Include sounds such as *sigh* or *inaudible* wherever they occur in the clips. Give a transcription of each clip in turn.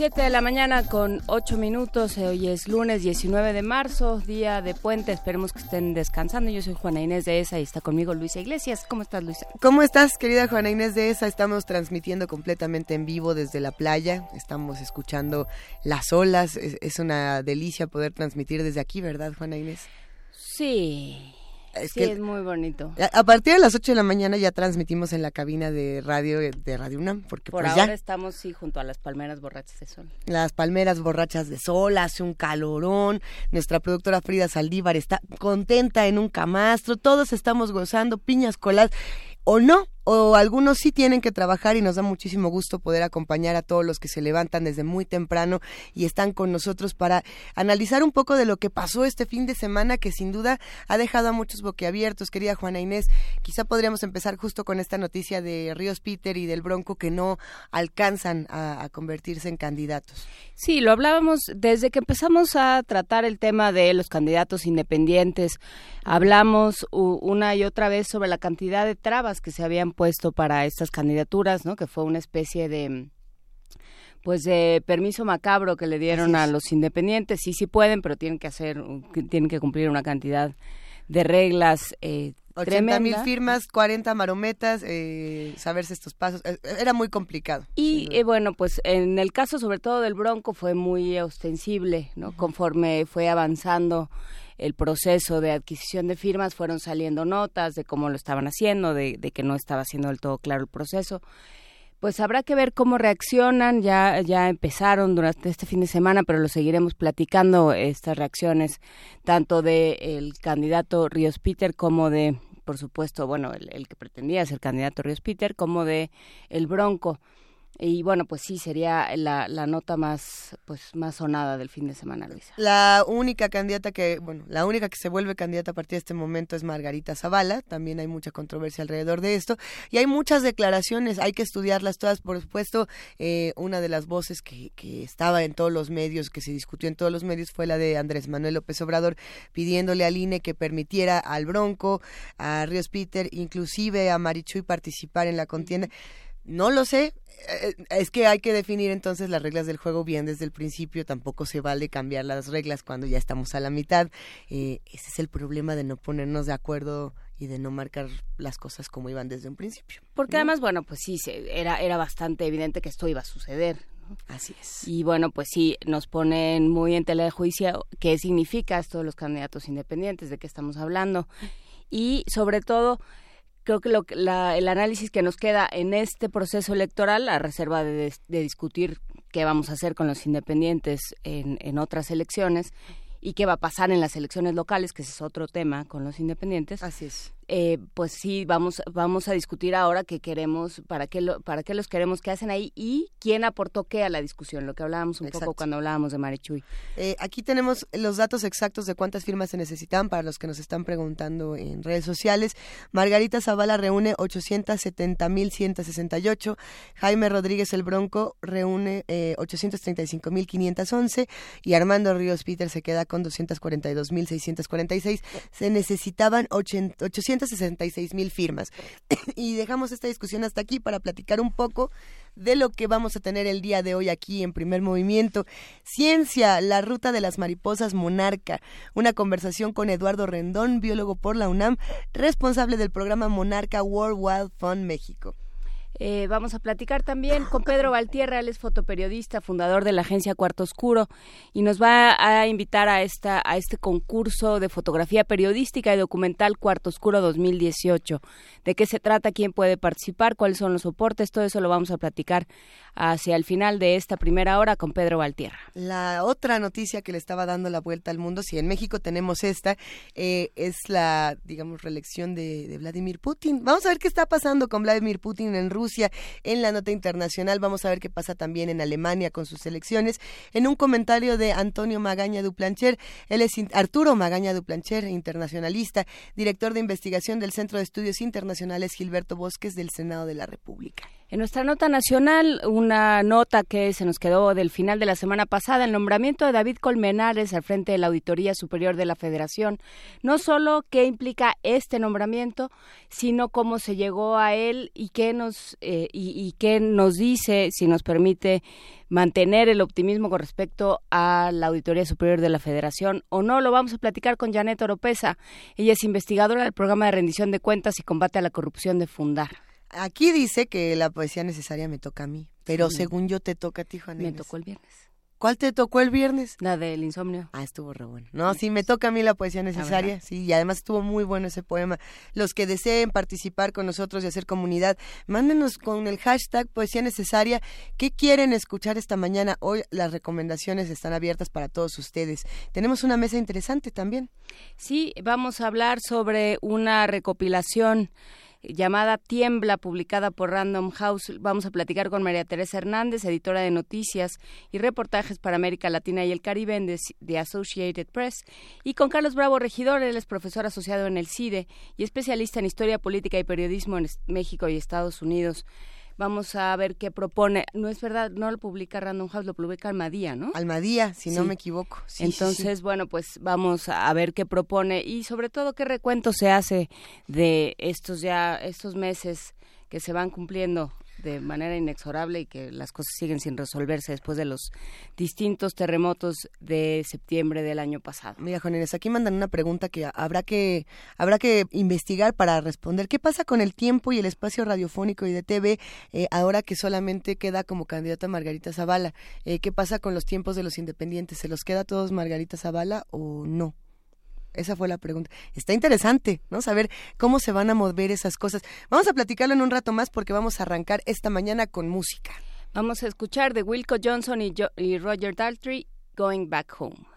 Siete de la mañana con ocho minutos. Hoy es lunes 19 de marzo, día de puente. Esperemos que estén descansando. Yo soy Juana Inés de ESA y está conmigo Luisa Iglesias. ¿Cómo estás, Luisa? ¿Cómo estás, querida Juana Inés de ESA? Estamos transmitiendo completamente en vivo desde la playa. Estamos escuchando las olas. Es, es una delicia poder transmitir desde aquí, ¿verdad, Juana Inés? Sí. Es sí, que es muy bonito. A, partir de las 8 de la mañana ya transmitimos en la cabina de radio de Radio UNAM. Porque Por pues ahora ya, estamos, sí, junto a las palmeras borrachas de sol. Las palmeras borrachas de sol, hace un calorón. Nuestra productora Frida Saldívar está contenta en un camastro. Todos estamos gozando piñas coladas. O no, o algunos sí tienen que trabajar y nos da muchísimo gusto poder acompañar a todos los que se levantan desde muy temprano y están con nosotros para analizar un poco de lo que pasó este fin de semana que sin duda ha dejado a muchos boquiabiertos, querida Juana Inés. Quizá podríamos empezar justo con esta noticia de Ríos Peter y del Bronco que no alcanzan a, a convertirse en candidatos. Sí, lo hablábamos desde que empezamos a tratar el tema de los candidatos independientes. Hablamos una y otra vez sobre la cantidad de trabas que se habían puesto para estas candidaturas, ¿no? Que fue una especie de pues de permiso macabro que le dieron a los independientes. Sí, sí pueden, pero tienen que hacer, tienen que cumplir una cantidad de reglas eh, 80 mil firmas, 40 marometas, eh, saberse estos pasos. Eh, Era muy complicado. Y eh, bueno, pues en el caso sobre todo del Bronco fue muy ostensible, ¿no? Uh -huh. Conforme fue avanzando el proceso de adquisición de firmas, fueron saliendo notas de cómo lo estaban haciendo, de, de que no estaba siendo del todo claro el proceso pues habrá que ver cómo reaccionan. Ya, ya empezaron durante este fin de semana, pero lo seguiremos platicando estas reacciones, tanto del el candidato Ríos Peter como de, por supuesto, bueno, el, el, que pretendía ser candidato Ríos Peter, como de el Bronco. Y bueno, pues sí, sería la, la nota más, pues, más sonada del fin de semana, Luisa. La única candidata que, bueno, la única que se vuelve candidata a partir de este momento es Margarita Zavala. También hay mucha controversia alrededor de esto. Y hay muchas declaraciones, hay que estudiarlas todas. Por supuesto, eh, una de las voces que, que estaba en todos los medios, que se discutió en todos los medios, fue la de Andrés Manuel López Obrador, pidiéndole al INE que permitiera al Bronco, a Ríos Peter, inclusive a Marichuy participar en la contienda. No lo sé, es que hay que definir entonces las reglas del juego bien desde el principio, tampoco se vale cambiar las reglas cuando ya estamos a la mitad. Eh, ese es el problema de no ponernos de acuerdo y de no marcar las cosas como iban desde un principio. Porque ¿no? además, bueno, pues sí, era, era bastante evidente que esto iba a suceder. Así es. Y bueno, pues sí, nos ponen muy en tela de juicio qué significa esto de los candidatos independientes, de qué estamos hablando. Y sobre todo, creo que lo, la, el análisis que nos queda en este proceso electoral, a reserva de, de discutir qué vamos a hacer con los independientes en, en, otras elecciones y qué va a pasar en las elecciones locales, que ese es otro tema con los independientes. Así es eh, pues sí, vamos, vamos a discutir ahora qué queremos, para qué, lo, para qué los queremos, qué hacen ahí y quién aportó qué a la discusión, lo que hablábamos un Exacto. poco cuando hablábamos de Marichuy. Eh, aquí tenemos los datos exactos de cuántas firmas se necesitan para los que nos están preguntando en redes sociales. Margarita Zavala reúne 870.168, Jaime Rodríguez el Bronco reúne eh, 835.511 y Armando Ríos Peter se queda con 242.646. Se necesitaban 80, 800 166 mil firmas. *coughs* y dejamos esta discusión hasta aquí para platicar un poco de lo que vamos a tener el día de hoy aquí en primer movimiento. Ciencia, la ruta de las mariposas monarca. Una conversación con Eduardo Rendón, biólogo por la UNAM, responsable del programa Monarca World Wild Fund México. Eh, vamos a platicar también con Pedro Valtierra, él es fotoperiodista, fundador de la agencia Cuarto Oscuro, y nos va a invitar a, esta, a este concurso de fotografía periodística y documental Cuarto Oscuro 2018. ¿De qué se trata? ¿Quién puede participar? ¿Cuáles son los soportes? Todo eso lo vamos a platicar hacia el final de esta primera hora con Pedro Valtierra. La otra noticia que le estaba dando la vuelta al mundo, si en México tenemos esta, eh, es la, digamos, reelección de, de Vladimir Putin. Vamos a ver qué está pasando con Vladimir Putin en Rusia en la nota internacional. Vamos a ver qué pasa también en Alemania con sus elecciones. En un comentario de Antonio Magaña Duplancher, él es Arturo Magaña Duplancher, internacionalista, director de investigación del Centro de Estudios Internacionales Gilberto Bosques del Senado de la República. En nuestra nota nacional, una nota que se nos quedó del final de la semana pasada, el nombramiento de David Colmenares al frente de la Auditoría Superior de la Federación. No solo qué implica este nombramiento, sino cómo se llegó a él y qué nos, eh, y, qué nos dice, si nos permite mantener el optimismo con respecto a la Auditoría Superior de la Federación o no. Lo vamos a platicar con Janet Oropesa. Ella es investigadora del programa de rendición de cuentas y combate a la corrupción de Fundar. Aquí dice que la poesía necesaria me toca a mí, pero según yo te toca a ti, Juan Me tocó el viernes. ¿Cuál te tocó el viernes? La del insomnio. Ah, estuvo re bueno. No, sí, me toca a mí la poesía necesaria, sí, y además estuvo muy bueno ese poema. Los que deseen participar con nosotros y hacer comunidad, mándenos con el hashtag poesía necesaria. ¿Qué quieren escuchar esta mañana? Hoy las recomendaciones están abiertas para todos ustedes. Tenemos una mesa interesante también. Sí, vamos a hablar sobre una recopilación llamada Tiembla, publicada por Random House. Vamos a platicar con María Teresa Hernández, editora de noticias y reportajes para América Latina y el Caribe en The Associated Press, y con Carlos Bravo Regidor, él es profesor asociado en el CIDE y especialista en historia política y periodismo en México y Estados Unidos. Vamos a ver qué propone. No es verdad, no lo publica Random House, lo publica Almadía, ¿no? Almadía, si no me equivoco. Entonces, bueno, pues vamos a ver qué propone y sobre todo qué recuento se hace de estos ya, estos meses que se van cumpliendo de manera inexorable y que las cosas siguen sin resolverse después de los distintos terremotos de septiembre del año pasado. Mira, Juanes, aquí mandan una pregunta que habrá que habrá que investigar para responder. ¿Qué pasa con el tiempo y el espacio radiofónico y de TV eh, ahora que solamente queda como candidata Margarita Zavala? Eh, ¿Qué pasa con los tiempos de los independientes? ¿Se los queda a todos Margarita Zavala o no? Esa fue la pregunta. Está interesante, ¿no? Saber cómo se van a mover esas cosas. Vamos a platicarlo en un rato más porque vamos a arrancar esta mañana con música. Vamos a escuchar de Wilco Johnson y, y Roger Daltrey, Going Back Home.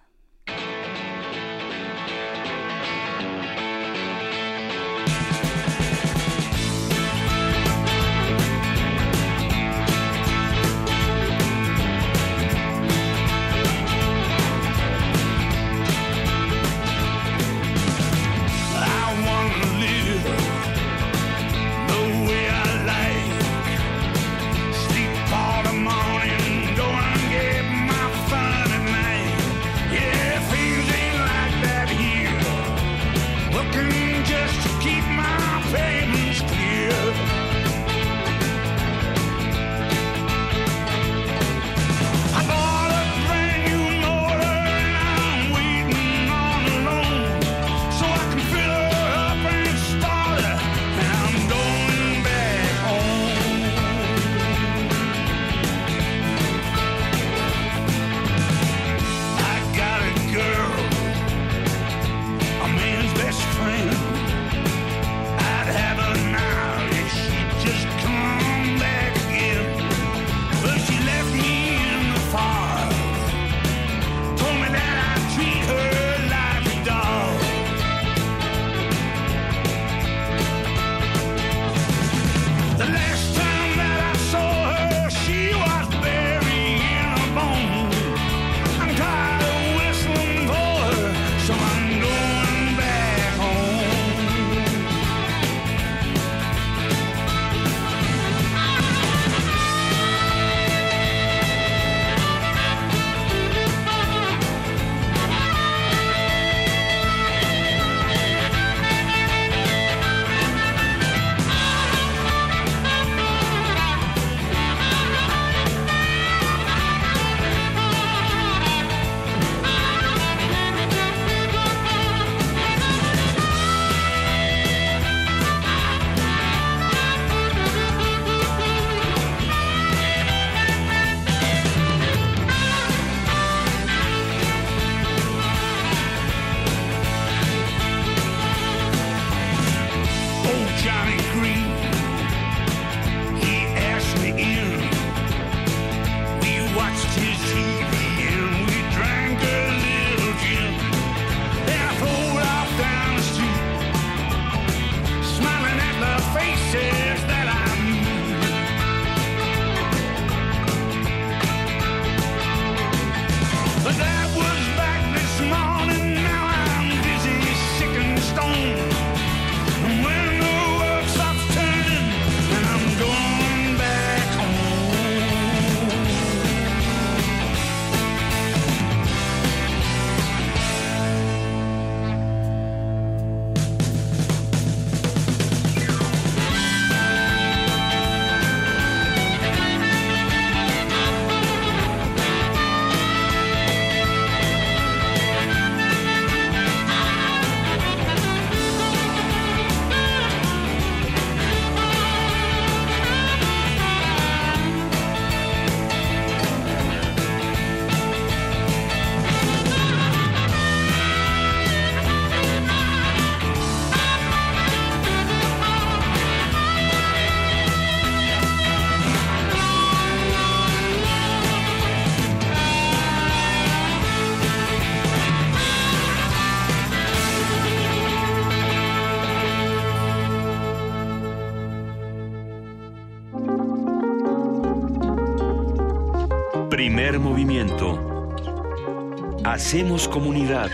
Hacemos comunidad.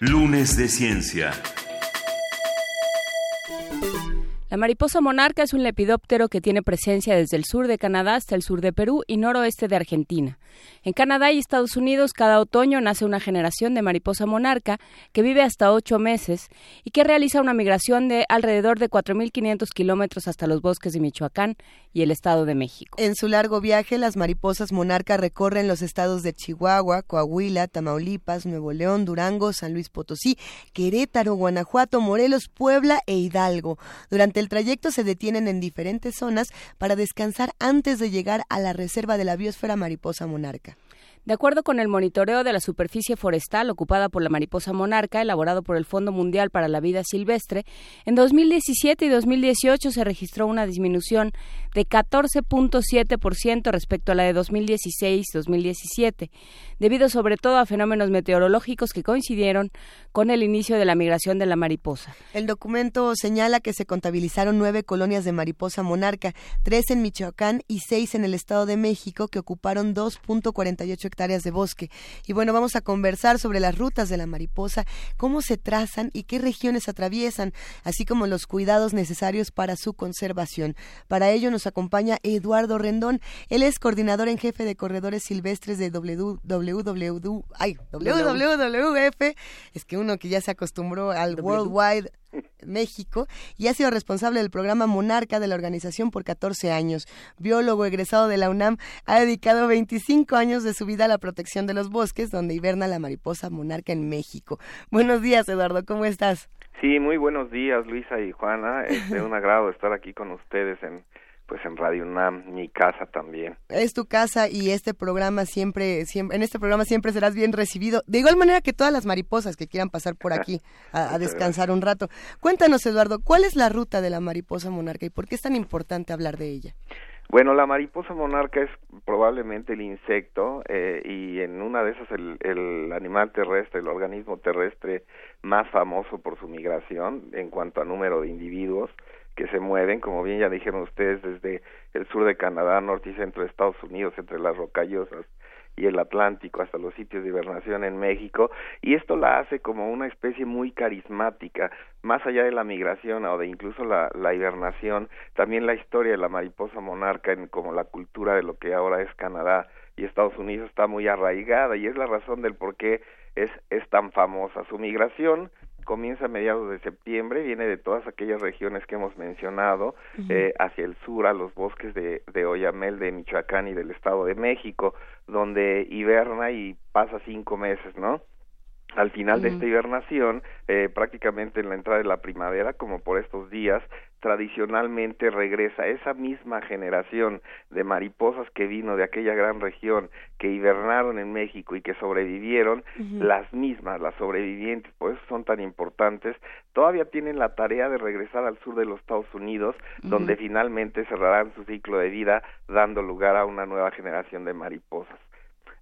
Lunes de Ciencia. Mariposa monarca es un lepidóptero que tiene presencia desde el sur de Canadá hasta el sur de Perú y noroeste de Argentina. En Canadá y Estados Unidos, cada otoño nace una generación de mariposa monarca que vive hasta ocho meses y que realiza una migración de alrededor de 4.500 kilómetros hasta los bosques de Michoacán y el Estado de México. En su largo viaje, las mariposas monarca recorren los estados de Chihuahua, Coahuila, Tamaulipas, Nuevo León, Durango, San Luis Potosí, Querétaro, Guanajuato, Morelos, Puebla e Hidalgo. Durante el trayecto se detienen en diferentes zonas para descansar antes de llegar a la reserva de la biosfera mariposa monarca. De acuerdo con el monitoreo de la superficie forestal ocupada por la mariposa monarca, elaborado por el Fondo Mundial para la Vida Silvestre, en 2017 y 2018 se registró una disminución de 14.7% respecto a la de 2016-2017, debido sobre todo a fenómenos meteorológicos que coincidieron con el inicio de la migración de la mariposa. El documento señala que se contabilizaron nueve colonias de mariposa monarca, tres en Michoacán y seis en el Estado de México, que ocuparon 2.48 hectáreas de bosque. Y bueno, vamos a conversar sobre las rutas de la mariposa, cómo se trazan y qué regiones atraviesan, así como los cuidados necesarios para su conservación. Para ello nos acompaña Eduardo Rendón. Él es coordinador en jefe de corredores silvestres de WWW, ay, WWF. Es que uno que ya se acostumbró al Worldwide México y ha sido responsable del programa Monarca de la organización por 14 años. Biólogo egresado de la UNAM, ha dedicado 25 años de su vida a la protección de los bosques, donde hiberna la mariposa monarca en México. Buenos días, Eduardo, ¿cómo estás? Sí, muy buenos días, Luisa y Juana. Es un agrado estar aquí con ustedes en pues en Radio UNAM, mi casa también. Es tu casa y este programa siempre, siempre, en este programa siempre serás bien recibido. De igual manera que todas las mariposas que quieran pasar por aquí *laughs* a, descansar un rato. Cuéntanos, Eduardo, ¿cuál es la ruta de la mariposa monarca y por qué es tan importante hablar de ella? Bueno, la mariposa monarca es probablemente el insecto eh, y en una de esas el, el, animal terrestre, el organismo terrestre más famoso por su migración en cuanto a número de individuos que se mueven, como bien ya dijeron ustedes, desde el sur de Canadá, norte y centro de Estados Unidos, entre las rocallosas y el Atlántico hasta los sitios de hibernación en México y esto la hace como una especie muy carismática más allá de la migración o de incluso la, la hibernación también la historia de la mariposa monarca en como la cultura de lo que ahora es Canadá y Estados Unidos está muy arraigada y es la razón del por qué es, es tan famosa su migración comienza a mediados de septiembre, viene de todas aquellas regiones que hemos mencionado, eh, hacia el sur, a los bosques de, de Oyamel, de Michoacán y del Estado de México, donde hiberna y pasa cinco meses, ¿no? Al final de esta hibernación, eh, prácticamente en la entrada de la primavera, como por estos días, tradicionalmente regresa esa misma generación de mariposas que vino de aquella gran región, que hibernaron en México y que sobrevivieron, las mismas, las sobrevivientes, por eso son tan importantes, todavía tienen la tarea de regresar al sur de los Estados Unidos, donde finalmente cerrarán su ciclo de vida, dando lugar a una nueva generación de mariposas.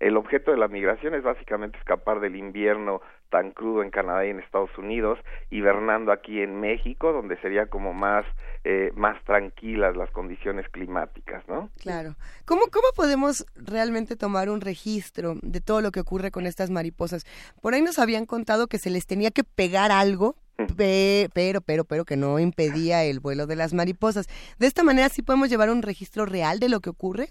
El objeto de la migración es básicamente escapar del invierno tan crudo en Canadá y en Estados Unidos, hibernando aquí en México, donde sería como más eh, más tranquilas las condiciones climáticas, ¿no? Claro. ¿Cómo cómo podemos realmente tomar un registro de todo lo que ocurre con estas mariposas? Por ahí nos habían contado que se les tenía que pegar algo pero, pero, pero que no impedía el vuelo de las mariposas. De esta manera sí podemos llevar un registro real de lo que ocurre.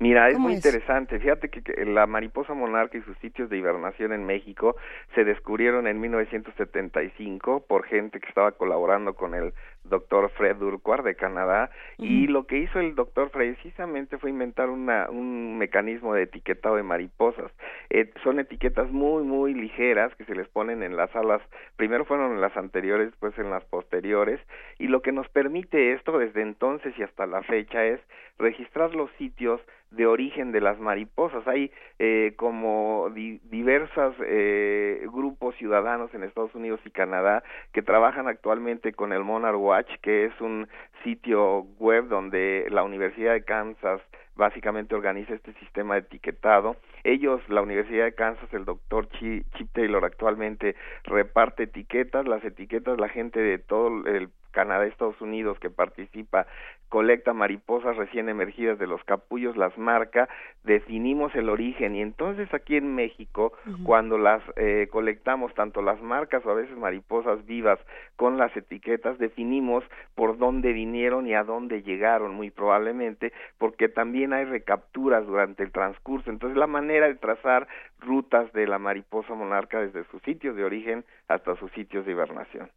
Mira, es muy interesante. Fíjate que, la mariposa monarca y sus sitios de hibernación en México se descubrieron en 1975 por gente que estaba colaborando con el doctor Fred Urquhart de Canadá y lo que hizo el doctor precisamente fue inventar una, un mecanismo de etiquetado de mariposas. Eh, son etiquetas muy muy ligeras que se les ponen en las alas, primero fueron en las anteriores, después en las posteriores y lo que nos permite esto desde entonces y hasta la fecha es registrar los sitios de origen de las mariposas. Hay eh, como diversos eh, grupos ciudadanos en Estados Unidos y Canadá que trabajan actualmente con el Monarch Que es un sitio web donde la Universidad de Kansas básicamente organiza este sistema de etiquetado. Ellos, la Universidad de Kansas, el doctor Chip Taylor actualmente reparte etiquetas, las etiquetas la gente de todo el Canadá, Estados Unidos que participa, colecta mariposas recién emergidas de los capullos, las marca, definimos el origen y entonces aquí en México, cuando las eh, colectamos, tanto las marcas o a veces mariposas vivas con las etiquetas, definimos por dónde vinieron y a dónde llegaron, muy probablemente, porque también hay recapturas durante el transcurso. Entonces la manera de trazar rutas de la mariposa monarca desde sus sitios de origen hasta sus sitios de hibernación.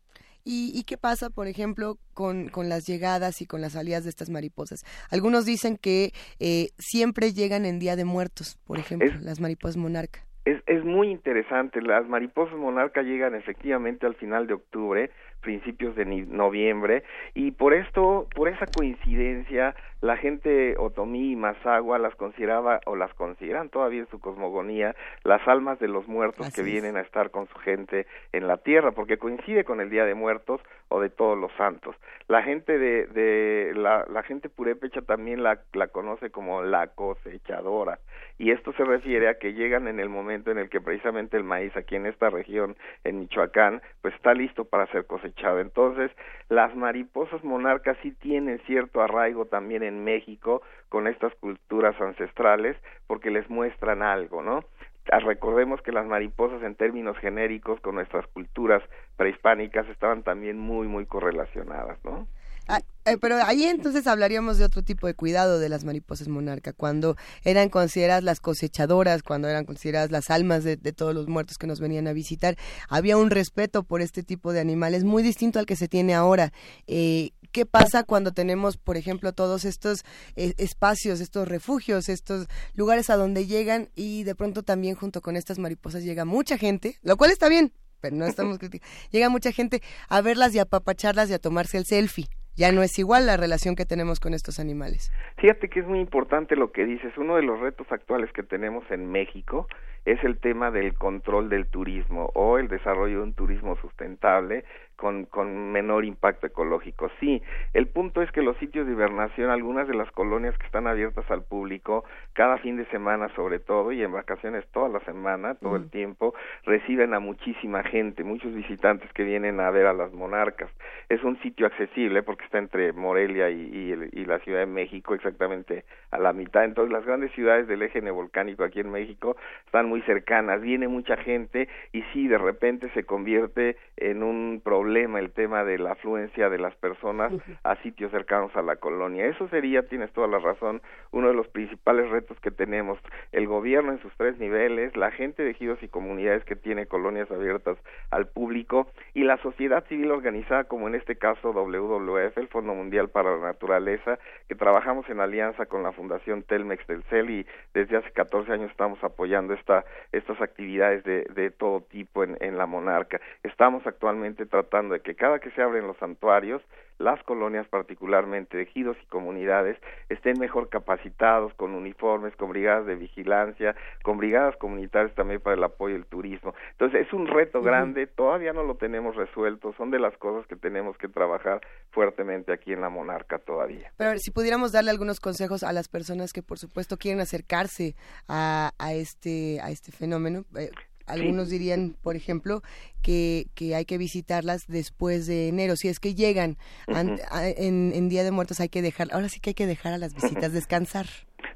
¿Y, qué pasa, por ejemplo, con, con, las llegadas y con las salidas de estas mariposas? Algunos dicen que eh, siempre llegan en Día de Muertos, por ejemplo, las mariposas monarca. Es, es muy interesante. Las mariposas monarca llegan efectivamente al final de octubre principios de noviembre y por esto, por esa coincidencia, la gente otomí y mazagua las consideraba o las consideran todavía en su cosmogonía las almas de los muertos que vienen a estar con su gente en la tierra, porque coincide con el Día de Muertos o de todos los santos. La gente de, de la, la gente purépecha también la, la conoce como la cosechadora y esto se refiere a que llegan en el momento en el que precisamente el maíz aquí en esta región, en Michoacán, pues está listo para ser cosechado. Entonces, las mariposas monarcas sí tienen cierto arraigo también en México con estas culturas ancestrales porque les muestran algo, ¿no? Ah, recordemos que las mariposas en términos genéricos con nuestras culturas prehispánicas estaban también muy muy correlacionadas, ¿no? Ah, eh, pero ahí entonces hablaríamos de otro tipo de cuidado de las mariposas monarca, cuando eran consideradas las cosechadoras, cuando eran consideradas las almas de, todos los muertos que nos venían a visitar. Había un respeto por este tipo de animales muy distinto al que se tiene ahora. Eh, ¿Qué pasa cuando tenemos, por ejemplo, todos estos eh, espacios, estos refugios, estos lugares a donde llegan y de pronto también junto con estas mariposas llega mucha gente, lo cual está bien, pero no estamos *laughs* criticando. Llega mucha gente a verlas y a papacharlas y a tomarse el selfie ya no es igual la relación que tenemos con estos animales. Fíjate que es muy importante lo que dices. Uno de los retos actuales que tenemos en México es el tema del control del turismo o el desarrollo de un turismo sustentable con, con menor impacto ecológico. Sí, el punto es que los sitios de hibernación, algunas de las colonias que están abiertas al público, cada fin de semana sobre todo, y en vacaciones toda la semana, todo el tiempo, reciben a muchísima gente, muchos visitantes que vienen a ver a las monarcas. Es un sitio accesible porque está entre Morelia y, y, la Ciudad de México, exactamente a la mitad. Entonces, las grandes ciudades del eje neovolcánico aquí en México están muy cercanas, viene mucha gente y sí, de repente se convierte en un problema el tema de la afluencia de las personas a sitios cercanos a la colonia. Eso sería, tienes toda la razón, uno de los principales retos que tenemos. El gobierno en sus tres niveles, la gente de ejidos y comunidades que tiene colonias abiertas al público y la sociedad civil organizada, como en este caso WWF, el Fondo Mundial para la Naturaleza, que trabajamos en alianza con la Fundación Telmex del CEL y desde hace 14 años estamos apoyando esta, estas actividades de, de todo tipo en, en la monarca. Estamos actualmente tratando de que cada que se abren los santuarios, las colonias particularmente, ejidos y comunidades, estén mejor capacitados con uniformes, con brigadas de vigilancia, con brigadas comunitarias también para el apoyo del turismo. Entonces es un reto grande, todavía no lo tenemos resuelto, son de las cosas que tenemos que trabajar fuertemente aquí en la Monarca todavía. Pero si pudiéramos darle algunos consejos a las personas que por supuesto quieren acercarse a, a este a este fenómeno, eh, algunos dirían, por ejemplo, que, que, hay que visitarlas después de enero. Si es que llegan en, en Día de Muertos, hay que dejar, ahora sí que hay que dejar a las visitas *laughs* descansar.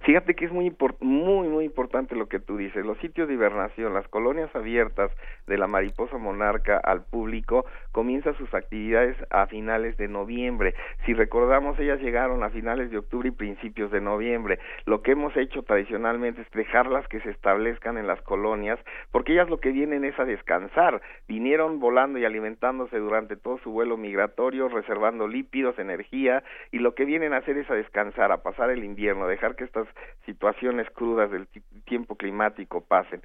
Fíjate que es muy, muy, muy importante lo que tú dices. Los sitios de hibernación, las colonias abiertas de la mariposa monarca al público comienzan sus actividades a finales de noviembre. Si recordamos, ellas llegaron a finales de octubre y principios de noviembre. Lo que hemos hecho tradicionalmente es dejarlas que se establezcan en las colonias, porque ellas lo que vienen es a descansar. Vinieron volando y alimentándose durante todo su vuelo migratorio, reservando lípidos, energía, y lo que vienen a hacer es a descansar, a pasar el invierno, dejar que estas situaciones crudas del tiempo climático pasen.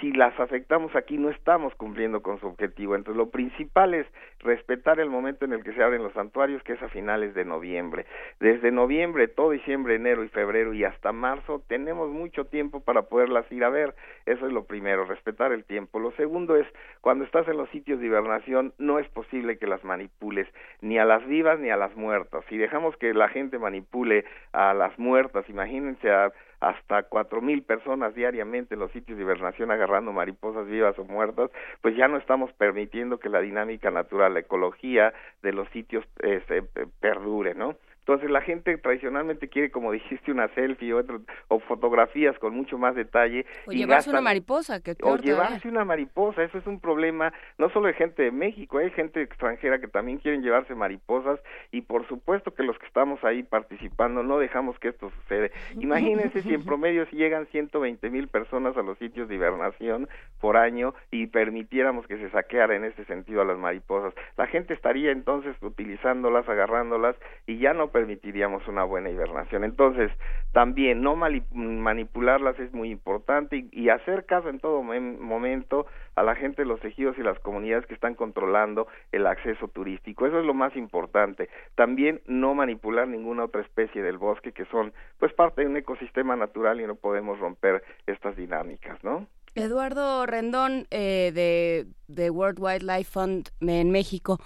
Si las afectamos aquí no estamos cumpliendo con su objetivo. Entonces lo principal es respetar el momento en el que se abren los santuarios, que es a finales de noviembre. Desde noviembre, todo diciembre, enero y febrero y hasta marzo tenemos mucho tiempo para poderlas ir a ver. Eso es lo primero, respetar el tiempo. Lo segundo es, cuando estás en los sitios de hibernación, no es posible que las manipules ni a las vivas ni a las muertas. Si dejamos que la gente manipule a las muertas, imagínense a hasta cuatro mil personas diariamente en los sitios de hibernación agarrando mariposas vivas o muertas, pues ya no estamos permitiendo que la dinámica natural, la ecología de los sitios este, perdure, ¿no? Entonces la gente tradicionalmente quiere, como *laughs* dijiste, una selfie o, o fotografías con mucho más detalle. O llevarse una mariposa, que O llevarse una mariposa, eso es un problema no solo de gente de México, hay gente extranjera que también quieren llevarse mariposas y por supuesto que los que estamos ahí participando no dejamos que esto suceda. Imagínense si en *laughs* promedio si llegan 120 mil personas a los sitios de hibernación por año y permitiéramos que se saqueara en ese sentido a las mariposas. La gente estaría entonces utilizándolas, agarrándolas y ya no permitiríamos una buena hibernación. Entonces, también no manipularlas es muy importante y, hacer caso en todo momento a la gente los ejidos y las comunidades que están controlando el acceso turístico. Eso es lo más importante. También no manipular ninguna otra especie del bosque que son pues parte de un ecosistema natural y no podemos romper estas dinámicas, ¿no? Eduardo Rendón eh, de, de World Wildlife Fund en México.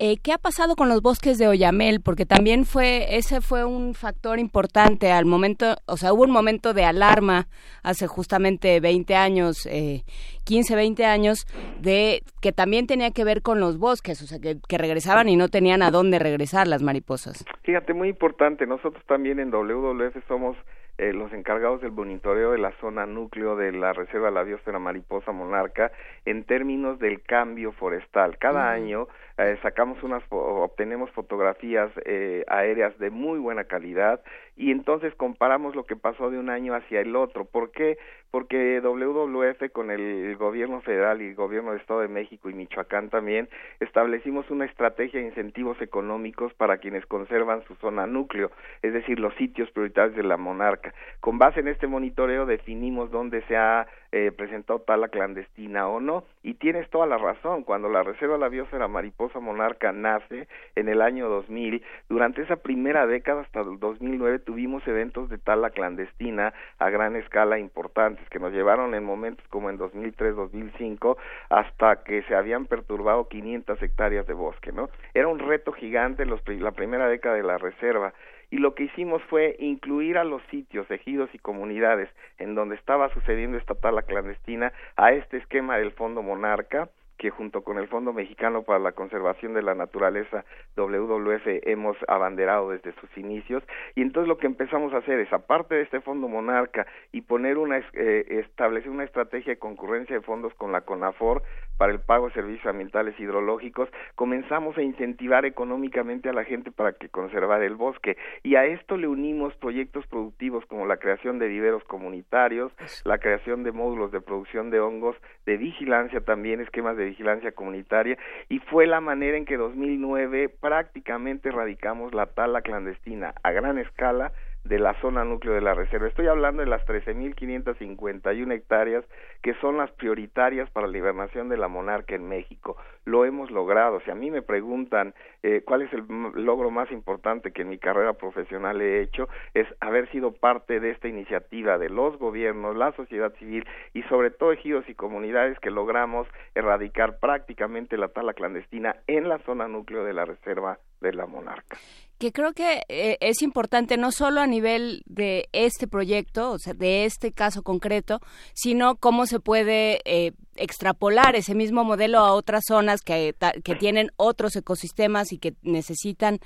Eh, ¿Qué ha pasado con los bosques de Oyamel? Porque también fue, ese fue un factor importante al momento, o sea, hubo un momento de alarma hace justamente 20 años, eh, 15, 20 años, de que también tenía que ver con los bosques, o sea, que, que regresaban y no tenían a dónde regresar las mariposas. Fíjate, muy importante, nosotros también en WWF somos eh, los encargados del monitoreo de la zona núcleo de la Reserva de la Biosfera Mariposa Monarca en términos del cambio forestal. Cada año eh, sacamos unas, obtenemos fotografías eh, aéreas de muy buena calidad y entonces comparamos lo que pasó de un año hacia el otro. ¿Por qué? Porque WWF con el gobierno federal y el gobierno de Estado de México y Michoacán también establecimos una estrategia de incentivos económicos para quienes conservan su zona núcleo, es decir, los sitios prioritarios de la monarca. Con base en este monitoreo definimos dónde se ha eh, presentado tala clandestina o no, y tienes toda la razón, cuando la Reserva de la Mariposa Monarca nace en el año 2000, durante esa primera década hasta el 2009 tuvimos eventos de tala clandestina a gran escala importantes que nos llevaron en momentos como en 2003-2005 hasta que se habían perturbado 500 hectáreas de bosque, ¿no? Era un reto gigante los, la primera década de la reserva y lo que hicimos fue incluir a los sitios, ejidos y comunidades en donde estaba sucediendo esta tala clandestina a este esquema del Fondo Monarca que junto con el Fondo Mexicano para la Conservación de la Naturaleza, WWF, hemos abanderado desde sus inicios. Y entonces lo que empezamos a hacer es, aparte de este Fondo Monarca y poner una, eh, establecer una estrategia de concurrencia de fondos con la CONAFOR para el pago de servicios ambientales hidrológicos, comenzamos a incentivar económicamente a la gente para que conservara el bosque. Y a esto le unimos proyectos productivos como la creación de viveros comunitarios, la creación de módulos de producción de hongos, de vigilancia también, esquemas de vigilancia comunitaria y fue la manera en que 2009 prácticamente erradicamos la tala clandestina a gran escala de la zona núcleo de la reserva. Estoy hablando de las 13.551 hectáreas que son las prioritarias para la hibernación de la monarca en México. Lo hemos logrado. Si a mí me preguntan eh, cuál es el logro más importante que en mi carrera profesional he hecho, es haber sido parte de esta iniciativa de los gobiernos, la sociedad civil y sobre todo ejidos y comunidades que logramos erradicar prácticamente la tala clandestina en la zona núcleo de la reserva de la monarca que creo que eh, es importante no solo a nivel de este proyecto, o sea, de este caso concreto, sino cómo se puede eh, extrapolar ese mismo modelo a otras zonas que, que tienen otros ecosistemas y que necesitan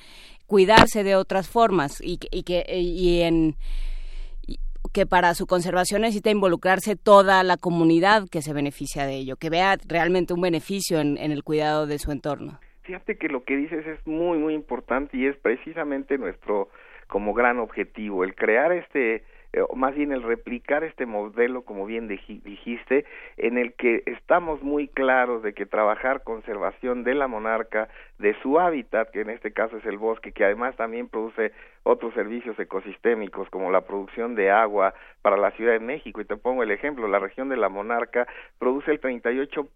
cuidarse de otras formas y, y que y en que para su conservación necesita involucrarse toda la comunidad que se beneficia de ello, que vea realmente un beneficio en el cuidado de su entorno fíjate que lo que dices es muy, muy importante y es precisamente nuestro como gran objetivo, el crear este eh, o más bien el replicar este modelo, como bien dijiste, en el que estamos muy claros de que trabajar conservación de la monarca, de su hábitat, que en este caso es el bosque, que además también produce otros servicios ecosistémicos como la producción de agua para la Ciudad de México. Y te pongo el ejemplo, la región de la Monarca produce el 38.5,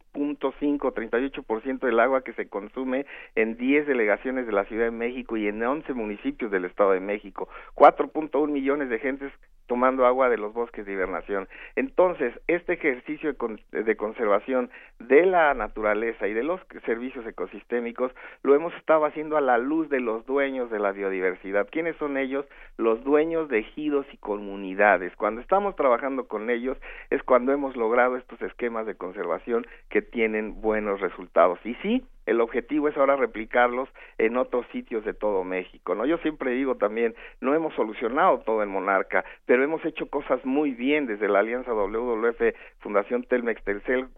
38% del agua que se consume en 10 delegaciones de la Ciudad de México y en 11 municipios del Estado de México. 4.1 millones de gentes tomando agua de los bosques de hibernación. Entonces, este ejercicio de conservación de la naturaleza y de los servicios ecosistémicos lo hemos estado haciendo a la luz de los dueños de la biodiversidad. ¿Quiénes son ellos? Los dueños de ejidos y comunidades. Cuando estamos trabajando con ellos es cuando hemos logrado estos esquemas de conservación que tienen buenos resultados. Y sí, el objetivo es ahora replicarlos en otros sitios de todo México, ¿no? Yo siempre digo también, no hemos solucionado todo en Monarca, pero hemos hecho cosas muy bien desde la Alianza WWF, Fundación Telmex Telcel,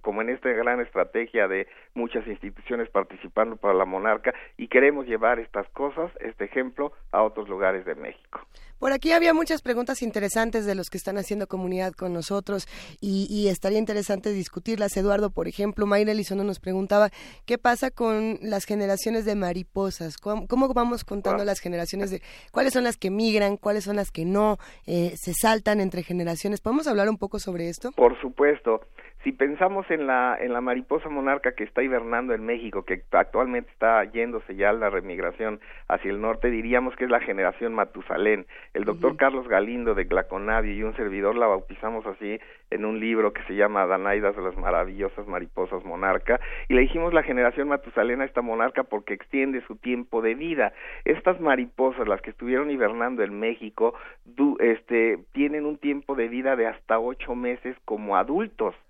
como en esta gran estrategia de muchas instituciones participando para la Monarca y queremos llevar estas cosas, este ejemplo, a otros lugares de México. Por aquí había muchas preguntas interesantes de los que están haciendo comunidad con nosotros y, estaría interesante discutirlas. Eduardo, por ejemplo, Mayra Elizondo nos preguntaba qué pasa con las generaciones de mariposas, cómo, vamos contando las generaciones de cuáles son las que migran, cuáles son las que no, eh, se saltan entre generaciones. ¿Podemos hablar un poco sobre esto? Por supuesto. Si pensamos en la, en la mariposa monarca que está hibernando en México, que actualmente está yéndose ya a la remigración hacia el norte, diríamos que es la generación Matusalén. El doctor Carlos Galindo de Glaconavio y un servidor la bautizamos así en un libro que se llama Danaidas de las maravillosas mariposas monarca y le dijimos la generación Matusalén a esta monarca porque extiende su tiempo de vida. Estas mariposas, las que estuvieron hibernando en México, este, tienen un tiempo de vida de hasta ocho meses como adultos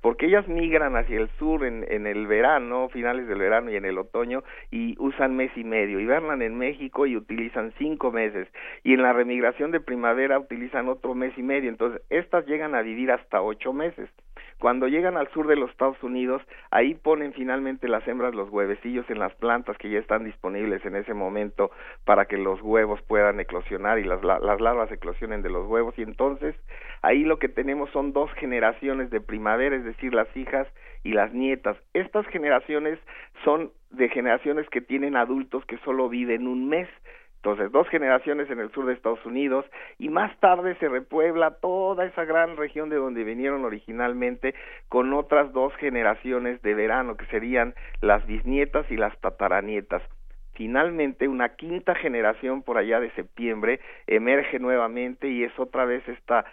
porque ellas migran hacia el sur en, en el verano, finales del verano y en el otoño, y usan mes y medio, hibernan en México y utilizan cinco meses, y en la remigración de primavera utilizan otro mes y medio, entonces estas llegan a vivir hasta ocho meses. Cuando llegan al sur de los Estados Unidos, ahí ponen finalmente las hembras los huevecillos en las plantas que ya están disponibles en ese momento para que los huevos puedan eclosionar y las, las larvas eclosionen de los huevos y entonces ahí lo que tenemos son dos generaciones de primavera, decir, las hijas y las nietas. Estas generaciones son de generaciones que tienen adultos que solo viven un mes, entonces, dos generaciones en el sur de Estados Unidos y más tarde se repuebla toda esa gran región de donde vinieron originalmente con otras dos generaciones de verano que serían las bisnietas y las tataranietas. Finalmente, una quinta generación por allá de septiembre emerge nuevamente y es otra vez esta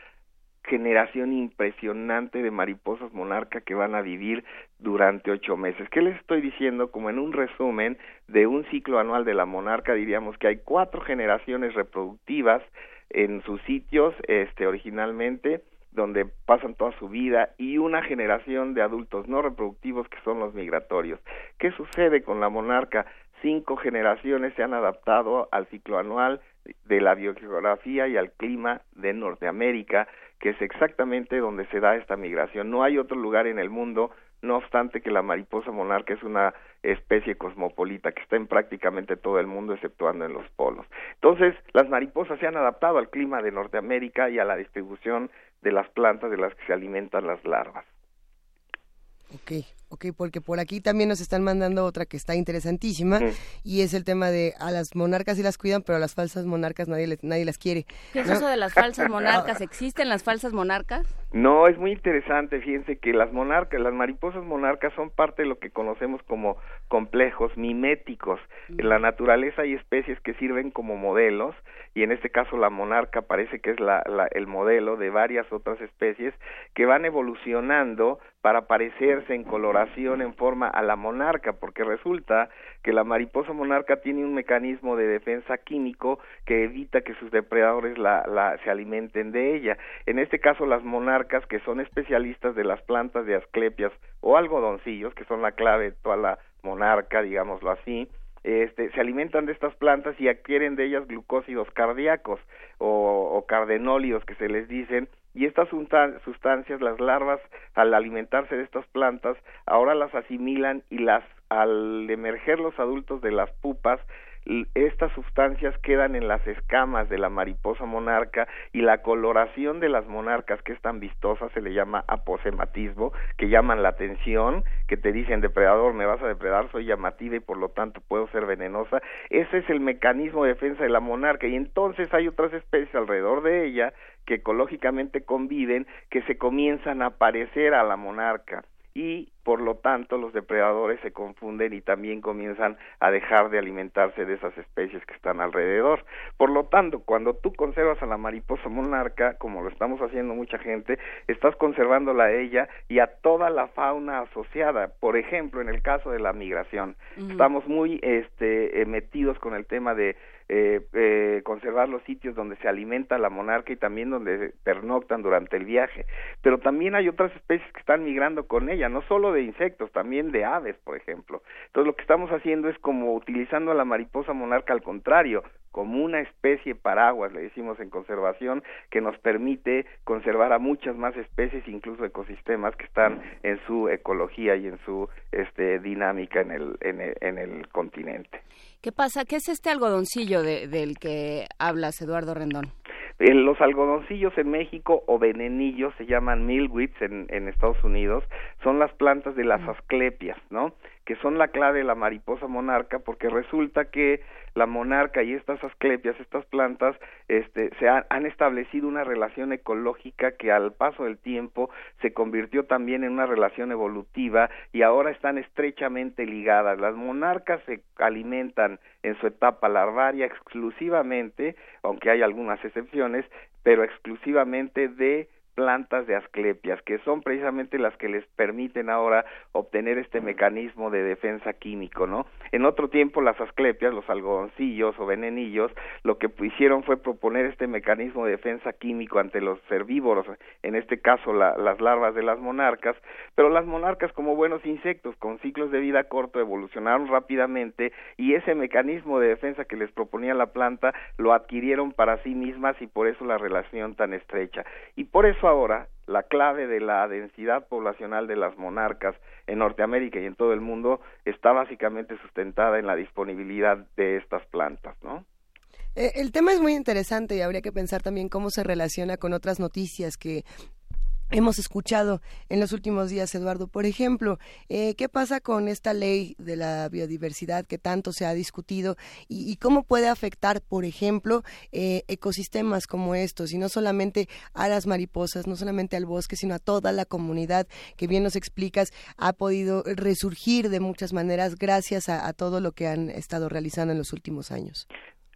generación impresionante de mariposas monarca que van a vivir durante ocho meses. ¿Qué les estoy diciendo? Como en un resumen de un ciclo anual de la monarca, diríamos que hay cuatro generaciones reproductivas en sus sitios, este, originalmente, donde pasan toda su vida, y una generación de adultos no reproductivos que son los migratorios. ¿Qué sucede con la monarca? Cinco generaciones se han adaptado al ciclo anual de la biogeografía y al clima de Norteamérica, que es exactamente donde se da esta migración. No hay otro lugar en el mundo, no obstante que la mariposa monarca es una especie cosmopolita que está en prácticamente todo el mundo exceptuando en los polos. Entonces, las mariposas se han adaptado al clima de Norteamérica y a la distribución de las plantas de las que se alimentan las larvas. Okay. Ok, porque por aquí también nos están mandando otra que está interesantísima y es el tema de a las monarcas sí las cuidan, pero a las falsas monarcas nadie, nadie las quiere. ¿Qué es eso de las falsas *laughs* monarcas? ¿Existen las falsas monarcas? No, es muy interesante. Fíjense que las monarcas, las mariposas monarcas son parte de lo que conocemos como complejos miméticos. En la naturaleza hay especies que sirven como modelos y en este caso la monarca parece que es la, el modelo de varias otras especies que van evolucionando para parecerse en coloración en forma a la monarca, porque resulta que la mariposa monarca tiene un mecanismo de defensa químico que evita que sus depredadores la, la, se alimenten de ella. En este caso, las monarcas, que son especialistas de las plantas de asclepias o algodoncillos, que son la clave de toda la monarca, digámoslo así, este, se alimentan de estas plantas y adquieren de ellas glucósidos cardíacos o, o que se les dicen y estas sustancias, las larvas, al alimentarse de estas plantas, ahora las asimilan y las, al emerger los adultos de las pupas, estas sustancias quedan en las escamas de la mariposa monarca y la coloración de las monarcas que es tan vistosa se le llama aposematismo, que llaman la atención, que te dicen depredador, me vas a depredar, soy llamativa y por lo tanto puedo ser venenosa. Ese es el mecanismo de defensa de la monarca y entonces hay otras especies alrededor de ella que ecológicamente conviven que se comienzan a parecer a la monarca y por lo tanto los depredadores se confunden y también comienzan a dejar de alimentarse de esas especies que están alrededor. Por lo tanto, cuando tú conservas a la mariposa monarca, como lo estamos haciendo mucha gente, estás conservándola a ella y a toda la fauna asociada. Por ejemplo, en el caso de la migración, estamos muy este, eh, metidos con el tema de eh, eh, conservar los sitios donde se alimenta la monarca y también donde pernoctan durante el viaje. Pero también hay otras especies que están migrando con ella, no solo de insectos, también de aves, por ejemplo. Entonces lo que estamos haciendo es como utilizando a la mariposa monarca al contrario, como una especie paraguas, le decimos en conservación, que nos permite conservar a muchas más especies, incluso ecosistemas que están en su ecología y en su este, dinámica en el, en el, en el continente. ¿Qué pasa? ¿Qué es este algodoncillo del que hablas, Eduardo Rendón? los algodoncillos en México o venenillos se llaman milkweeds en, en Estados Unidos, son las plantas de las asclepias, ¿no? Que son la clave de la mariposa monarca porque resulta que la monarca y estas asclepias, estas plantas, este, se han, establecido una relación ecológica que al paso del tiempo se convirtió también en una relación evolutiva y ahora están estrechamente ligadas. Las monarcas se alimentan en su etapa larvaria exclusivamente, aunque hay algunas excepciones, pero exclusivamente de plantas de asclepias, que son precisamente las que les permiten ahora obtener este mecanismo de defensa químico, ¿no? En otro tiempo las asclepias, los algodoncillos o venenillos, lo que hicieron fue proponer este mecanismo de defensa químico ante los herbívoros, en este caso las larvas de las monarcas, pero las monarcas como buenos insectos con ciclos de vida corto evolucionaron rápidamente y ese mecanismo de defensa que les proponía la planta lo adquirieron para sí mismas y por eso la relación tan estrecha. Y por eso ahora la clave de la densidad poblacional de las monarcas en Norteamérica y en todo el mundo está básicamente sustentada en la disponibilidad de estas plantas, ¿no? Eh, el tema es muy interesante y habría que pensar también cómo se relaciona con otras noticias que hemos escuchado en los últimos días, Eduardo. Por ejemplo, eh, ¿qué pasa con esta ley de la biodiversidad que tanto se ha discutido y, cómo puede afectar, por ejemplo, eh, ecosistemas como estos y no solamente a las mariposas, no solamente al bosque, sino a toda la comunidad que bien nos explicas ha podido resurgir de muchas maneras gracias a todo lo que han estado realizando en los últimos años?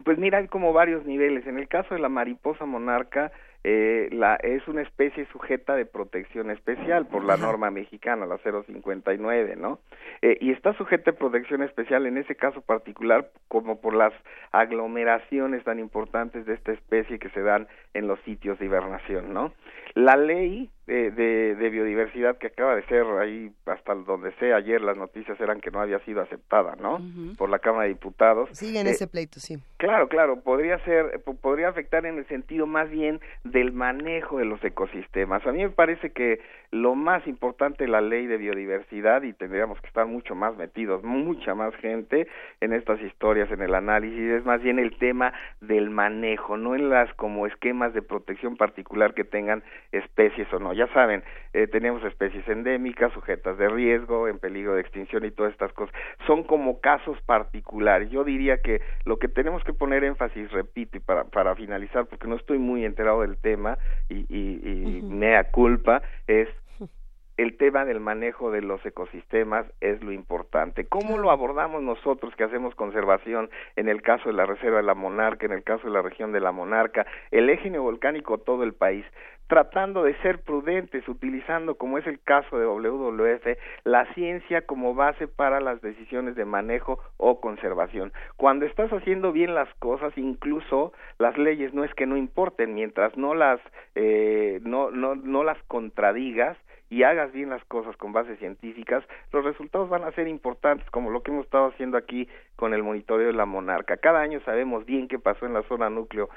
Pues mira, hay como varios niveles. En el caso de la mariposa monarca, eh, la, es una especie sujeta de protección especial por la norma mexicana, la 059, ¿no? Eh, y está sujeta de protección especial en ese caso particular como por las aglomeraciones tan importantes de esta especie que se dan en los sitios de hibernación, ¿no? La ley de, de, biodiversidad que acaba de ser ahí hasta donde sé ayer las noticias eran que no había sido aceptada, ¿no? Por la Cámara de Diputados. Sigue en ese pleito, sí. Claro, claro, podría ser, podría afectar en el sentido más bien del manejo de los ecosistemas. A mí me parece que lo más importante de la ley de biodiversidad y tendríamos que estar mucho más metidos, mucha más gente en estas historias, en el análisis, es más bien el tema del manejo, no en las como esquemas de protección particular que tengan especies o no. Ya saben, eh, tenemos especies endémicas, sujetas de riesgo, en peligro de extinción y todas estas cosas. Son como casos particulares. Yo diría que lo que tenemos que poner énfasis, repito, y para, para finalizar, porque no estoy muy enterado del tema y, y, mea culpa, es el tema del manejo de los ecosistemas es lo importante. ¿Cómo lo abordamos nosotros que hacemos conservación en el caso de la Reserva de la Monarca, en el caso de la región de la Monarca, el eje neovolcánico, todo el país? Tratando de ser prudentes, utilizando, como es el caso de WWF, la ciencia como base para las decisiones de manejo o conservación. Cuando estás haciendo bien las cosas, incluso las leyes no es que no importen, mientras no las eh, no, no, no las contradigas, y hagas bien las cosas con bases científicas, los resultados van a ser importantes, como lo que hemos estado haciendo aquí con el monitoreo de la monarca. Cada año sabemos bien qué pasó en la zona núcleo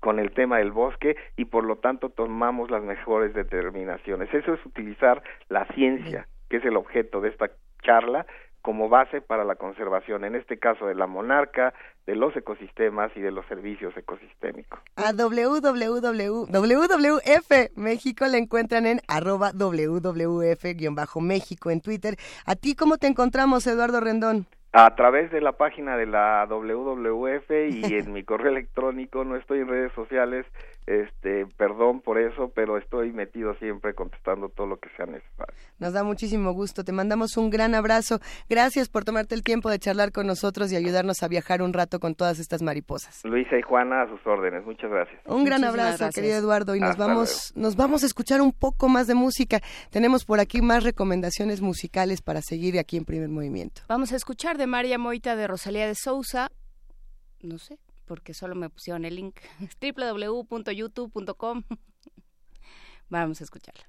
con el tema del bosque y por lo tanto tomamos las mejores determinaciones. Eso es utilizar la ciencia, que es el objeto de esta charla, como base para la conservación, en este caso de la monarca, de los ecosistemas y de los servicios ecosistémicos. A www, México la encuentran en arroba WWF-México en Twitter. ¿A ti cómo te encontramos, Eduardo Rendón? a través de la página de la WWF y en mi *laughs* correo electrónico, no estoy en redes sociales, este, perdón por eso, pero estoy metido siempre contestando todo lo que sea necesario. Nos da muchísimo gusto, te mandamos un gran abrazo. Gracias por tomarte el tiempo de charlar con nosotros y ayudarnos a viajar un rato con todas estas mariposas. Luisa y Juana a sus órdenes. Muchas gracias. Un gran abrazo, querido Eduardo, y nos vamos nos vamos a escuchar un poco más de música. Tenemos por aquí más recomendaciones musicales para seguir aquí en Primer Movimiento. Vamos a escuchar de María Moita de Rosalía de Sousa. No sé, porque solo me pusieron el link *laughs* www.youtube.com. *laughs* Vamos a escucharla.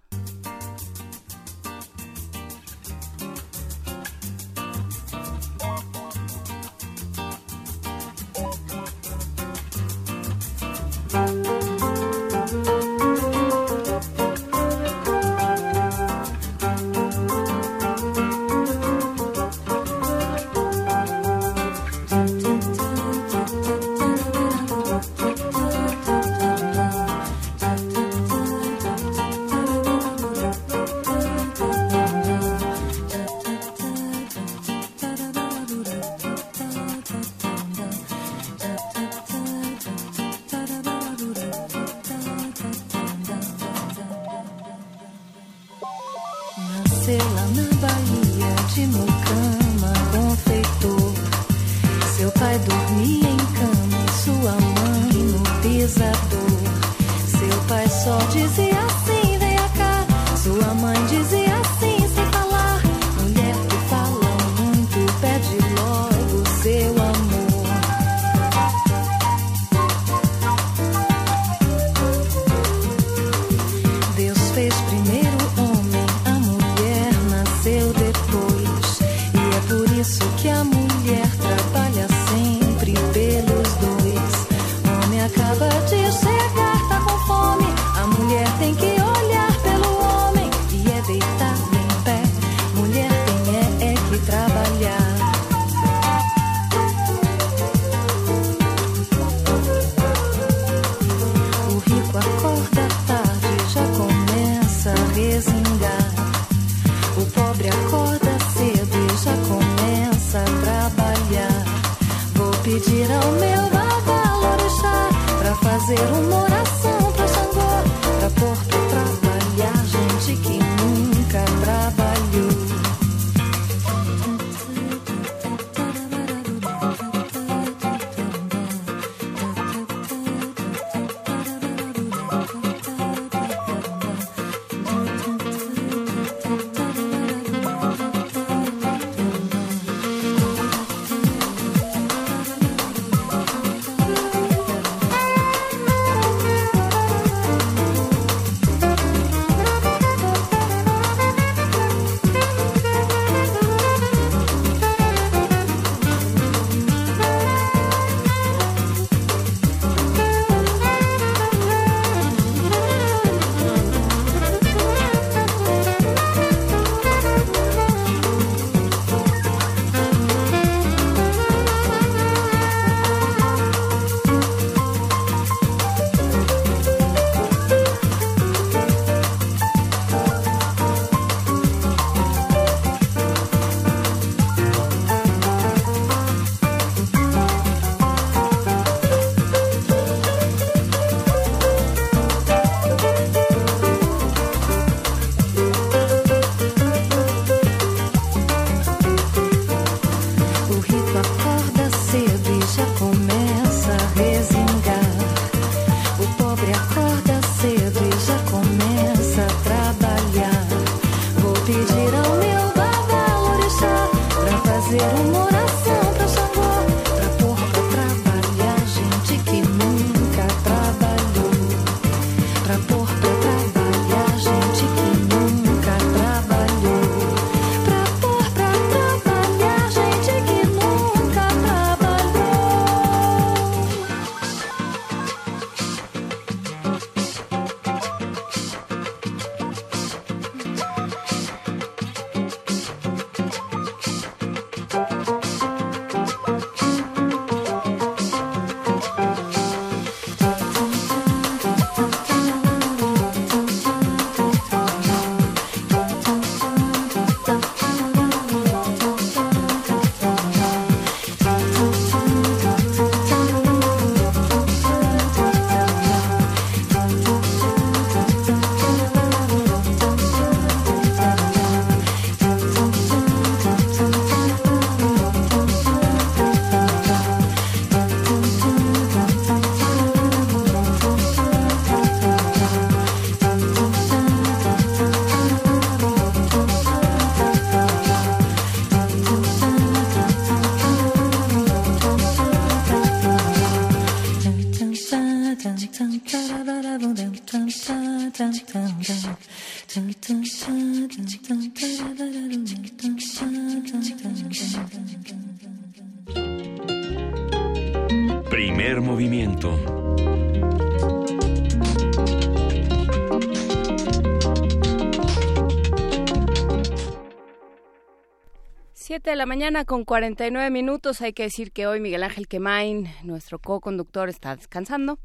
de la mañana con 49 minutos. Hay que decir que hoy Miguel Ángel Quemain, nuestro co-conductor, está descansando.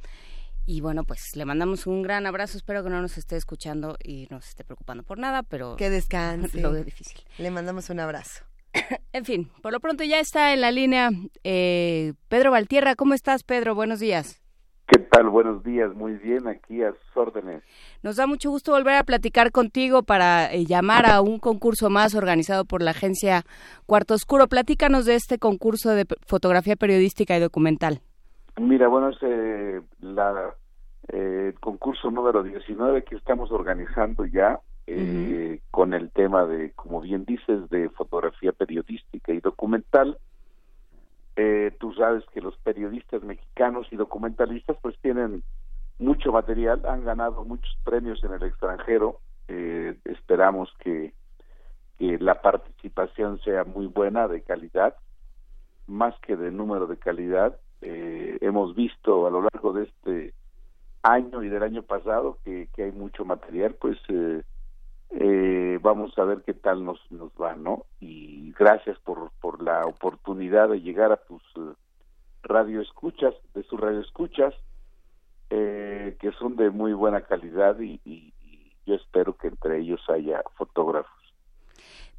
Y bueno, pues le mandamos un gran abrazo. Espero que no nos esté escuchando y no se esté preocupando por nada, pero. Que descanse. *laughs* Lo veo difícil. Le mandamos un abrazo. *coughs* en fin, por lo pronto ya está en la línea eh, Pedro Valtierra. ¿Cómo estás, Pedro? Buenos días. ¿Qué tal? Buenos días. Muy bien, aquí a sus órdenes. Nos da mucho gusto volver a platicar contigo para eh, llamar a un concurso más organizado por la agencia Cuarto Oscuro. Platícanos de este concurso de fotografía periodística y documental. Mira, bueno, es eh, la, eh, el concurso número 19 que estamos organizando ya eh, con el tema de, como bien dices, de fotografía periodística y documental. Eh, tú sabes que los periodistas mexicanos y documentalistas pues tienen mucho material, han ganado muchos premios en el extranjero. Eh, esperamos que, que la participación sea muy buena, de calidad, más que de número de calidad eh, hemos visto a lo largo de este año y del año pasado que, que hay mucho material, pues eh, eh, vamos a ver qué tal nos, nos va, ¿no? Y gracias por, por la oportunidad de llegar a tus eh, radioescuchas, de sus radioescuchas, eh, que son de muy buena calidad y, y yo espero que entre ellos haya fotógrafos.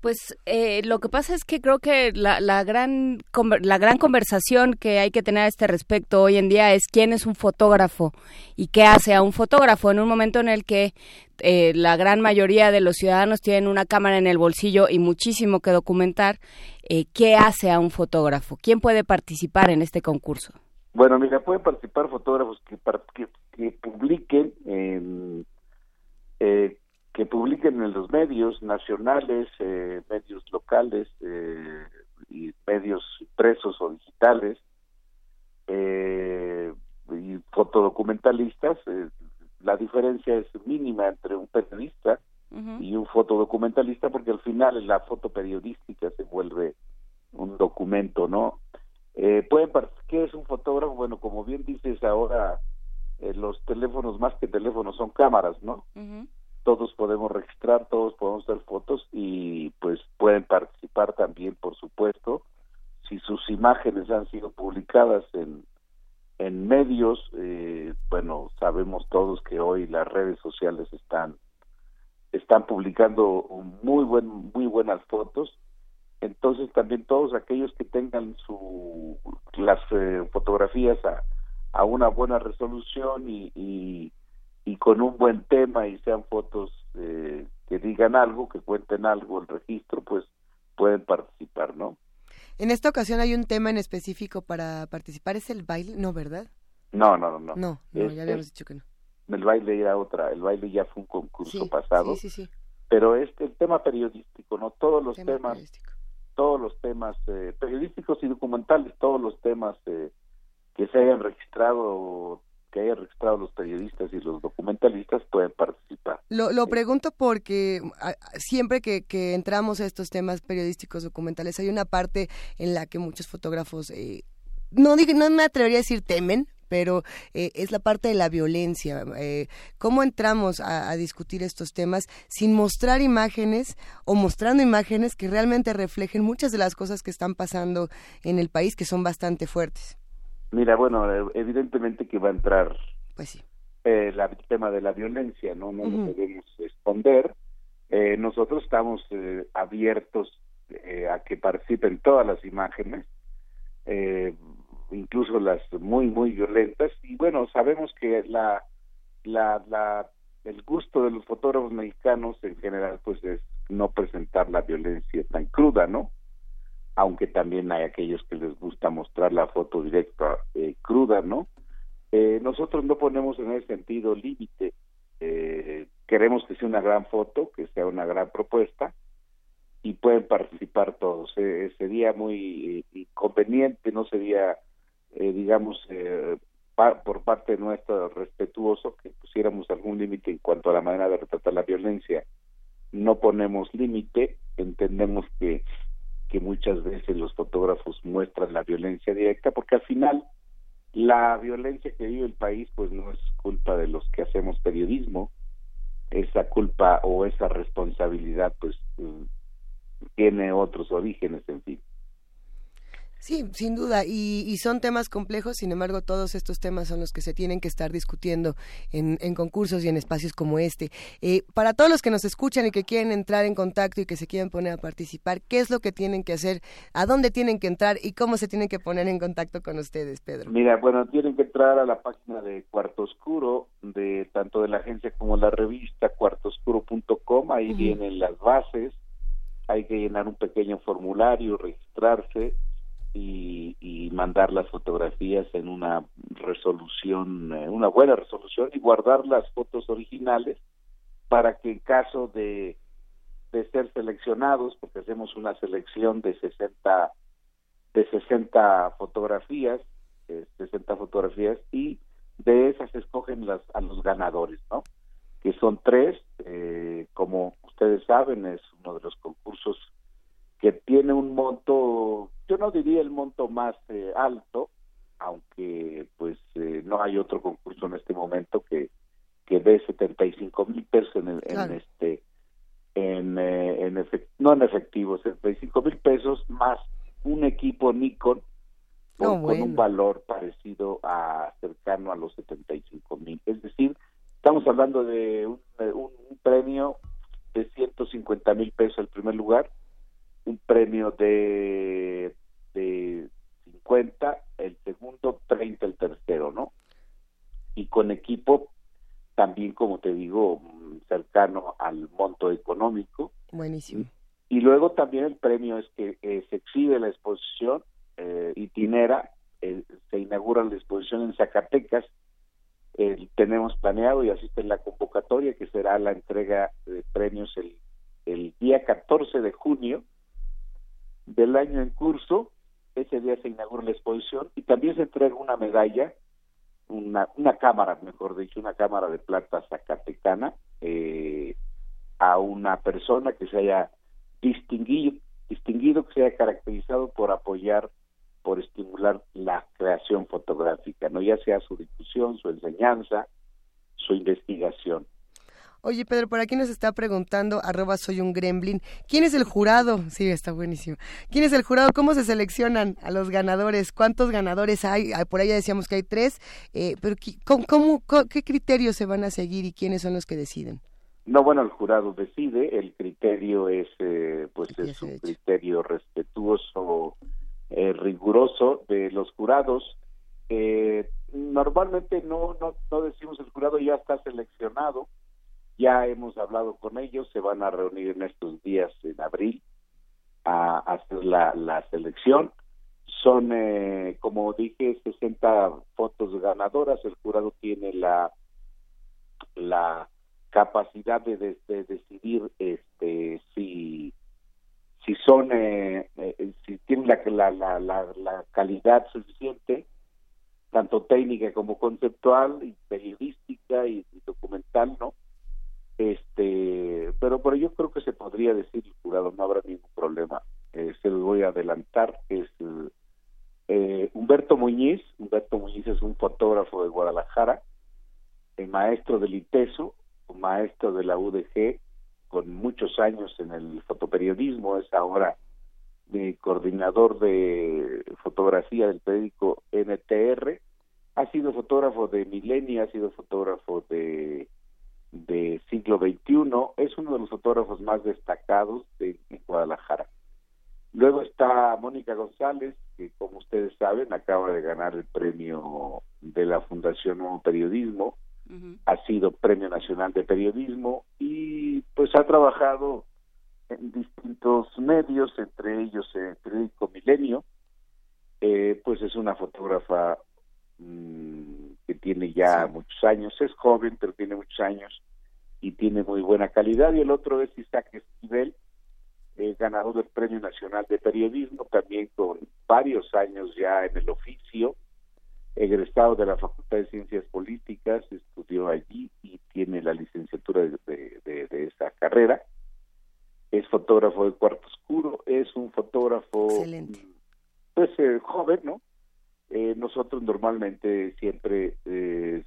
Pues eh, lo que pasa es que creo que la, la, gran la gran conversación que hay que tener a este respecto hoy en día es quién es un fotógrafo y qué hace a un fotógrafo en un momento en el que eh, la gran mayoría de los ciudadanos tienen una cámara en el bolsillo y muchísimo que documentar. Eh, ¿Qué hace a un fotógrafo? ¿Quién puede participar en este concurso? Bueno, mira, pueden participar fotógrafos que, que, que publiquen en eh, que publiquen en los medios nacionales, eh, medios locales eh, y medios impresos o digitales eh, y fotodocumentalistas. Eh, la diferencia es mínima entre un periodista uh -huh. y un fotodocumentalista porque al final la foto periodística se vuelve un documento, ¿no? Eh, pueden ¿Qué es un fotógrafo? Bueno, como bien dices ahora, eh, los teléfonos más que teléfonos son cámaras, ¿no? Uh -huh todos podemos registrar, todos podemos hacer fotos y pues pueden participar también, por supuesto, si sus imágenes han sido publicadas en, en medios, eh, bueno, sabemos todos que hoy las redes sociales están están publicando muy buen muy buenas fotos. Entonces también todos aquellos que tengan su las eh, fotografías a, a una buena resolución y, y y con un buen tema y sean fotos eh, que digan algo, que cuenten algo el registro, pues pueden participar, ¿no? En esta ocasión hay un tema en específico para participar, ¿es el baile? No, ¿verdad? No, no, no. No, no, ya habíamos dicho que no. El baile era otra, el baile ya fue un concurso sí, pasado. Sí, sí, sí. Pero este, el tema periodístico, ¿no? Todos los tema temas, todos los temas eh, periodísticos y documentales, todos los temas eh, que se hayan registrado que hayan registrado los periodistas y los documentalistas pueden participar. Lo, lo pregunto porque siempre que, que, entramos a estos temas periodísticos documentales hay una parte en la que muchos fotógrafos, eh, no, no me atrevería a decir temen, pero eh, es la parte de la violencia. Eh, ¿Cómo entramos a, a, discutir estos temas sin mostrar imágenes o mostrando imágenes que realmente reflejen muchas de las cosas que están pasando en el país que son bastante fuertes? Mira, bueno, evidentemente que va a entrar pues sí. eh, el tema de la violencia, ¿no? No uh -huh. lo podemos esconder. Eh, nosotros estamos eh, abiertos eh, a que participen todas las imágenes, eh, incluso las muy, muy violentas. Y bueno, sabemos que la, la, la, el gusto de los fotógrafos mexicanos en general, pues es no presentar la violencia tan cruda, ¿no? Aunque también hay aquellos que les gusta mostrar la foto directa eh, cruda, ¿no? Eh, nosotros no ponemos en ese sentido límite. Eh, queremos que sea una gran foto, que sea una gran propuesta y pueden participar todos. sería muy conveniente, no sería, digamos, por parte nuestra respetuoso que pusiéramos algún límite en cuanto a la manera de retratar la violencia. No ponemos límite, entendemos que, que muchas veces los fotógrafos muestran la violencia directa porque al final la violencia que vive el país pues no es culpa de los que hacemos periodismo, esa culpa o esa responsabilidad pues mm, tiene otros orígenes, en fin. Sí, sin duda, y, son temas complejos, sin embargo, todos estos temas son los que se tienen que estar discutiendo en, concursos y en espacios como este. Eh, para todos los que nos escuchan y que quieren entrar en contacto y que se quieren poner a participar, ¿qué es lo que tienen que hacer? ¿A dónde tienen que entrar y cómo se tienen que poner en contacto con ustedes, Pedro? Mira, bueno, tienen que entrar a la página de Cuarto Oscuro, de tanto de la agencia como la revista, cuartoscuro.com, ahí vienen las bases, hay que llenar un pequeño formulario, registrarse y, mandar las fotografías en una resolución, eh, una buena resolución y guardar las fotos originales para que en caso de, de ser seleccionados, porque hacemos una selección de 60 de 60 fotografías, 60 fotografías y de esas escogen las a los ganadores, ¿no? Que son tres, eh, como ustedes saben, es uno de los concursos que tiene un monto, yo no diría el monto más eh, alto, aunque pues eh, no hay otro concurso en este momento que que dé 75 mil pesos en, en este en, eh, en no en efectivo 75 mil pesos más un equipo Nikon con, un valor parecido a cercano a los 75 mil. Es decir estamos hablando de un, un premio de 150 mil pesos el primer lugar un premio de, de 50, el segundo 30 el tercero, ¿no? Y con equipo también, como te digo, cercano al monto económico. Buenísimo. Y, luego también el premio es que eh, se exhibe la exposición eh, itinera, eh, se inaugura la exposición en Zacatecas, tenemos planeado y asiste en la convocatoria que será la entrega de premios el, el día 14 de junio del año en curso. Ese día se inaugura la exposición y también se entrega una medalla, una, una cámara, mejor dicho, una cámara de plata zacatecana eh, a una persona que se haya distinguido, distinguido, que se haya caracterizado por apoyar, por estimular la creación fotográfica, no ya sea su difusión, su enseñanza, su investigación. Oye, Pedro, por aquí nos está preguntando, arroba soy un gremlin, ¿quién es el jurado? Sí, está buenísimo. ¿Quién es el jurado? ¿Cómo se seleccionan a los ganadores? ¿Cuántos ganadores hay? Por ahí ya decíamos que hay tres, eh, pero ¿cómo, ¿qué criterios se van a seguir y quiénes son los que deciden? No, bueno, el jurado decide, el criterio es, eh, pues es un criterio respetuoso, eh, riguroso de los jurados. normalmente no, no, no decimos el jurado ya está seleccionado, ya hemos hablado con ellos, se van a reunir en estos días en abril a, hacer la, la, selección. Son, eh, como dije, 60 fotos ganadoras. El jurado tiene la, la capacidad de, decidir este si si son eh, eh, si tienen la, la, la, la, calidad suficiente tanto técnica como conceptual y periodística y documental no este pero pero yo creo que se podría decir jurado no habrá ningún problema. Eh, se lo voy a adelantar es eh, Humberto Muñiz. Humberto Muñiz es un fotógrafo de Guadalajara el maestro del ITESO maestro de la UDG con muchos años en el fotoperiodismo es ahora mi coordinador de fotografía del periódico NTR ha sido fotógrafo de Milenio ha sido fotógrafo de de siglo XXI, es uno de los fotógrafos más destacados de, Guadalajara. Luego está Mónica González, que como ustedes saben acaba de ganar el premio de la Fundación Nuevo Periodismo, ha sido Premio Nacional de Periodismo y pues ha trabajado en distintos medios, entre ellos el periódico Milenio, eh, pues es una fotógrafa Mm, que tiene ya muchos años, es joven, pero tiene muchos años y tiene muy buena calidad. Y el otro es Isaac Esquivel, eh, ganador del Premio Nacional de Periodismo, también con varios años ya en el oficio, egresado de la Facultad de Ciencias Políticas, estudió allí y tiene la licenciatura de, de, esa carrera. Es fotógrafo de cuarto oscuro, es un fotógrafo pues eh, joven, ¿no? Eh, nosotros normalmente siempre eh,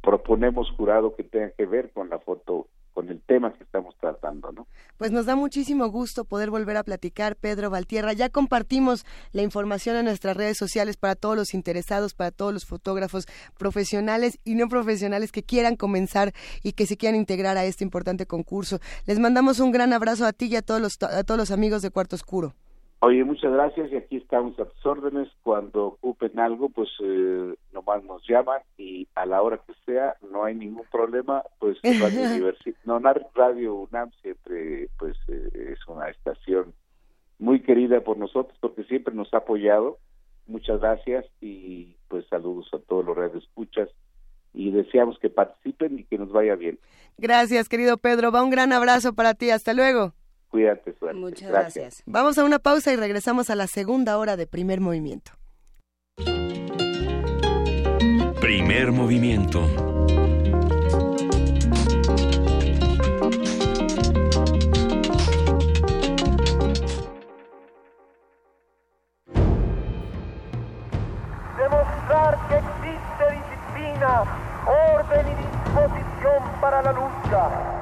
proponemos jurado que tenga que ver con la foto con el tema que estamos tratando, ¿no? Pues nos da muchísimo gusto poder volver a platicar, Pedro Valtierra. Ya compartimos la información en nuestras redes sociales para todos los interesados, para todos los fotógrafos profesionales y no profesionales que quieran comenzar y que se quieran integrar a este importante concurso. Les mandamos un gran abrazo a ti y a todos los, a todos los amigos de Cuarto Oscuro. Oye, muchas gracias y aquí estamos a tus órdenes. Cuando ocupen algo, pues eh, nomás nos llaman y a la hora que sea, no hay ningún problema. Pues *laughs* Radio no, Radio UNAM siempre pues eh, es una estación muy querida por nosotros porque siempre nos ha apoyado. Muchas gracias y pues saludos a todos los radioescuchas y deseamos que participen y que nos vaya bien. Gracias, querido Pedro. Va un gran abrazo para ti. Hasta luego. Cuídate, suerte. Muchas gracias. Vamos a una pausa y regresamos a la segunda hora de primer movimiento. Primer movimiento. Demostrar que existe disciplina, orden y disposición para la lucha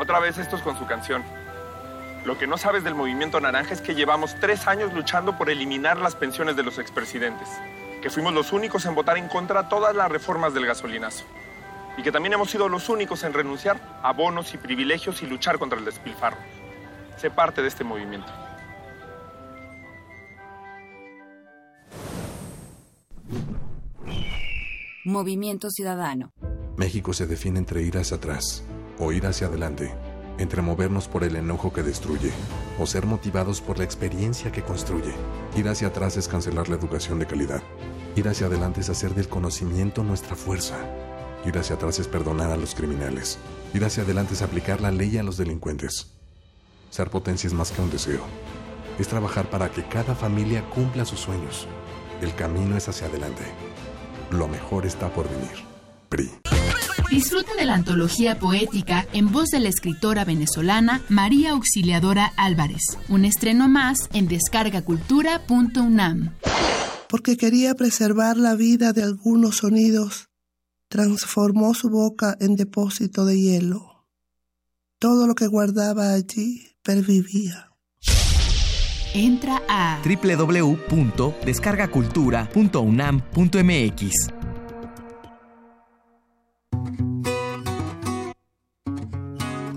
Otra vez estos con su canción. Lo que no sabes del movimiento naranja es que llevamos tres años luchando por eliminar las pensiones de los expresidentes, que fuimos los únicos en votar en contra de todas las reformas del gasolinazo, y que también hemos sido los únicos en renunciar a bonos y privilegios y luchar contra el despilfarro. Sé parte de este movimiento. Movimiento Ciudadano. México se define entre ir hacia atrás o ir hacia adelante, entre movernos por el enojo que destruye o ser motivados por la experiencia que construye. Ir hacia atrás es cancelar la educación de calidad. Ir hacia adelante es hacer del conocimiento nuestra fuerza. Ir hacia atrás es perdonar a los criminales. Ir hacia adelante es aplicar la ley a los delincuentes. Ser potencia es más que un deseo. Es trabajar para que cada familia cumpla sus sueños. El camino es hacia adelante. Lo mejor está por venir. PRI. Disfruta de la antología poética en voz de la escritora venezolana María Auxiliadora Álvarez. Un estreno más en descargacultura.unam. Porque quería preservar la vida de algunos sonidos, transformó su boca en depósito de hielo. Todo lo que guardaba allí pervivía. Entra a www.descargacultura.unam.mx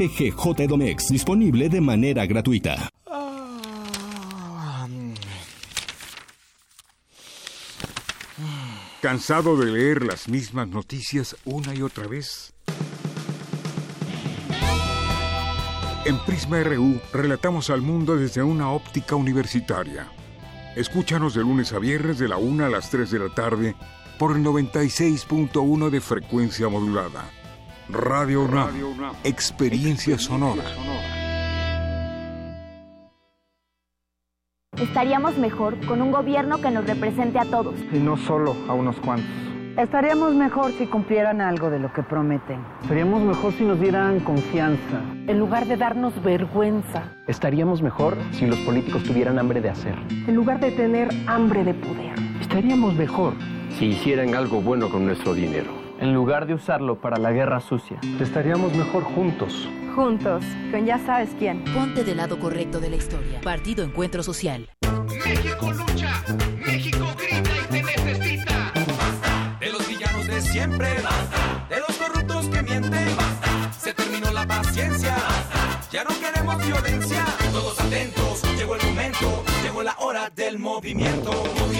FGJ Edomex, disponible de manera gratuita. ¿Cansado de leer las mismas noticias una y otra vez? En Prisma RU relatamos al mundo desde una óptica universitaria. Escúchanos de lunes a viernes de la 1 a las 3 de la tarde por el 96.1 de frecuencia modulada Radio UNAM, experiencia sonora. Estaríamos mejor con un gobierno que nos represente a todos. Y no solo a unos cuantos. Estaríamos mejor si cumplieran algo de lo que prometen. Estaríamos mejor si nos dieran confianza. En lugar de darnos vergüenza. Estaríamos mejor si los políticos tuvieran hambre de hacer. En lugar de tener hambre de poder. Estaríamos mejor si hicieran algo bueno con nuestro dinero. En lugar de usarlo para la guerra sucia. Estaríamos mejor juntos. Juntos, con ya sabes quién. Ponte del lado correcto de la historia. Partido Encuentro Social. México lucha, México grita y te necesita. De los villanos de siempre, de los corruptos que mienten. Se terminó la paciencia, ya no queremos violencia. Todos atentos, llegó el momento, llegó la hora del movimiento. Movimiento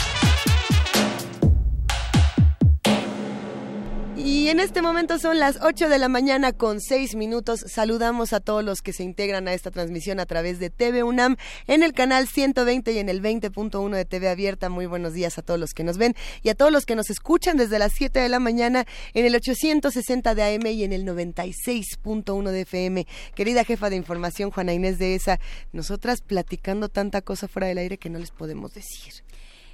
Y en este momento son las 8 de la mañana con 6 minutos. Saludamos a todos los que se integran a esta transmisión a través de TV UNAM en el canal 120 y en el 20.1 de TV Abierta. Muy buenos días a todos los que nos ven y a todos los que nos escuchan desde las 7 de la mañana en el 860 de AM y en el 96.1 de FM. Querida jefa de información, Juana Inés de ESA, nosotras platicando tanta cosa fuera del aire que no les podemos decir.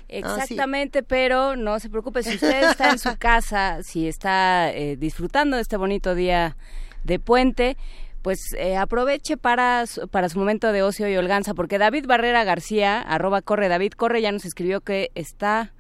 Exactamente, pero no se preocupe, si usted está en su *laughs* casa, si está eh, disfrutando de este bonito día de puente, pues eh, aproveche para su, para su momento de ocio y holganza, porque David Barrera García, arroba corre David corre, ya nos escribió que está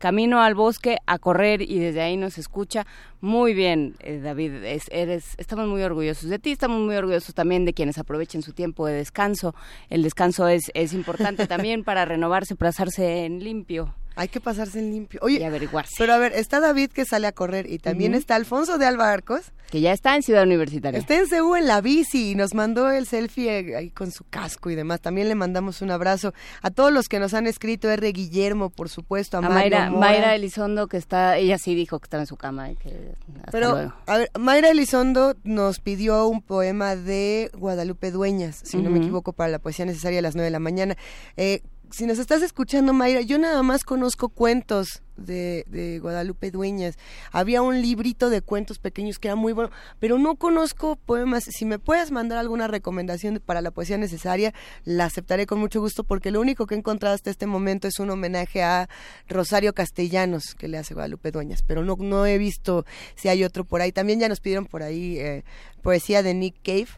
camino al bosque a correr y desde ahí nos escucha. Muy bien, eh, David, es, eres, estamos muy orgullosos de ti, estamos muy orgullosos también de quienes aprovechen su tiempo de descanso. El descanso es, es importante *laughs* también para renovarse, para pasarse en limpio. Hay que pasarse en limpio. Oye, y averiguarse. Pero a ver, está David que sale a correr y también uh -huh. está Alfonso de Alba Arcos. Que ya está en Ciudad Universitaria. Está en Ceú en la bici y nos mandó el selfie ahí con su casco y demás. También le mandamos un abrazo a todos los que nos han escrito. R. Guillermo, por supuesto, a, a Mayra, Mora. Mayra Elizondo, que está, ella sí dijo que estaba en su cama. Que pero, luego. a ver, Mayra Elizondo nos pidió un poema de Guadalupe Dueñas, si uh -huh. no me equivoco, para la poesía necesaria a las 9 de la mañana. Eh, si nos estás escuchando, Mayra, yo nada más conozco cuentos de, de, Guadalupe Dueñas. Había un librito de cuentos pequeños que era muy bueno, pero no conozco poemas. Si me puedes mandar alguna recomendación para la poesía necesaria, la aceptaré con mucho gusto, porque lo único que he encontrado hasta este momento es un homenaje a Rosario Castellanos que le hace Guadalupe Dueñas, pero no, he visto si hay otro por ahí. También ya nos pidieron por ahí eh, poesía de Nick Cave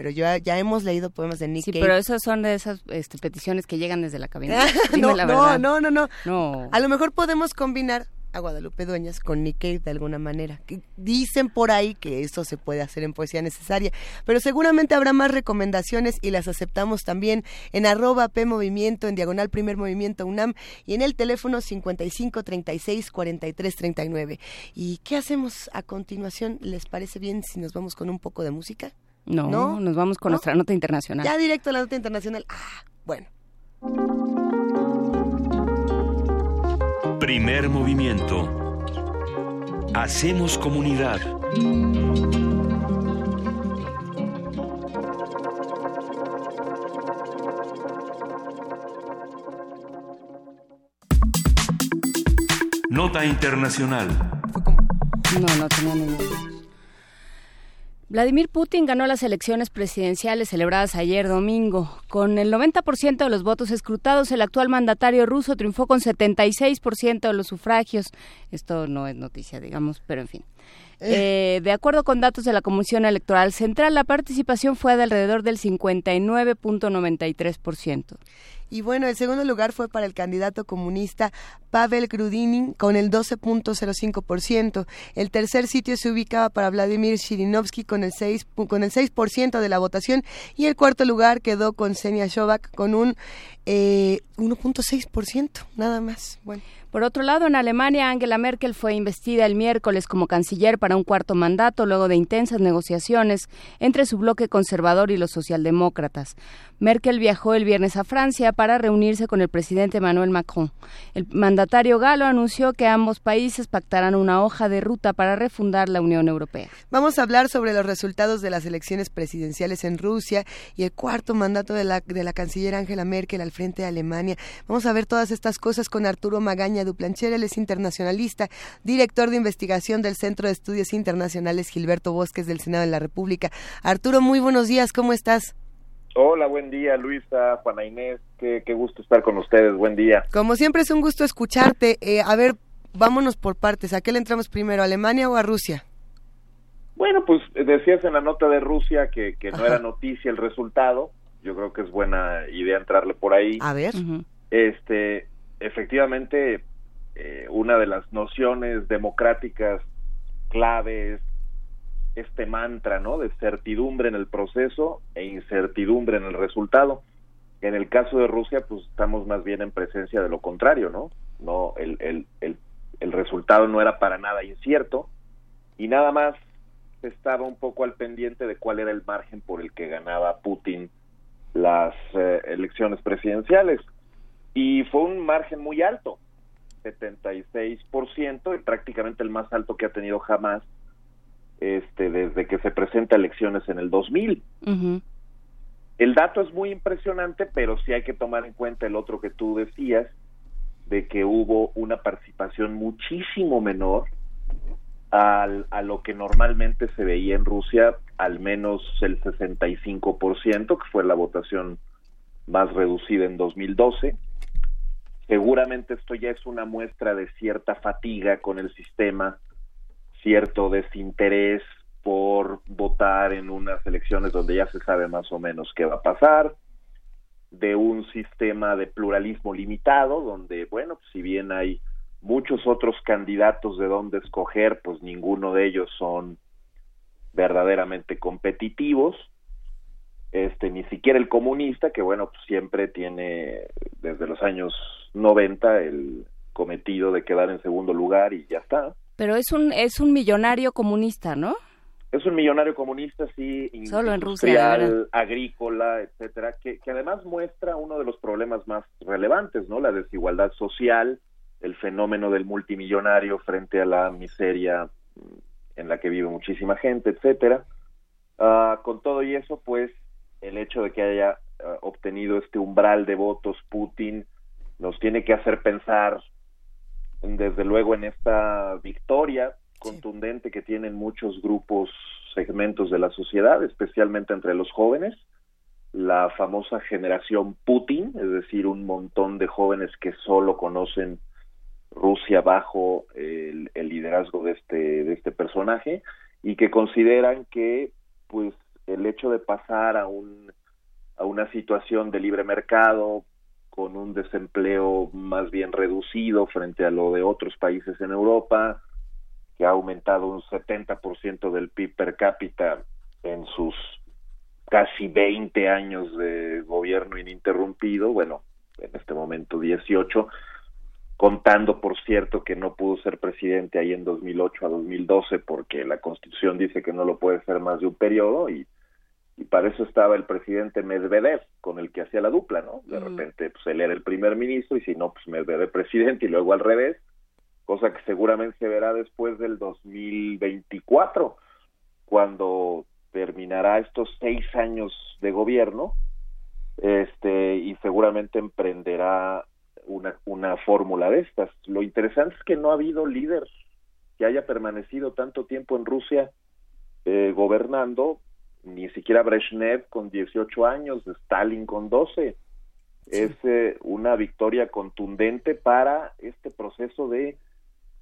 pero ya, ya hemos leído poemas de Nick Sí, Cave. pero esas son de esas este, peticiones que llegan desde la cabina. *laughs* no, la no, no, no, no, no. A lo mejor podemos combinar a Guadalupe Dueñas con Nick Cave de alguna manera. Dicen por ahí que eso se puede hacer en poesía necesaria, pero seguramente habrá más recomendaciones y las aceptamos también en arroba P Movimiento, en diagonal Primer Movimiento UNAM y en el teléfono 55 36 43 39. ¿Y qué hacemos a continuación? ¿Les parece bien si nos vamos con un poco de música? No, ¿No? nos vamos con ¿No? nuestra nota internacional. Ya directo a la nota internacional. Ah, bueno. Primer movimiento. Hacemos comunidad. Nota internacional. No, no tenía ni idea. Vladimir Putin ganó las elecciones presidenciales celebradas ayer domingo. Con el 90% de los votos escrutados, el actual mandatario ruso triunfó con 76% de los sufragios. Esto no es noticia, digamos, pero en fin. Eh, de acuerdo con datos de la Comisión Electoral Central, la participación fue de alrededor del 59.93%. Y bueno, el segundo lugar fue para el candidato comunista Pavel Grudinin con el 12.05%. El tercer sitio se ubicaba para Vladimir Shirinovsky con el 6, con el 6% de la votación y el cuarto lugar quedó con Senia Shovak con un eh, 1.6%, nada más. Bueno. Por otro lado, en Alemania, Angela Merkel fue investida el miércoles como canciller para un cuarto mandato luego de intensas negociaciones entre su bloque conservador y los socialdemócratas. Merkel viajó el viernes a Francia para reunirse con el presidente Emmanuel Macron. El mandatario galo anunció que ambos países pactarán una hoja de ruta para refundar la Unión Europea. Vamos a hablar sobre los resultados de las elecciones presidenciales en Rusia y el cuarto mandato de la, de la canciller Angela Merkel al frente de Alemania. Vamos a ver todas estas cosas con Arturo Magaña Duplancher, él es internacionalista, director de investigación del Centro de Estudios Internacionales Gilberto Bosques del Senado de la República. Arturo, muy buenos días, ¿cómo estás? Hola, buen día, Luisa, Juana Inés, qué, qué gusto estar con ustedes, buen día. Como siempre es un gusto escucharte. Eh, a ver, vámonos por partes. ¿A qué le entramos primero, a Alemania o a Rusia? Bueno, pues decías en la nota de Rusia que, que no era noticia el resultado. Yo creo que es buena idea entrarle por ahí. A ver. Este, efectivamente, eh, una de las nociones democráticas claves este mantra, ¿no? De certidumbre en el proceso e incertidumbre en el resultado. En el caso de Rusia, pues estamos más bien en presencia de lo contrario, ¿no? No, el, el, el, el resultado no era para nada incierto y nada más estaba un poco al pendiente de cuál era el margen por el que ganaba Putin las eh, elecciones presidenciales. Y fue un margen muy alto, 76%, y prácticamente el más alto que ha tenido jamás este, desde que se presenta elecciones en el 2000. El dato es muy impresionante, pero sí hay que tomar en cuenta el otro que tú decías, de que hubo una participación muchísimo menor al, a lo que normalmente se veía en Rusia, al menos el 65%, que fue la votación más reducida en 2012. Seguramente esto ya es una muestra de cierta fatiga con el sistema, cierto desinterés por votar en unas elecciones donde ya se sabe más o menos qué va a pasar, de un sistema de pluralismo limitado, donde, bueno, pues, si bien hay muchos otros candidatos de dónde escoger, pues ninguno de ellos son verdaderamente competitivos, este ni siquiera el comunista que bueno pues siempre tiene desde los años 90 el cometido de quedar en segundo lugar y ya está. Pero es un es un millonario comunista no es un millonario comunista sí solo en Rusia agrícola etcétera que, que además muestra uno de los problemas más relevantes no la desigualdad social el fenómeno del multimillonario frente a la miseria en la que vive muchísima gente etcétera. Uh, con todo y eso pues el hecho de que haya uh, obtenido este umbral de votos Putin nos tiene que hacer pensar desde luego en esta victoria contundente que tienen muchos grupos, segmentos de la sociedad, especialmente entre los jóvenes, la famosa generación Putin, es decir, un montón de jóvenes que solo conocen Rusia bajo el, el liderazgo de este, de este personaje y que consideran que pues el hecho de pasar a un a una situación de libre mercado con un desempleo más bien reducido frente a lo de otros países en Europa, que ha aumentado un 70% del PIB per cápita en sus casi 20 años de gobierno ininterrumpido, bueno, en este momento 18, contando por cierto que no pudo ser presidente ahí en 2008 a 2012 porque la Constitución dice que no lo puede ser más de un periodo y y para eso estaba el presidente Medvedev con el que hacía la dupla, ¿no? De repente pues él era el primer ministro y si no pues Medvedev presidente y luego al revés, cosa que seguramente se verá después del 2024 cuando terminará estos seis años de gobierno este y seguramente emprenderá una, una fórmula de estas. Lo interesante es que no ha habido líder que haya permanecido tanto tiempo en Rusia eh, gobernando ni siquiera Brezhnev con 18 años, Stalin con 12. Es eh, una victoria contundente para este proceso de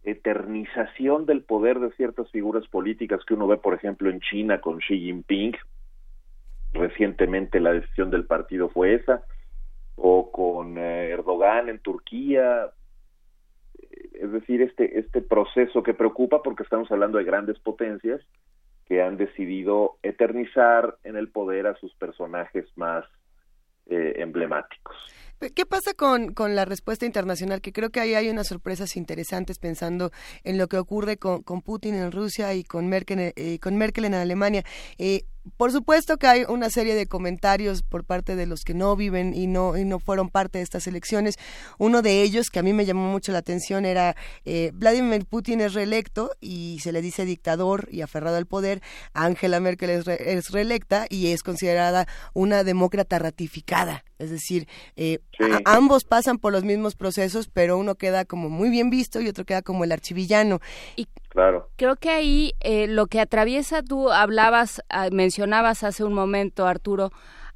eternización del poder de ciertas figuras políticas que uno ve, por ejemplo, en China con Xi Jinping. Recientemente la decisión del partido fue esa. o con eh, Erdogan en Turquía. Es decir, este, este proceso que preocupa porque estamos hablando de grandes potencias que han decidido eternizar en el poder a sus personajes más eh, emblemáticos. ¿Qué pasa con, con, la respuesta internacional? Que creo que ahí hay unas sorpresas interesantes pensando en lo que ocurre con, con Putin en Rusia y con Merkel, eh, con Merkel en Alemania. Eh, por supuesto que hay una serie de comentarios por parte de los que no viven y no y no fueron parte de estas elecciones. Uno de ellos que a mí me llamó mucho la atención era eh, Vladimir Putin es reelecto y se le dice dictador y aferrado al poder. Angela Merkel es, es reelecta y es considerada una demócrata ratificada. Es decir, eh, ambos pasan por los mismos procesos, pero uno queda como muy bien visto y otro queda como el archivillano. Y Claro. Creo que ahí eh, lo que atraviesa, tú hablabas, ah, mencionabas hace un momento, Arturo,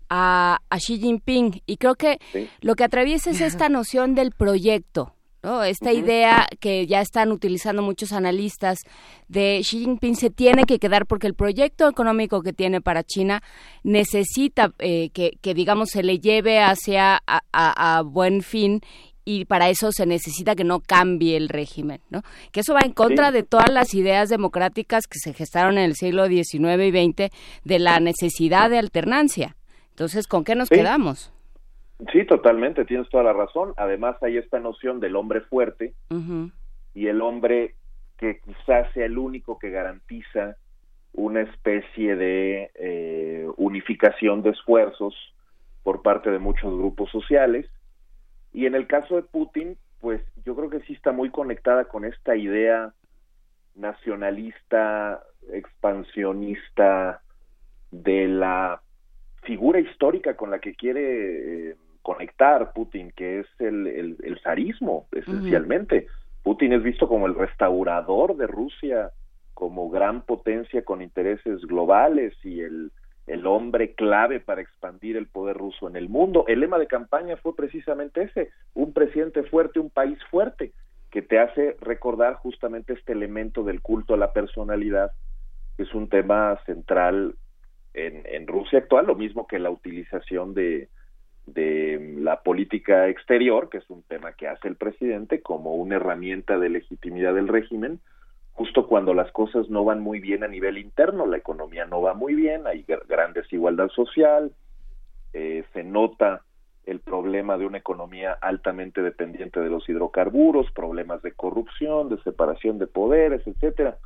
a, a Xi Jinping, y creo que lo que atraviesa es esta noción del proyecto. ¿no? Esta idea que ya están utilizando muchos analistas de Xi Jinping se tiene que quedar porque el proyecto económico que tiene para China necesita eh, que, que, digamos, se le lleve hacia a, a, a buen fin y para eso se necesita que no cambie el régimen, ¿no? Que eso va en contra de todas las ideas democráticas que se gestaron en el siglo XIX y XX de la necesidad de alternancia. Entonces, ¿con qué nos sí. quedamos? Sí, totalmente, tienes toda la razón. Además, hay esta noción del hombre fuerte uh -huh. y el hombre que quizás sea el único que garantiza una especie de eh, unificación de esfuerzos por parte de muchos grupos sociales y en el caso de Putin, pues yo creo que sí está muy conectada con esta idea nacionalista, expansionista de la figura histórica con la que quiere eh, conectar Putin, que es el, el, el zarismo, esencialmente. Uh -huh. Putin es visto como el restaurador de Rusia, como gran potencia con intereses globales y el el hombre clave para expandir el poder ruso en el mundo. El lema de campaña fue precisamente ese, un presidente fuerte, un país fuerte, que te hace recordar justamente este elemento del culto a la personalidad, que es un tema central en, en Rusia actual, lo mismo que la utilización de, de la política exterior, que es un tema que hace el presidente como una herramienta de legitimidad del régimen, justo cuando las cosas no van muy bien a nivel interno, la economía no va muy bien, hay gran desigualdad social, eh, se nota el problema de una economía altamente dependiente de los hidrocarburos, problemas de corrupción, de separación de poderes, etcétera.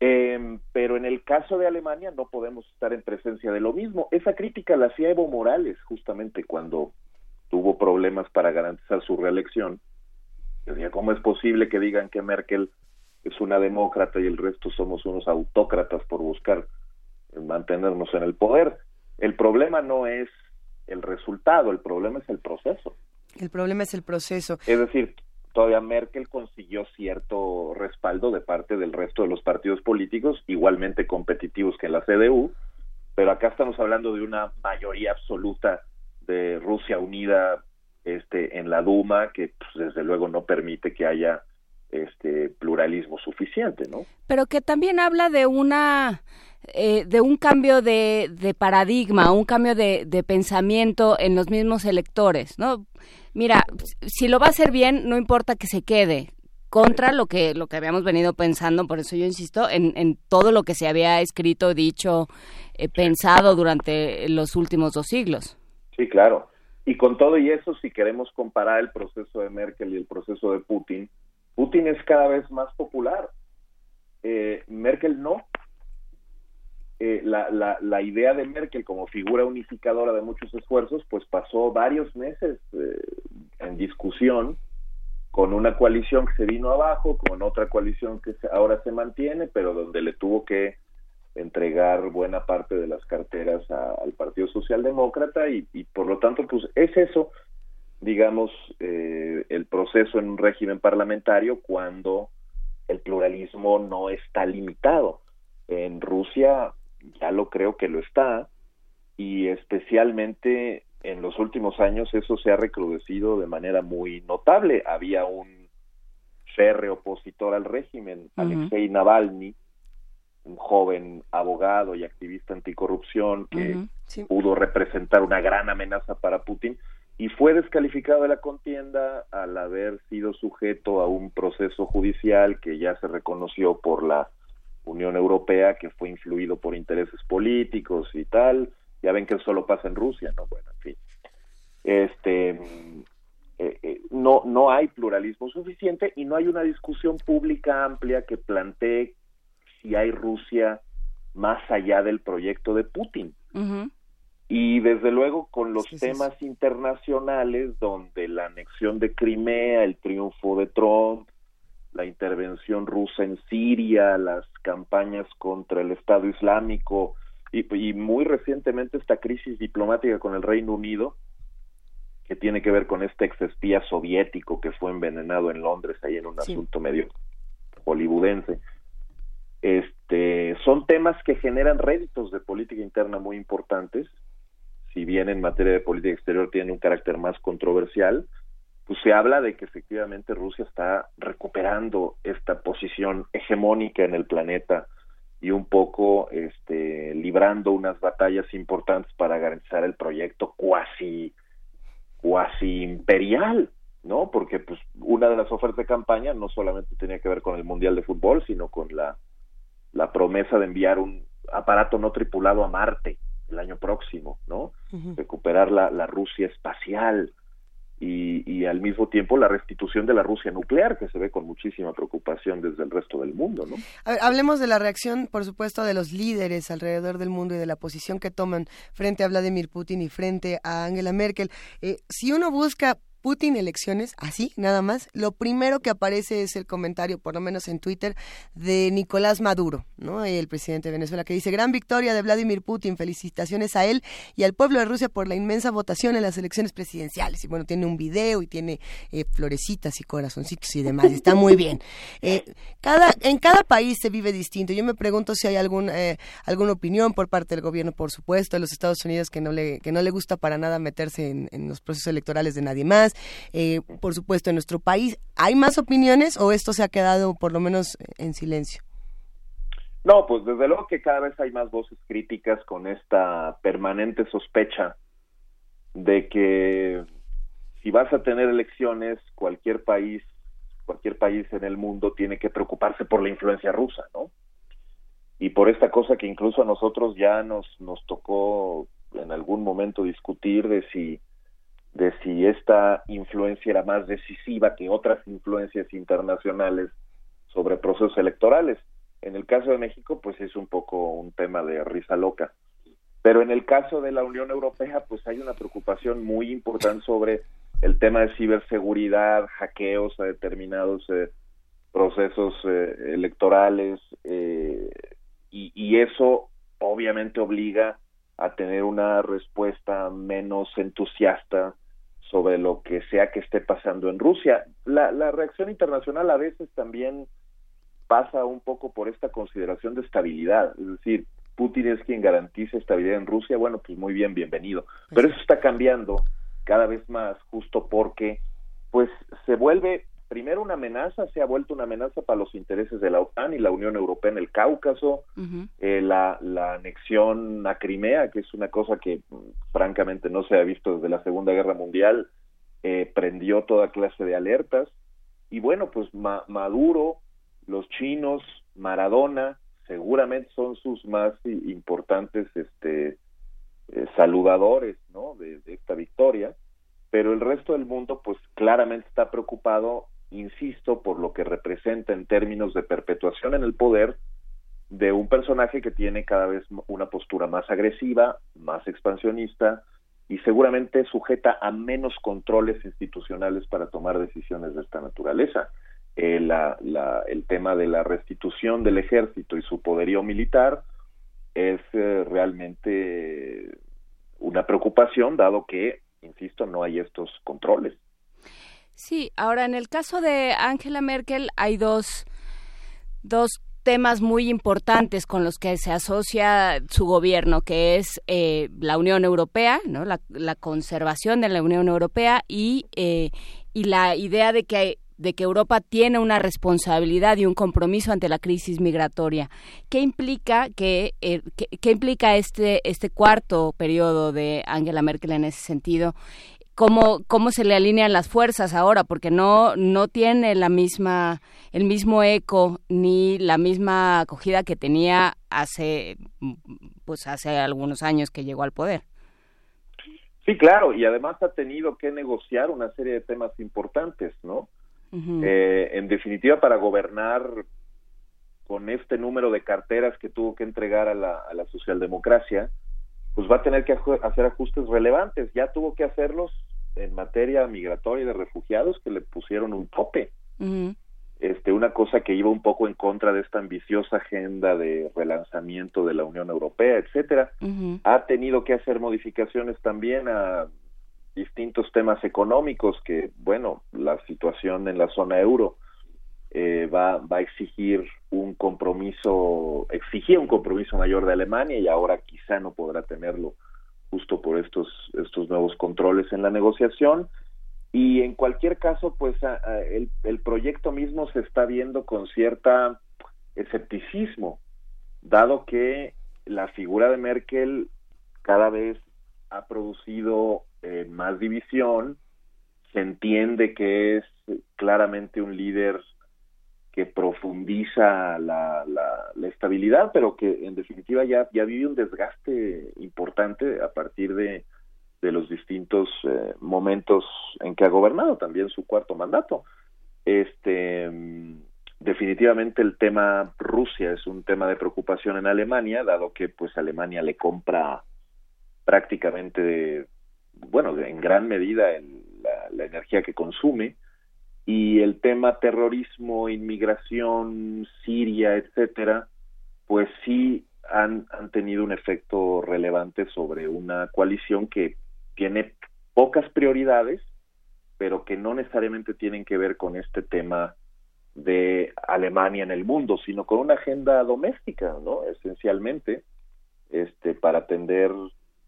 Eh, pero en el caso de Alemania no podemos estar en presencia de lo mismo. Esa crítica la hacía Evo Morales justamente cuando tuvo problemas para garantizar su reelección. Decía, ¿cómo es posible que digan que Merkel es una demócrata y el resto somos unos autócratas por buscar mantenernos en el poder. El problema no es el resultado, el problema es el proceso. El problema es el proceso. Es decir, todavía Merkel consiguió cierto respaldo de parte del resto de los partidos políticos, igualmente competitivos que en la CDU, pero acá estamos hablando de una mayoría absoluta de Rusia unida este en la Duma que pues, desde luego no permite que haya este pluralismo suficiente, ¿no? Pero que también habla de una eh, de un cambio de, de paradigma, un cambio de, de, pensamiento en los mismos electores, ¿no? Mira, si lo va a hacer bien, no importa que se quede contra lo que lo que habíamos venido pensando, por eso yo insisto en, en todo lo que se había escrito, dicho, eh, pensado durante los últimos dos siglos. Sí, claro. Y con todo y eso, si queremos comparar el proceso de Merkel y el proceso de Putin, Putin es cada vez más popular. Eh, Merkel no. Eh, la, la, la, idea de Merkel como figura unificadora de muchos esfuerzos, pues pasó varios meses eh, en discusión con una coalición que se vino abajo, con otra coalición que se, ahora se mantiene, pero donde le tuvo que entregar buena parte de las carteras al Partido Socialdemócrata y, y por lo tanto, pues es eso digamos, eh, el proceso en un régimen parlamentario cuando el pluralismo no está limitado. En Rusia ya lo creo que lo está y especialmente en los últimos años eso se ha recrudecido de manera muy notable. Había un férreo opositor al régimen, uh -huh. Alexei Navalny, un joven abogado y activista anticorrupción que uh -huh. sí. pudo representar una gran amenaza para Putin, y fue descalificado de la contienda al haber sido sujeto a un proceso judicial que ya se reconoció por la Unión Europea que fue influido por intereses políticos y tal. Ya ven que eso solo pasa en Rusia, ¿no? Bueno, en fin. Este, eh, eh, no, no hay pluralismo suficiente y no hay una discusión pública amplia que plantee si hay Rusia más allá del proyecto de Putin. Y desde luego con los temas internacionales donde la anexión de Crimea, el triunfo de Trump, la intervención rusa en Siria, las campañas contra el Estado Islámico y, muy recientemente esta crisis diplomática con el Reino Unido, que tiene que ver con este exespía soviético que fue envenenado en Londres ahí en un asunto medio hollywoodense. Este, son temas que generan réditos de política interna muy importantes si bien en materia de política exterior tiene un carácter más controversial, pues se habla de que efectivamente Rusia está recuperando esta posición hegemónica en el planeta y un poco este librando unas batallas importantes para garantizar el proyecto cuasi cuasi imperial, ¿no? Porque pues una de las ofertas de campaña no solamente tenía que ver con el Mundial de Fútbol, sino con la promesa de enviar un aparato no tripulado a Marte el año próximo, ¿no? Recuperar la, la, Rusia espacial y, y, al mismo tiempo la restitución de la Rusia nuclear, que se ve con muchísima preocupación desde el resto del mundo, ¿no? hablemos de la reacción, por supuesto, de los líderes alrededor del mundo y de la posición que toman frente a Vladimir Putin y frente a Angela Merkel. Eh, si uno busca Putin elecciones, así, nada más, lo primero que aparece es el comentario, por lo menos en Twitter, de Nicolás Maduro, ¿no? el presidente de Venezuela, que dice, gran victoria de Vladimir Putin, felicitaciones a él y al pueblo de Rusia por la inmensa votación en las elecciones presidenciales. Y bueno, tiene un video y tiene eh, florecitas y corazoncitos y demás, está muy bien. *laughs* Eh, cada, en cada país se vive distinto. Yo me pregunto si hay algún, eh, alguna opinión por parte del gobierno, por supuesto, de los Estados Unidos que no le, que no le gusta para nada meterse en los procesos electorales de nadie más eh, por supuesto, en nuestro país. ¿Hay más opiniones o esto se ha quedado por lo menos en silencio? No, pues desde luego que cada vez hay más voces críticas con esta permanente sospecha de que si vas a tener elecciones, cualquier país, cualquier país en el mundo tiene que preocuparse por la influencia rusa, ¿no? Y por esta cosa que incluso a nosotros ya nos, nos tocó en algún momento discutir de si de si esta influencia era más decisiva que otras influencias internacionales sobre procesos electorales. En el caso de México, pues es un poco un tema de risa loca. Pero en el caso de la Unión Europea, pues hay una preocupación muy importante sobre el tema de ciberseguridad, hackeos a determinados eh, procesos eh, electorales, eh, y, y, eso obviamente obliga a tener una respuesta menos entusiasta sobre lo que sea que esté pasando en Rusia. La, la reacción internacional a veces también pasa un poco por esta consideración de estabilidad, es decir, Putin es quien garantiza estabilidad en Rusia, bueno, pues muy bien, bienvenido. Pero eso está cambiando cada vez más justo porque pues se vuelve primero una amenaza, se ha vuelto una amenaza para los intereses de la OTAN y la Unión Europea en el Cáucaso, eh, la, la, anexión a Crimea, que es una cosa que mm, francamente no se ha visto desde la Segunda Guerra Mundial, eh, prendió toda clase de alertas. Y bueno, pues Maduro, los chinos, Maradona, seguramente son sus más importantes este, eh, saludadores ¿no? de esta victoria pero el resto del mundo pues claramente está preocupado insisto, por lo que representa en términos de perpetuación en el poder de un personaje que tiene cada vez una postura más agresiva, más expansionista y seguramente sujeta a menos controles institucionales para tomar decisiones de esta naturaleza. Eh, el tema de la restitución del ejército y su poderío militar es eh, realmente una preocupación, dado que, insisto, no hay estos controles. Sí, ahora en el caso de Angela Merkel hay dos, dos temas muy importantes con los que se asocia su gobierno, que es eh, la Unión Europea, ¿no? la, conservación de la Unión Europea y, eh, y la idea de que de que Europa tiene una responsabilidad y un compromiso ante la crisis migratoria. ¿Qué implica que, eh, qué, implica este este cuarto periodo de Angela Merkel en ese sentido? Cómo, cómo se le alinean las fuerzas ahora, porque no, no tiene la misma, el mismo eco ni la misma acogida que tenía hace, pues hace algunos años que llegó al poder. Sí, claro, y además ha tenido que negociar una serie de temas importantes, ¿no? eh, en definitiva, para gobernar con este número de carteras que tuvo que entregar a la, a la socialdemocracia, pues va a tener que hacer ajustes relevantes. Ya tuvo que hacerlos en materia migratoria y de refugiados, que le pusieron un tope. este, una cosa que iba un poco en contra de esta ambiciosa agenda de relanzamiento de la Unión Europea, etcétera. Ha tenido que hacer modificaciones también a distintos temas económicos que, bueno, la situación en la zona euro eh, va, va a exigir un compromiso, exigía un compromiso mayor de Alemania y ahora quizá no podrá tenerlo justo por estos, estos nuevos controles en la negociación. Y en cualquier caso, pues el, el proyecto mismo se está viendo con cierta escepticismo, dado que la figura de Merkel cada vez ha producido eh, más división, se entiende que es claramente un líder que profundiza la, la, estabilidad, pero que en definitiva ya, ya vive un desgaste importante a partir de, de los distintos eh, momentos en que ha gobernado, también su cuarto mandato. Este, definitivamente el tema Rusia es un tema de preocupación en Alemania, dado que pues Alemania le compra prácticamente, bueno, en gran medida la, la energía que consume, y el tema terrorismo, inmigración, Siria, etcétera, pues sí han, han tenido un efecto relevante sobre una coalición que tiene pocas prioridades, pero que no necesariamente tienen que ver con este tema de Alemania en el mundo, sino con una agenda doméstica, ¿no? Esencialmente, este, para atender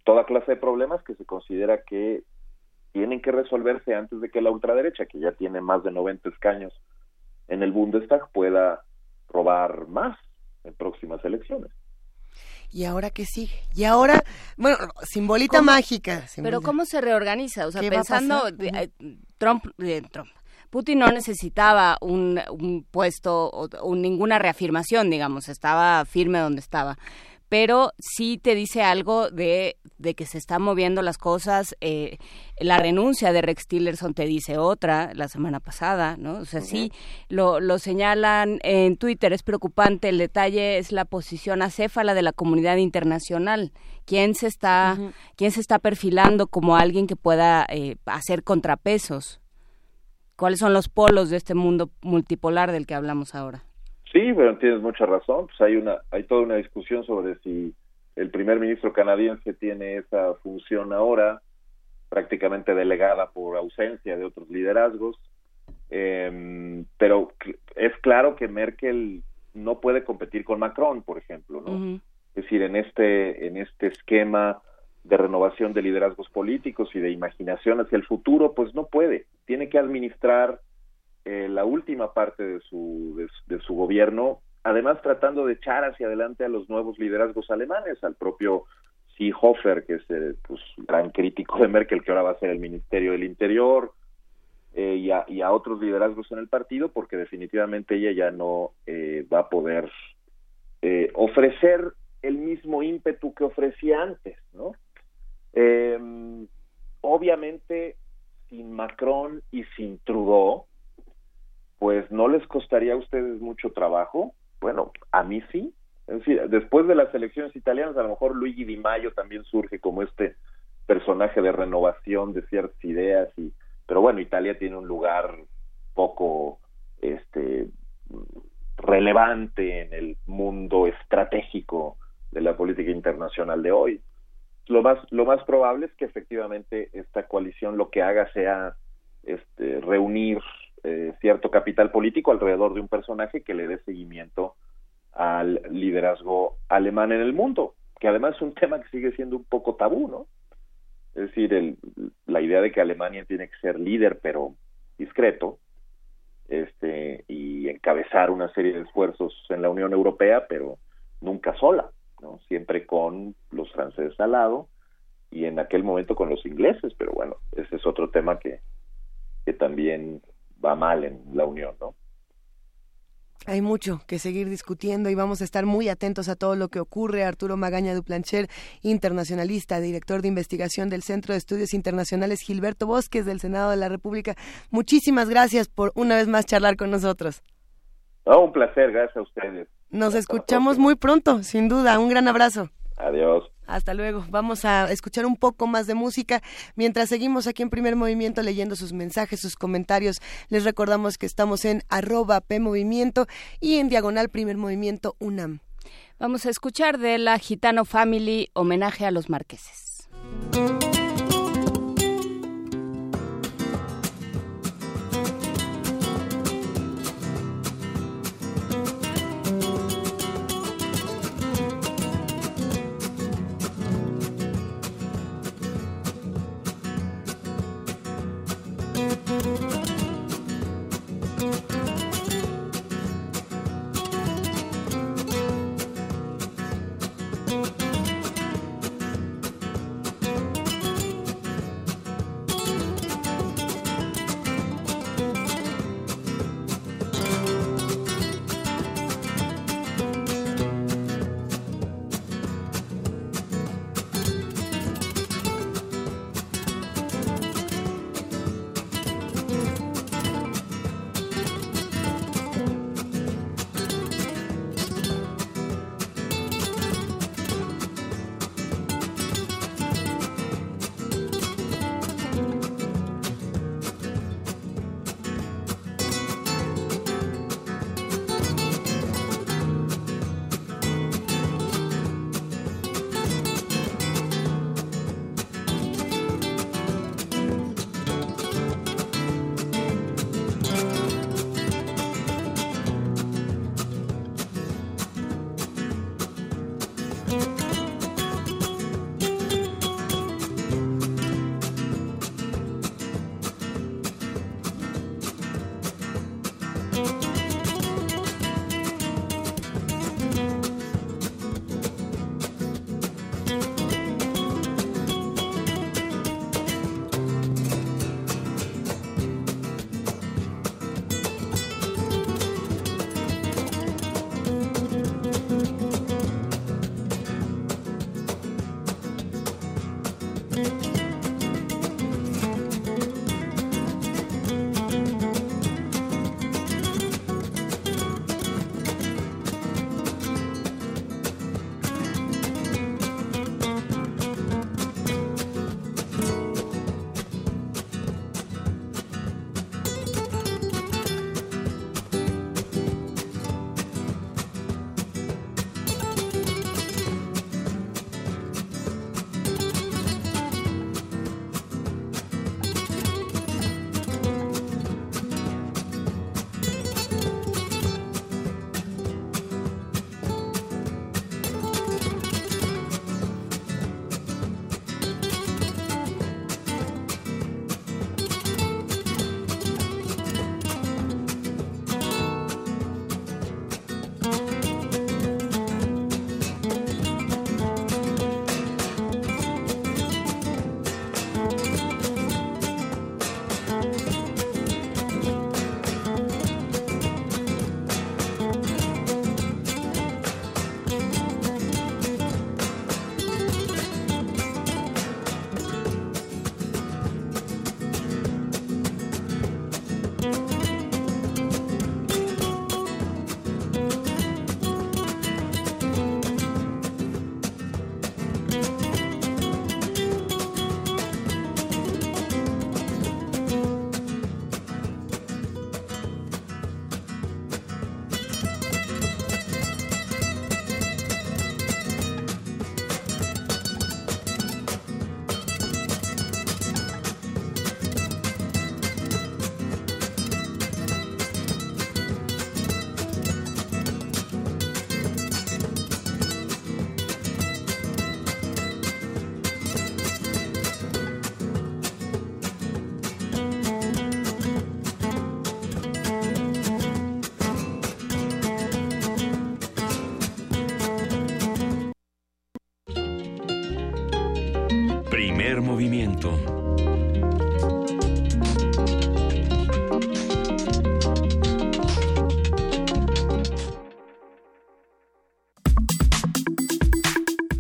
toda clase de problemas que se considera que tienen que resolverse antes de que la ultraderecha, que ya tiene más de 90 escaños en el Bundestag, pueda robar más en próximas elecciones. ¿Y ahora qué sigue? Y ahora, bueno, simbolita mágica. Pero ¿cómo se reorganiza? O sea, pensando, eh, Trump, eh, Trump, Putin no necesitaba un, un puesto o, ninguna reafirmación, digamos, estaba firme donde estaba pero sí te dice algo de, de que se están moviendo las cosas. Eh, la renuncia de Rex Tillerson te dice otra la semana pasada, ¿no? O sea, sí lo, lo señalan en Twitter, es preocupante. El detalle es la posición acéfala de la comunidad internacional. ¿Quién se está, ¿quién se está perfilando como alguien que pueda eh, hacer contrapesos? ¿Cuáles son los polos de este mundo multipolar del que hablamos ahora? Sí, pero tienes mucha razón. Pues hay una, hay toda una discusión sobre si el primer ministro canadiense tiene esa función ahora, prácticamente delegada por ausencia de otros liderazgos. Eh, pero es claro que Merkel no puede competir con Macron, por ejemplo, ¿no? Es decir, en este, en este esquema de renovación de liderazgos políticos y de imaginación hacia el futuro, pues no puede. Tiene que administrar eh, la última parte de su, de, su gobierno, además tratando de echar hacia adelante a los nuevos liderazgos alemanes, al propio Seehofer, que es el pues, gran crítico de Merkel, que ahora va a ser el Ministerio del Interior, eh, y, a, y, a, otros liderazgos en el partido, porque definitivamente ella ya no eh, va a poder eh, ofrecer el mismo ímpetu que ofrecía antes, ¿no? Em, obviamente, sin Macron y sin Trudeau, pues no les costaría a ustedes mucho trabajo. Bueno, a mí sí. Es decir, después de las elecciones italianas, a lo mejor Luigi Di Maio también surge como este personaje de renovación de ciertas ideas y pero bueno, Italia tiene un lugar poco este relevante en el mundo estratégico de la política internacional de hoy. Lo más lo más probable es que efectivamente esta coalición lo que haga sea este reunir eh, cierto capital político alrededor de un personaje que le dé seguimiento al liderazgo alemán en el mundo, que además es un *laughs* tema que sigue siendo un poco tabú, ¿no? Es decir, el, la idea de que Alemania tiene que ser líder, pero discreto, este, y encabezar una serie de esfuerzos en la Unión Europea, pero nunca sola, ¿no? Siempre con los franceses al lado y en aquel momento con los ingleses, pero bueno, ese es otro tema que, que también va mal en la Unión, ¿no? Hay mucho que seguir discutiendo y vamos a estar muy atentos a todo lo que ocurre. Arturo Magaña Duplancher, internacionalista, director de investigación del Centro de Estudios Internacionales Gilberto Bosques del Senado de la República. Muchísimas gracias por una vez más charlar con nosotros. un placer, gracias a ustedes. Nos escuchamos muy pronto, sin duda. Un gran abrazo. Adiós. Hasta luego. Vamos a escuchar un poco más de música mientras seguimos aquí en primer movimiento leyendo sus mensajes, sus comentarios. Les recordamos que estamos en arroba PMovimiento y en diagonal primer movimiento UNAM. Vamos a escuchar de la Gitano Family homenaje a los marqueses.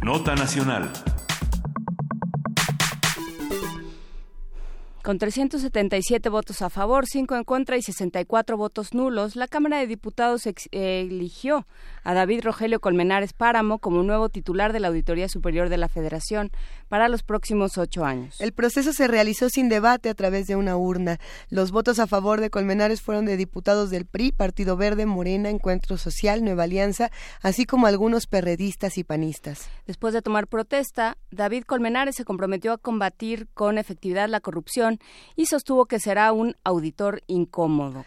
Nota Nacional. Con 377 votos a favor, 5 en contra y 64 votos nulos, la Cámara de Diputados ex- eligió a David Rogelio Colmenares Páramo como nuevo titular de la Auditoría Superior de la Federación para los próximos ocho años. El proceso se realizó sin debate a través de una urna. Los votos a favor de Colmenares fueron de diputados del PRI, Partido Verde, Morena, Encuentro Social, Nueva Alianza, así como algunos perredistas y panistas. Después de tomar protesta, David Colmenares se comprometió a combatir con efectividad la corrupción y sostuvo que será un auditor incómodo.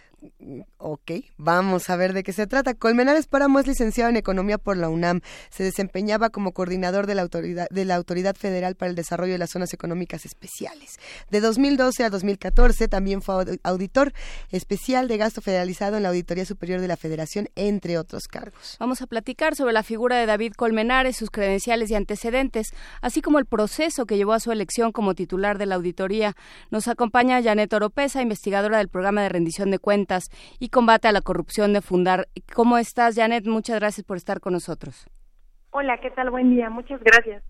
Ok, vamos a ver de qué se trata. Colmenares Páramo es licenciado en Economía por la UNAM. Se desempeñaba como coordinador de la, autoridad, de la Autoridad Federal para el Desarrollo de las Zonas Económicas Especiales. De 2012 a 2014 también fue aud- auditor especial de gasto federalizado en la Auditoría Superior de la Federación, entre otros cargos. Vamos a platicar sobre la figura de David Colmenares, sus credenciales y antecedentes, así como el proceso que llevó a su elección como titular de la auditoría. Nos acompaña Janet Oropesa, investigadora del programa de rendición de cuentas y combate a la corrupción de Fundar. ¿Cómo estás, Janet? Muchas gracias por estar con nosotros. Hola, ¿qué tal? Buen día, muchas gracias.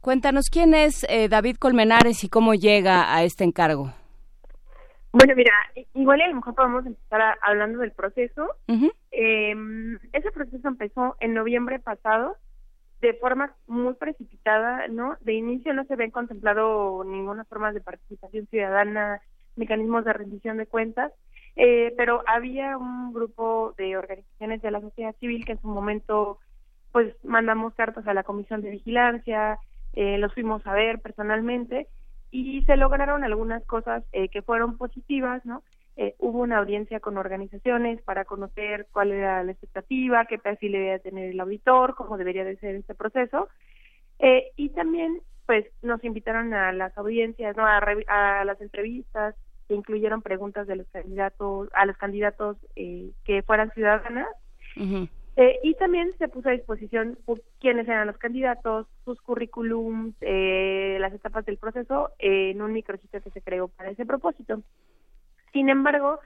Cuéntanos quién es eh, David Colmenares y cómo llega a este encargo. Bueno, mira, igual y a lo mejor podemos empezar a- hablando del proceso. Ujú. Eh, ese proceso empezó en noviembre pasado de forma muy precipitada, ¿no? De inicio no se habían contemplado ninguna forma de participación ciudadana, mecanismos de rendición de cuentas, eh, pero había un grupo de organizaciones de la sociedad civil que en su momento pues mandamos cartas a la comisión de vigilancia, eh, los fuimos a ver personalmente y se lograron algunas cosas eh, que fueron positivas, ¿no? Eh, hubo una audiencia con organizaciones para conocer cuál era la expectativa, qué perfil debía tener el auditor, cómo debería de ser este proceso. Eh, y también, pues, nos invitaron a las audiencias, ¿no? A, a las entrevistas que incluyeron preguntas de los candidatos, a los candidatos eh, que fueran ciudadanas. Eh, y también se puso a disposición quiénes eran los candidatos, sus currículums, eh, las etapas del proceso en un micrositio que se creó para ese propósito. Sin embargo,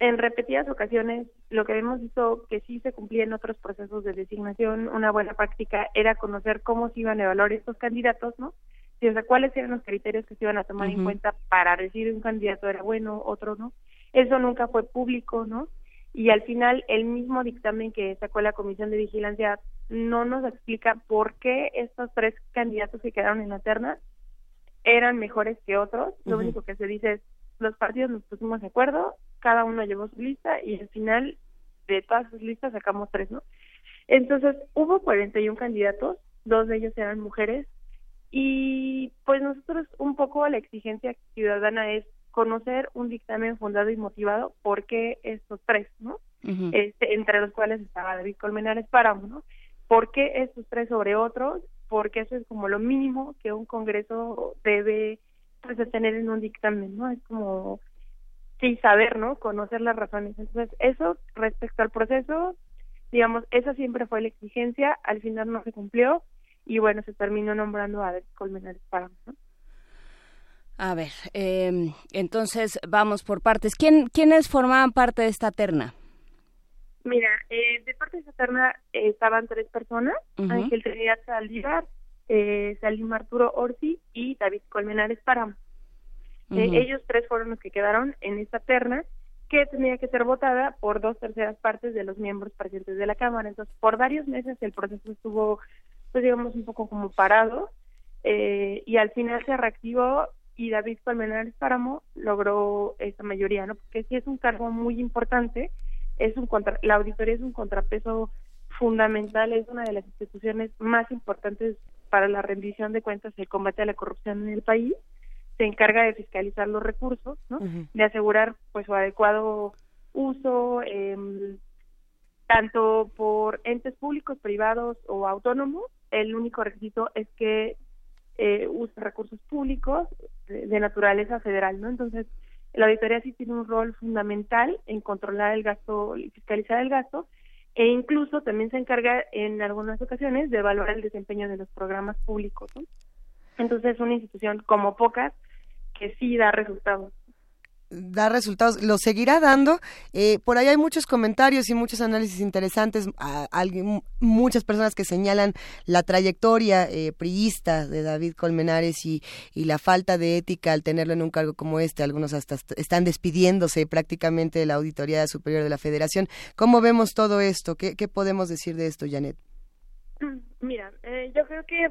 en repetidas ocasiones, lo que hemos visto que sí se cumplía en otros procesos de designación, una buena práctica era conocer cómo se iban a evaluar estos candidatos, ¿no? Sea, cuáles eran los criterios que se iban a tomar en cuenta para decir un candidato era bueno, otro no. Eso nunca fue público, ¿no? Y al final, el mismo dictamen que sacó la Comisión de Vigilancia no nos explica por qué estos tres candidatos que quedaron en la terna eran mejores que otros. Lo único que se dice es, los partidos nos pusimos de acuerdo, cada uno llevó su lista y al final de todas sus listas sacamos tres, ¿no? Entonces, hubo 41 candidatos, dos de ellos eran mujeres y pues nosotros un poco la exigencia ciudadana es conocer un dictamen fundado y motivado por qué estos tres, ¿no? Este, entre los cuales estaba David Colmenares Páramo, ¿no? ¿Por qué estos tres sobre otros? Porque eso es como lo mínimo que un Congreso debe pues de tener en un dictamen, ¿no? Es como sí saber, ¿no? Conocer las razones. Entonces, eso respecto al proceso, digamos, esa siempre fue la exigencia, al final no se cumplió y bueno, se terminó nombrando a Colmenares Páramo, ¿no? A ver, eh, entonces vamos por partes. ¿Quién, ¿Quiénes formaban parte de esta terna? Mira, eh, de parte de esa terna eh, estaban tres personas, Ujú. Ángel Trinidad Saldívar, eh, Salim Arturo Orsi y David Colmenares Páramo. Eh, ellos tres fueron los que quedaron en esta terna que tenía que ser votada por dos terceras partes de los miembros presentes de la Cámara. Entonces, por varios meses el proceso estuvo, pues digamos, un poco como parado eh, y al final se reactivó y David Colmenares Páramo logró esa mayoría, ¿no? Porque sí es un cargo muy importante, es un contra, la auditoría es un contrapeso fundamental, es una de las instituciones más importantes para la rendición de cuentas y el combate a la corrupción en el país. Se encarga de fiscalizar los recursos, ¿no? De asegurar pues su adecuado uso, em, tanto por entes públicos, privados o autónomos. El único requisito es que eh, use recursos públicos de, naturaleza federal, ¿no? Entonces, la auditoría sí tiene un rol fundamental en controlar el gasto fiscalizar el gasto e incluso también se encarga en algunas ocasiones de evaluar el desempeño de los programas públicos, ¿no? Entonces es una institución como pocas que sí da resultados da resultados, lo seguirá dando. Eh, por ahí hay muchos comentarios y muchos análisis interesantes, alguien, muchas personas que señalan la trayectoria eh, priista de David Colmenares y, y, la falta de ética al tenerlo en un cargo como este. Algunos hasta están despidiéndose prácticamente de la Auditoría Superior de la Federación. ¿Cómo vemos todo esto? ¿Qué, qué podemos decir de esto, Janet? *clears throat* Mira, eh, yo creo que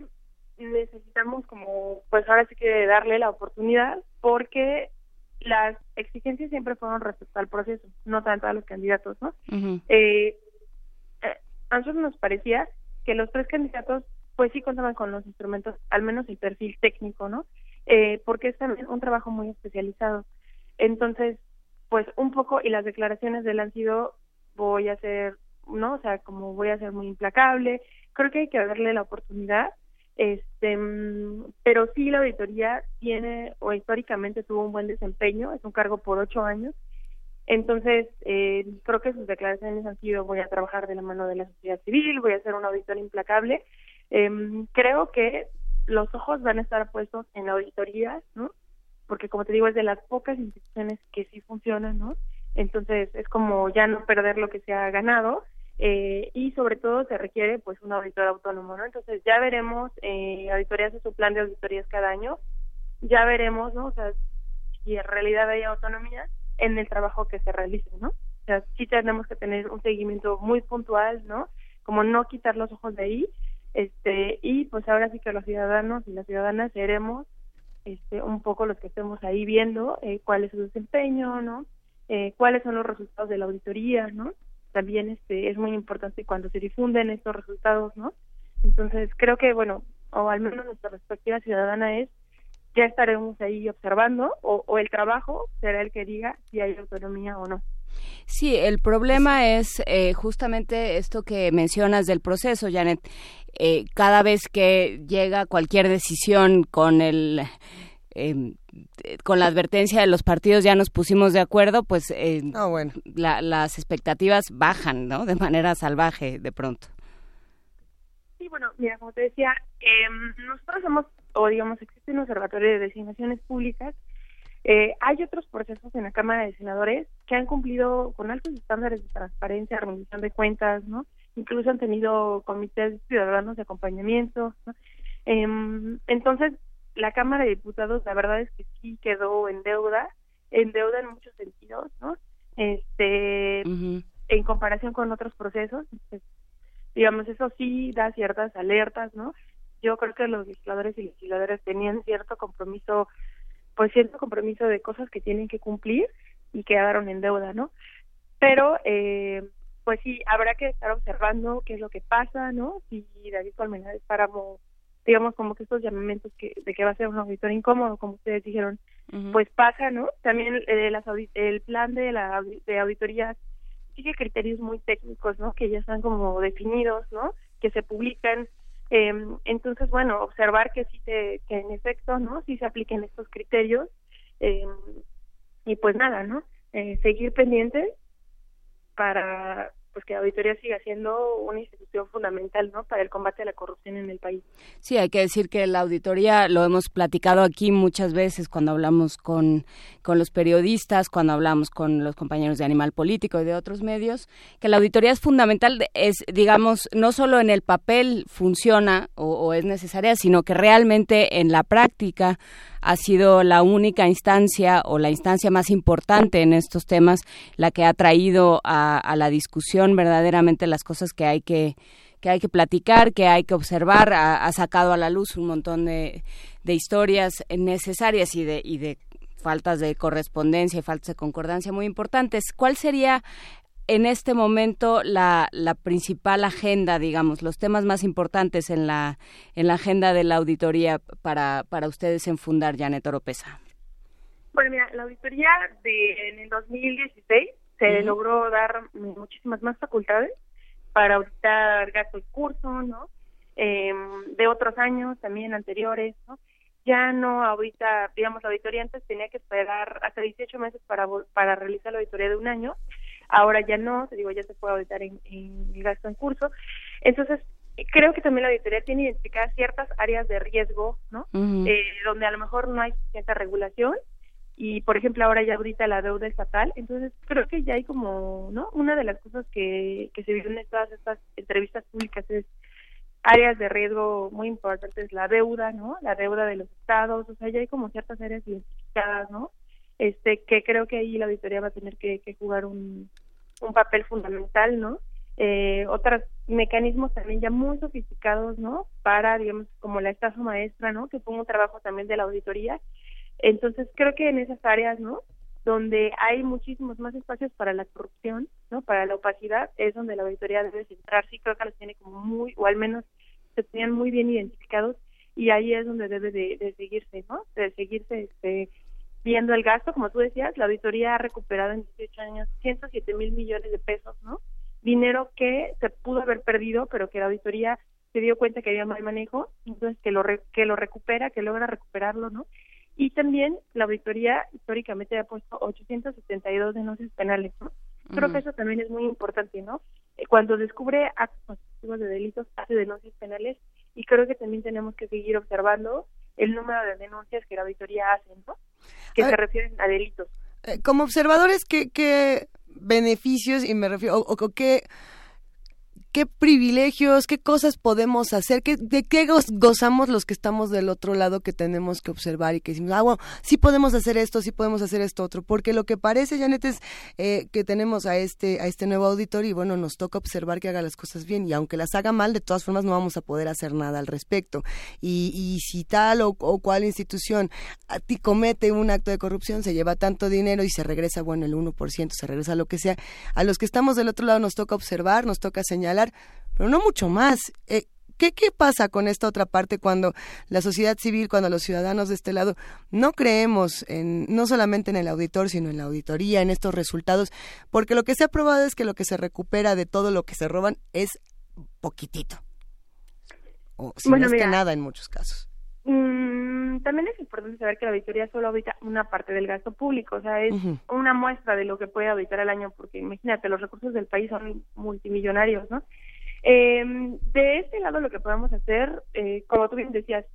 necesitamos como, pues ahora sí que darle la oportunidad porque las exigencias siempre fueron respecto al proceso, no tanto a los candidatos, ¿no? Eh, eh, a nosotros nos parecía que los tres candidatos, pues sí contaban con los instrumentos, al menos el perfil técnico, ¿no? Eh, porque es también un trabajo muy especializado. Entonces, pues un poco, y las declaraciones de él han sido, voy a ser, ¿no? O sea, como voy a ser muy implacable. Creo que hay que darle la oportunidad este, mm, pero sí la auditoría tiene o históricamente tuvo un buen desempeño, es un cargo por ocho años. Entonces, eh, creo que sus declaraciones han sido voy a trabajar de la mano de la sociedad civil, voy a ser un auditor implacable. Eh, creo que los ojos van a estar puestos en la auditoría, ¿no? Porque como te digo, es de las pocas instituciones que sí funcionan, ¿no? Entonces, es como ya no perder lo que se ha ganado eh, y sobre todo se requiere pues un auditor autónomo, ¿no? Entonces ya veremos, eh, auditorías de su plan de auditorías cada año, ya veremos, ¿no? O sea, si en realidad hay autonomía en el trabajo que se realice, ¿no? O sea, sí tenemos que tener un seguimiento muy puntual, ¿no? Como no quitar los ojos de ahí, este, y pues ahora sí que los ciudadanos y las ciudadanas seremos este, un poco los que estemos ahí viendo eh, cuál es su desempeño, ¿no? Eh, cuáles son los resultados de la auditoría, ¿no? También este es muy importante cuando se difunden estos resultados, ¿no? Entonces, creo que, bueno, o al menos nuestra perspectiva ciudadana es, ya estaremos ahí observando, o, el trabajo será el que diga si hay autonomía o no. Sí, el problema es eh, justamente esto que mencionas del proceso, Janet. Eh, cada vez que llega cualquier decisión con el eh, con la advertencia de los partidos ya nos pusimos de acuerdo, pues eh, ah, bueno. las expectativas bajan, ¿no? De manera salvaje de pronto. Sí, bueno, mira, como te decía, eh, nosotros somos, o digamos, existe un observatorio de designaciones públicas. Eh, hay otros procesos en la Cámara de Senadores que han cumplido con altos estándares de transparencia, rendición de cuentas, ¿no? Incluso han tenido comités ciudadanos de acompañamiento, ¿no? Em, entonces, la Cámara de Diputados la verdad es que sí quedó en deuda, en deuda en muchos sentidos, ¿no? Este, en comparación con otros procesos, pues, digamos, eso sí da ciertas alertas, ¿no? Yo creo que los legisladores y legisladoras tenían cierto compromiso, pues cierto compromiso de cosas que tienen que cumplir y quedaron en deuda, ¿no? Pero, eh, pues sí, habrá que estar observando qué es lo que pasa, ¿no? Si David Colmenares Páramo digamos como que estos llamamientos que, de que va a ser un auditor incómodo, como ustedes dijeron, pues pasa, ¿no? También eh, las el plan de la de auditoría sigue criterios muy técnicos, ¿no? Que ya están como definidos, ¿no? Que se publican. Eh, entonces, bueno, observar que sí que en efecto, ¿no? Sí se apliquen estos criterios. Eh, y pues nada, ¿no? Eh, seguir pendientes para pues que la auditoría siga siendo una institución fundamental no para el combate a la corrupción en el país. Sí hay que decir que la auditoría lo hemos platicado aquí muchas veces cuando hablamos con con los periodistas cuando hablamos con los compañeros de Animal Político y de otros medios que la auditoría es fundamental es digamos no solo en el papel funciona o, o es necesaria sino que realmente en la práctica ha sido la única instancia o la instancia más importante en estos temas, la que ha traído a, la discusión verdaderamente las cosas que hay que que hay que platicar, que hay que observar, ha, sacado a la luz un montón de, de historias necesarias y de, y de faltas de correspondencia y faltas de concordancia muy importantes. ¿Cuál sería en este momento la, la principal agenda, digamos, los temas más importantes en la, en la agenda de la auditoría para, para ustedes en Fundar, Janet Oropesa? Bueno, mira, la auditoría de, en el 2016 se logró dar muchísimas más facultades para auditar gastos curso, ¿no? Em, de otros años también anteriores, ¿no? Ya no ahorita, digamos, la auditoría antes tenía que esperar hasta 18 meses para, para realizar la auditoría de un año ahora ya no, te digo, ya se puede auditar en, en el gasto en curso. Entonces, creo que también la auditoría tiene identificadas ciertas áreas de riesgo, ¿no? Eh, donde a lo mejor no hay cierta regulación y, por ejemplo, ahora ya ahorita la deuda estatal, entonces creo que ya hay como, ¿no? Una de las cosas que, que se vieron en todas estas entrevistas públicas es áreas de riesgo muy importantes, la deuda, ¿no? La deuda de los estados, o sea, ya hay como ciertas áreas identificadas, ¿no? Este, que creo que ahí la auditoría va a tener que, jugar un, un papel fundamental, ¿no? Eh, otros mecanismos también ya muy sofisticados, ¿no? Para, digamos, como la estafa maestra, ¿no? Que fue un trabajo también de la auditoría. Entonces, creo que en esas áreas, ¿no? Donde hay muchísimos más espacios para la corrupción, ¿no? Para la opacidad, es donde la auditoría debe centrarse y creo que los tiene como muy, o al menos se tenían muy bien identificados y ahí es donde debe de, de seguirse, ¿no? De seguirse, este, viendo el gasto, como tú decías, la auditoría ha recuperado en 18 años 107 mil millones de pesos, ¿no? Dinero que se pudo haber perdido, pero que la auditoría se dio cuenta que había mal manejo, entonces que lo re- que lo recupera, que logra recuperarlo, ¿no? Y también la auditoría históricamente ha puesto 872 denuncias penales, ¿no? Creo que eso también es muy importante, ¿no? Eh, Cuando descubre actos constitutivos de delitos, hace denuncias penales y creo que también tenemos que seguir observando el número de denuncias que la auditoría hace, ¿no? Que A se refieren a delitos. Eh, como observadores, ¿qué, qué beneficios, y me refiero, o, o qué, qué privilegios, qué cosas podemos hacer, qué, de qué goz- gozamos los que estamos del otro lado que tenemos que observar y que decimos, ah, bueno, sí podemos hacer esto, sí podemos hacer esto otro, porque lo que parece, Janet, es eh, que tenemos a este, a este nuevo auditor y bueno, nos toca observar que haga las cosas bien y aunque las haga mal, de todas formas no vamos a poder hacer nada al respecto. Y, y si tal o, o cual institución ti comete un acto de corrupción, se lleva tanto dinero y se regresa, bueno, el 1%, se regresa lo que sea. A los que estamos del otro lado nos toca observar, nos toca señalar, pero no mucho más. Eh, ¿Qué, ¿Qué pasa con esta otra parte cuando la sociedad civil, cuando los ciudadanos de este lado no creemos en, no solamente en el auditor, sino en la auditoría, en estos resultados? Porque lo que se ha probado es que lo que se recupera de todo lo que se roban es poquitito. O si Bueno, no es que nada en muchos casos. Mm, también es importante saber que la auditoría solo audita una parte del gasto público, o sea, es una muestra de lo que puede auditar al año, porque imagínate, los recursos del país son multimillonarios, ¿no? Eh, de este lado lo que podemos hacer, eh, como tú bien decías,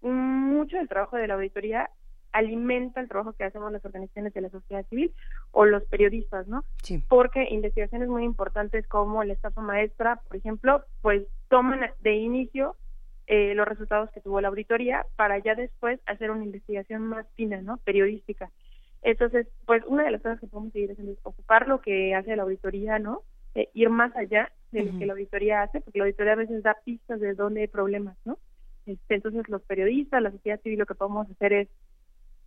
mucho del trabajo de la auditoría alimenta el trabajo que hacemos las organizaciones de la sociedad civil o los periodistas, ¿no? Sí. Porque investigaciones muy importantes como la estafa maestra, por ejemplo, pues toman de inicio eh, los resultados que tuvo la auditoría para ya después hacer una investigación más fina, ¿no? Periodística. Entonces, pues una de las cosas que podemos seguir haciendo es ocupar lo que hace la auditoría, ¿no? Eh, ir más allá de lo que la auditoría hace, porque la auditoría a veces da pistas de dónde hay problemas, ¿no? Este, entonces, los periodistas, la sociedad civil, lo que podemos hacer es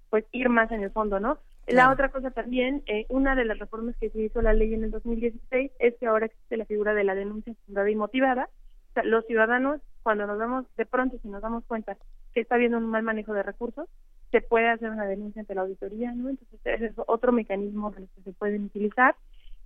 pues ir más en el fondo, ¿no? La otra cosa también, eh, una de las reformas que se hizo la ley en el 2016 es que ahora existe la figura de la denuncia fundada y motivada. O sea, los ciudadanos, cuando nos damos, de pronto, si nos damos cuenta que está habiendo un mal manejo de recursos, se puede hacer una denuncia ante la auditoría, ¿no? Entonces, ese es otro mecanismo de los que se pueden utilizar.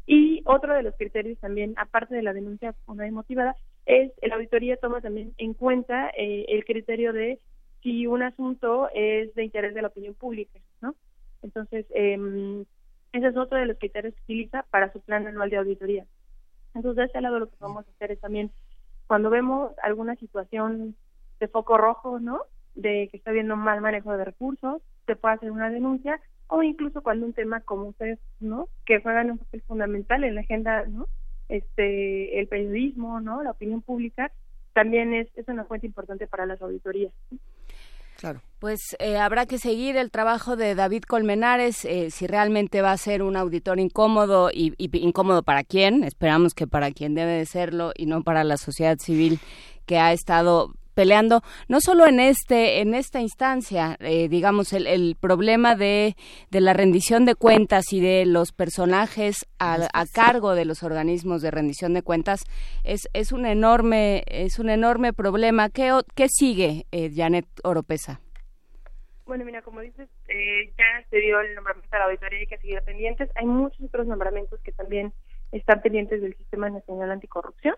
Y otro de los criterios también, aparte de la denuncia fundada y motivada, es la auditoría toma también en cuenta eh, el criterio de si un asunto es de interés de la opinión pública, ¿no? Entonces, eh, ese es otro de los criterios que utiliza para su plan anual de auditoría. Entonces, de este lado lo que vamos a hacer es también, cuando vemos alguna situación de foco rojo, ¿no? De que está habiendo mal manejo de recursos, se puede hacer una denuncia, o incluso cuando un tema como ustedes, ¿no? Que juegan un papel fundamental en la agenda, ¿no? Este, el periodismo, ¿no? La opinión pública, también es, es una fuente importante para las auditorías. Claro. Pues eh, habrá que seguir el trabajo de David Colmenares, eh, si realmente va a ser un auditor incómodo y, y incómodo para quién, esperamos que para quien debe de serlo y no para la sociedad civil que ha estado peleando no solo en este en esta instancia eh, digamos el, el problema de, de la rendición de cuentas y de los personajes a, a cargo de los organismos de rendición de cuentas es, es un enorme es un enorme problema. Qué, qué sigue eh, Janet Oropesa Bueno, mira, como dices, eh, ya se dio el nombramiento a la auditoría y hay que seguir pendientes. Hay muchos otros nombramientos que también están pendientes del Sistema Nacional Anticorrupción.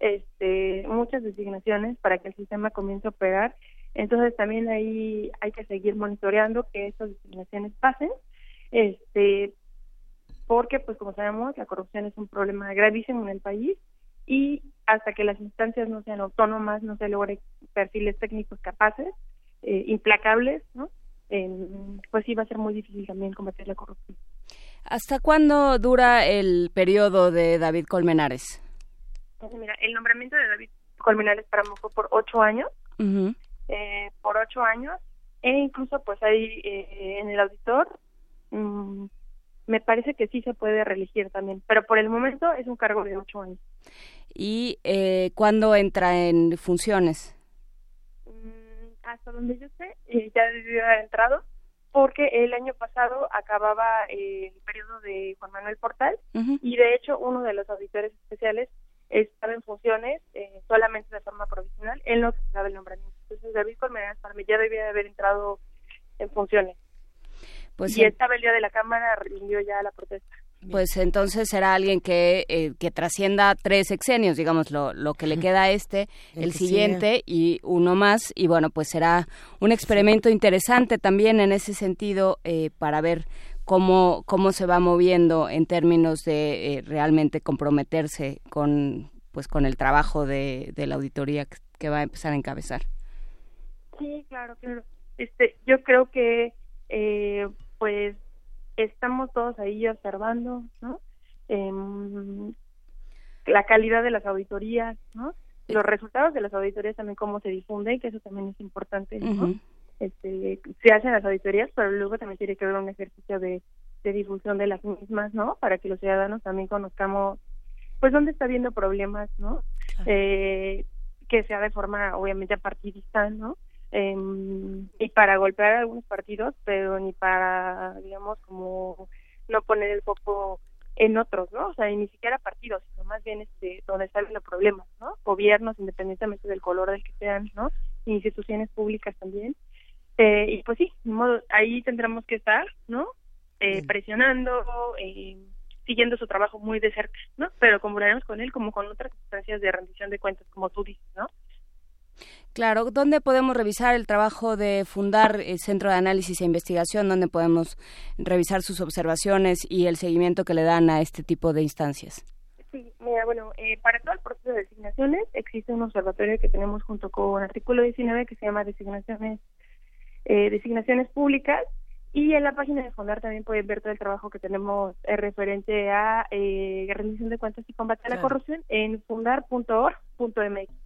este, muchas designaciones para que el sistema comience a operar. Entonces también ahí hay que seguir monitoreando que estas designaciones pasen, este, porque pues como sabemos la corrupción es un problema gravísimo en el país y hasta que las instancias no sean autónomas, no se logren perfiles técnicos capaces, eh, implacables, ¿no? pues sí va a ser muy difícil también combatir la corrupción. ¿Hasta cuándo dura el periodo de David Colmenares? Pues mira, el nombramiento de David Colmenares para fue por ocho años, eh, por ocho años, e incluso pues hay eh, en el auditor, mm, me parece que sí se puede reelegir también, pero por el momento es un cargo de ocho años. ¿Y eh, cuándo entra en funciones? Mm, hasta donde yo sé, eh, ya haber entrado, porque el año pasado acababa el periodo de Juan Manuel Portal y de hecho uno de los auditores especiales estaba en funciones eh, solamente de forma provisional, él no se el nombramiento. Entonces David Colmenares ya debía haber entrado en funciones. Pues y estaba el día de la Cámara rindió ya la protesta. Pues entonces será alguien que, eh, que trascienda tres sexenios, digamos, lo, lo que le queda a este, el, siguiente y uno más. Y bueno, pues será un experimento interesante también en ese sentido eh, para ver cómo, cómo se va moviendo en términos de eh, realmente comprometerse con, pues, con el trabajo de, de la auditoría que, va a empezar a encabezar. Sí, claro, claro. Este, yo creo que, eh, pues, estamos todos ahí observando, ¿no? Em, la calidad de las auditorías, ¿no? Los resultados de las auditorías también cómo se difunden, que eso también es importante, ¿no? este, se hacen las auditorías, pero luego también tiene que haber un ejercicio de, difusión de las mismas, ¿no? Para que los ciudadanos también conozcamos, pues, dónde está habiendo problemas, ¿no? Eh, que sea de forma, obviamente, partidista, ¿no? Eh, y para golpear algunos partidos, pero ni para, digamos, como no poner el foco en otros, ¿no? O sea, ni siquiera partidos, sino más bien este, donde salen los problemas, ¿no? Gobiernos, independientemente del color del que sean, ¿no? Instituciones públicas también. Eh, y pues sí, modo, ahí tendremos que estar, ¿no? Eh, presionando, eh, siguiendo su trabajo muy de cerca, ¿no? Pero combinaremos con él como con otras instancias de rendición de cuentas, como tú dices, ¿no? Claro, ¿dónde podemos revisar el trabajo de fundar el Centro de Análisis e Investigación? ¿Dónde podemos revisar sus observaciones y el seguimiento que le dan a este tipo de instancias? Sí, mira, bueno, eh, para todo el proceso de designaciones existe un observatorio que tenemos junto con artículo 19 que se llama Designaciones eh, designaciones públicas y en la página de Fondar también pueden ver todo el trabajo que tenemos eh, referente a eh, rendición de cuentas y combate a la corrupción en fundar.org.mx.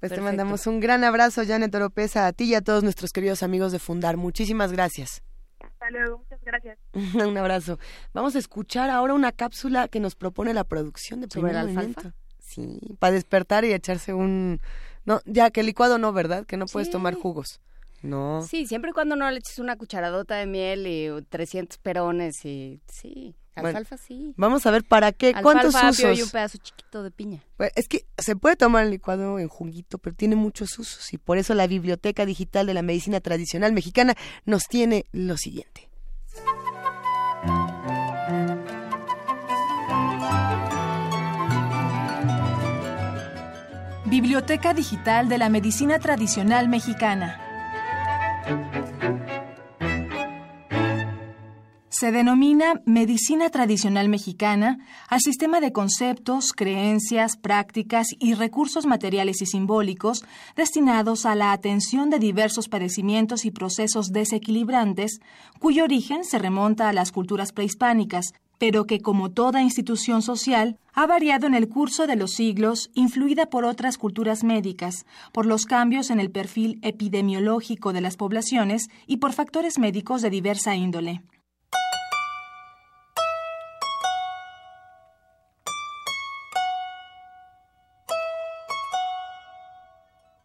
Pues te mandamos un gran abrazo, Janet Oropesa, a ti y a todos nuestros queridos amigos de Fundar. Muchísimas gracias. Hasta luego, muchas gracias. *laughs* un abrazo. Vamos a escuchar ahora una cápsula que nos propone la producción de Primer Alfalfa. Sí, para despertar y echarse un... No, ya que licuado no, ¿verdad? Que no puedes tomar jugos. No. Sí, siempre y cuando no le eches una cucharadota de miel y 300 perones y sí. Alfalfa sí. Vamos a ver para qué, cuántos usos. y un pedazo chiquito de piña. Pues, es que se puede tomar el licuado en juguito, pero tiene muchos usos y por eso la Biblioteca Digital de la Medicina Tradicional Mexicana nos tiene lo siguiente. Biblioteca Digital de la Medicina Tradicional Mexicana. Se denomina medicina tradicional mexicana al sistema de conceptos, creencias, prácticas y recursos materiales y simbólicos destinados a la atención de diversos padecimientos y procesos desequilibrantes, cuyo origen se remonta a las culturas prehispánicas, pero que como toda institución social ha variado en el curso de los siglos, influida por otras culturas médicas, por los cambios en el perfil epidemiológico de las poblaciones y por factores médicos de diversa índole.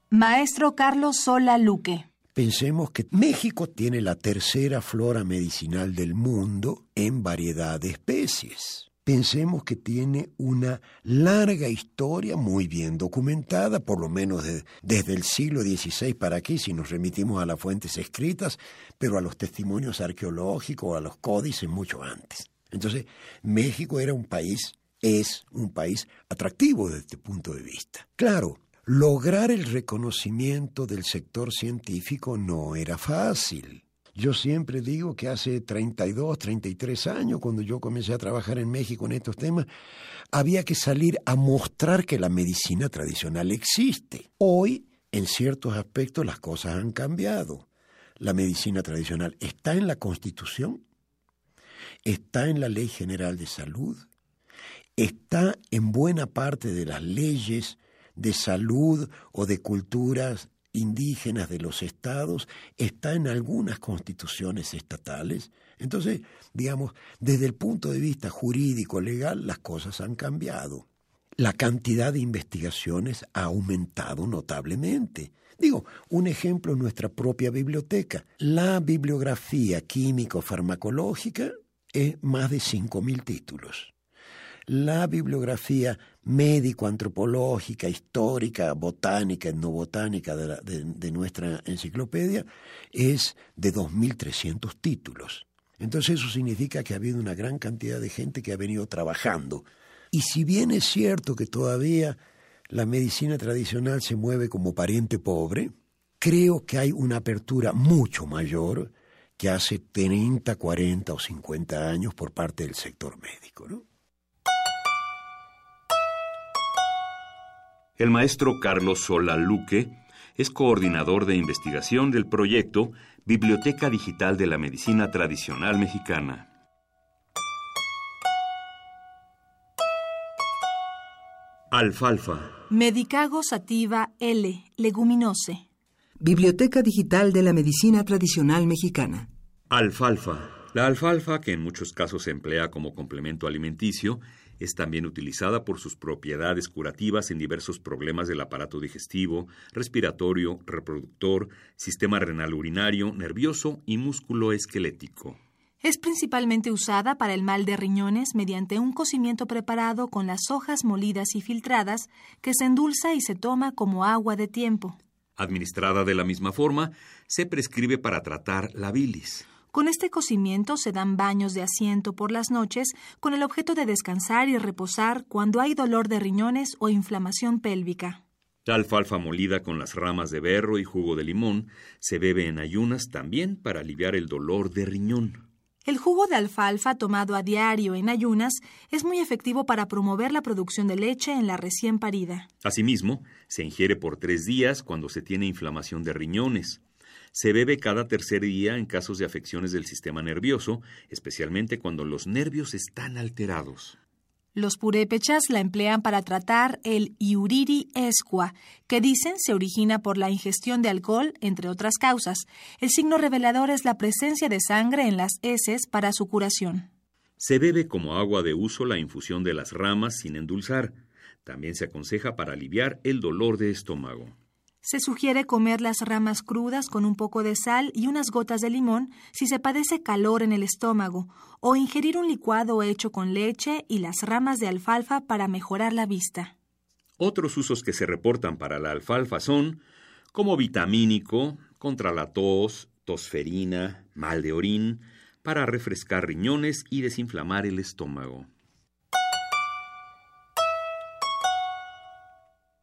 Maestro Carlos Sola Luque Pensemos que México tiene la tercera flora medicinal del mundo en variedad de especies. Pensemos que tiene una larga historia muy bien documentada, por lo menos desde el siglo XVI para aquí, si nos remitimos a las fuentes escritas, pero a los testimonios arqueológicos, a los códices mucho antes. Entonces, México era un país, es un país atractivo desde este punto de vista. Claro, Lograr el reconocimiento del sector científico no era fácil. Yo siempre digo que hace 32, 33 años, cuando yo comencé a trabajar en México en estos temas, había que salir a mostrar que la medicina tradicional existe. Hoy, en ciertos aspectos, las cosas han cambiado. La medicina tradicional está en la Constitución, está en la Ley General de Salud, está en buena parte de las leyes de salud o de culturas indígenas de los estados, está en algunas constituciones estatales. Entonces, digamos, desde el punto de vista jurídico, legal, las cosas han cambiado. La cantidad de investigaciones ha aumentado notablemente. Digo, un ejemplo en nuestra propia biblioteca. La bibliografía químico-farmacológica es más de 5.000 títulos la bibliografía médico-antropológica, histórica, botánica, etnobotánica de, de, de nuestra enciclopedia es de 2.300 títulos. Entonces eso significa que ha habido una gran cantidad de gente que ha venido trabajando. Y si bien es cierto que todavía la medicina tradicional se mueve como pariente pobre, creo que hay una apertura mucho mayor que hace 30, 40 o 50 años por parte del sector médico. ¿no? El maestro Carlos Sola Luque es coordinador de investigación del proyecto Biblioteca Digital de la Medicina Tradicional Mexicana. Alfalfa. Medicago sativa L. Leguminose. Biblioteca Digital de la Medicina Tradicional Mexicana. Alfalfa. La alfalfa, que en muchos casos se emplea como complemento alimenticio, es también utilizada por sus propiedades curativas en diversos problemas del aparato digestivo, respiratorio, reproductor, sistema renal urinario, nervioso y músculo esquelético. Es principalmente usada para el mal de riñones mediante un cocimiento preparado con las hojas molidas y filtradas que se endulza y se toma como agua de tiempo. Administrada de la misma forma, se prescribe para tratar la bilis. Con este cocimiento se dan baños de asiento por las noches con el objeto de descansar y reposar cuando hay dolor de riñones o inflamación pélvica. La alfalfa molida con las ramas de berro y jugo de limón se bebe en ayunas también para aliviar el dolor de riñón. El jugo de alfalfa tomado a diario en ayunas es muy efectivo para promover la producción de leche en la recién parida. Asimismo, se ingiere por tres días cuando se tiene inflamación de riñones. Se bebe cada tercer día en casos de afecciones del sistema nervioso, especialmente cuando los nervios están alterados. Los purépechas la emplean para tratar el iuriri esqua, que dicen se origina por la ingestión de alcohol, entre otras causas. El signo revelador es la presencia de sangre en las heces para su curación. Se bebe como agua de uso la infusión de las ramas sin endulzar. También se aconseja para aliviar el dolor de estómago. Se sugiere comer las ramas crudas con un poco de sal y unas gotas de limón si se padece calor en el estómago, o ingerir un licuado hecho con leche y las ramas de alfalfa para mejorar la vista. Otros usos que se reportan para la alfalfa son como vitamínico, contra la tos, tosferina, mal de orín, para refrescar riñones y desinflamar el estómago.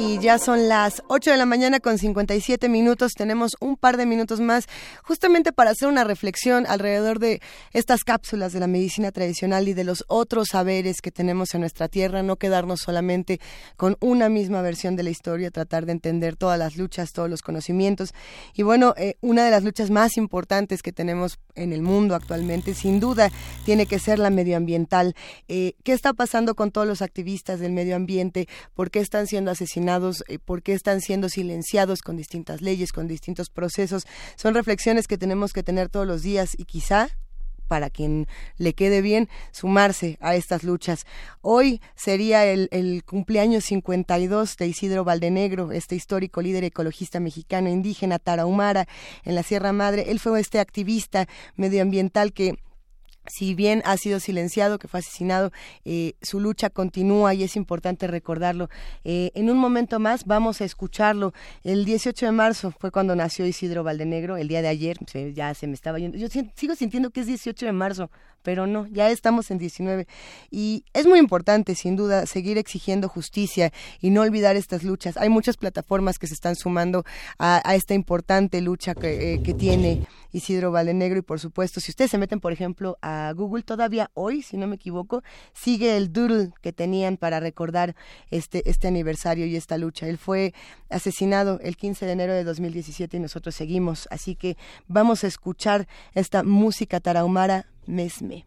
Y ya son las 8 de la mañana con 57 minutos. Tenemos un par de minutos más justamente para hacer una reflexión alrededor de estas cápsulas de la medicina tradicional y de los otros saberes que tenemos en nuestra tierra, no quedarnos solamente con una misma versión de la historia, tratar de entender todas las luchas, todos los conocimientos. Y bueno, eh, una de las luchas más importantes que tenemos en el mundo actualmente, sin duda, tiene que ser la medioambiental. Eh, ¿Qué está pasando con todos los activistas del medio ambiente? ¿Por qué están siendo asesinados? Eh, por qué están siendo silenciados con distintas leyes, con distintos procesos. Son reflexiones que tenemos que tener todos los días y quizá para quien le quede bien sumarse a estas luchas. Hoy sería el, el cumpleaños 52 de Isidro Valdenegro, este histórico líder ecologista mexicano indígena tarahumara en la Sierra Madre. Él fue este activista medioambiental que si bien ha sido silenciado, que fue asesinado, eh, su lucha continúa y es importante recordarlo. Eh, en un momento más vamos a escucharlo. El 18 de marzo fue cuando nació Isidro Valdenegro, el día de ayer, ya se me estaba yendo. Yo sigo sintiendo que es 18 de marzo, pero no, ya estamos en 19. Y es muy importante, sin duda, seguir exigiendo justicia y no olvidar estas luchas. Hay muchas plataformas que se están sumando a, esta importante lucha que, eh, que tiene Isidro Valdenegro y por supuesto, si ustedes se meten, por ejemplo, a Google, todavía hoy, si no me equivoco, sigue el doodle que tenían para recordar este, este aniversario y esta lucha. Él fue asesinado el 15 de enero de 2017 y nosotros seguimos. Así que vamos a escuchar esta música tarahumara mesme.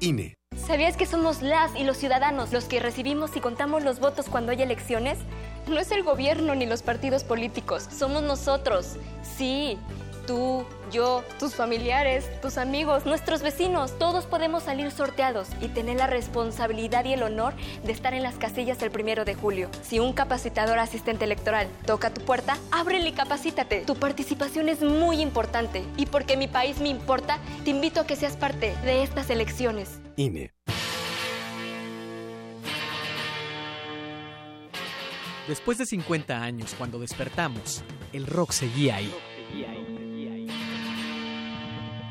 INE. ¿Sabías que somos las y los ciudadanos los que recibimos y contamos los votos cuando hay elecciones? No es el gobierno ni los partidos políticos, somos nosotros. Sí, tú, yo, tus familiares, tus amigos, nuestros vecinos, todos podemos salir sorteados y tener la responsabilidad y el honor de estar en las casillas el primero de julio. Si un capacitador asistente electoral toca tu puerta, ábrele y capacítate. Tu participación es muy importante y porque mi país me importa, te invito a que seas parte de estas elecciones. INE. Después de 50 años, cuando despertamos, el rock seguía ahí.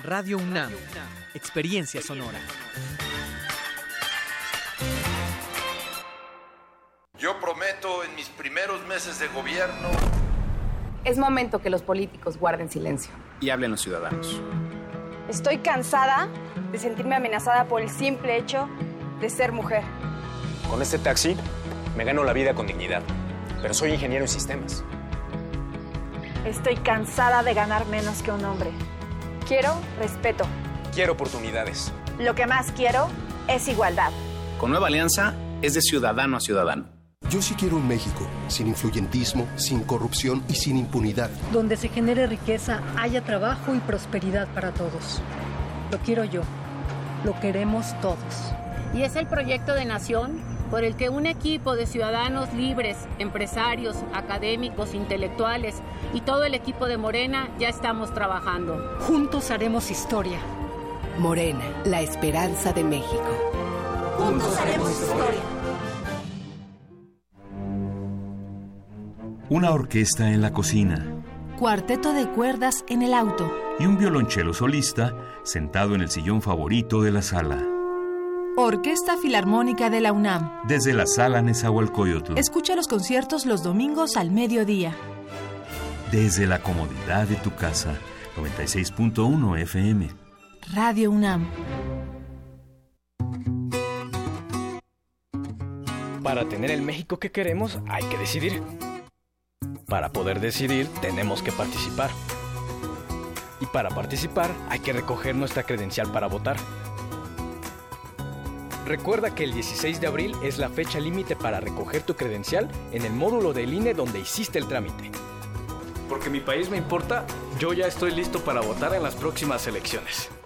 Radio UNAM, Experiencia Sonora. Yo prometo en mis primeros meses de gobierno. Es momento que los políticos guarden silencio. Y hablen los ciudadanos. Estoy cansada de sentirme amenazada por el simple hecho de ser mujer. Con este taxi me gano la vida con dignidad, pero soy ingeniero en sistemas. Estoy cansada de ganar menos que un hombre. Quiero respeto. Quiero oportunidades. Lo que más quiero es igualdad. Con Nueva Alianza es de ciudadano a ciudadano. Yo sí quiero un México sin influyentismo, sin corrupción y sin impunidad. Donde se genere riqueza, haya trabajo y prosperidad para todos. Lo quiero yo. Lo queremos todos. Y es el proyecto de nación por el que un equipo de ciudadanos libres, empresarios, académicos, intelectuales y todo el equipo de Morena ya estamos trabajando. Juntos haremos historia. Morena, la esperanza de México. Juntos haremos historia. Una orquesta en la cocina. Cuarteto de cuerdas en el auto. Y un violonchelo solista sentado en el sillón favorito de la sala. Orquesta Filarmónica de la UNAM. Desde la sala Nezahualcóyotl. Escucha los conciertos los domingos al mediodía. Desde la comodidad de tu casa. 96.1 FM. Radio UNAM. Para tener el México que queremos hay que decidir. Para poder decidir tenemos que participar. Y para participar hay que recoger nuestra credencial para votar. Recuerda que el 16 de abril es la fecha límite para recoger tu credencial en el módulo del INE donde hiciste el trámite. Porque mi país me importa, yo ya estoy listo para votar en las próximas elecciones.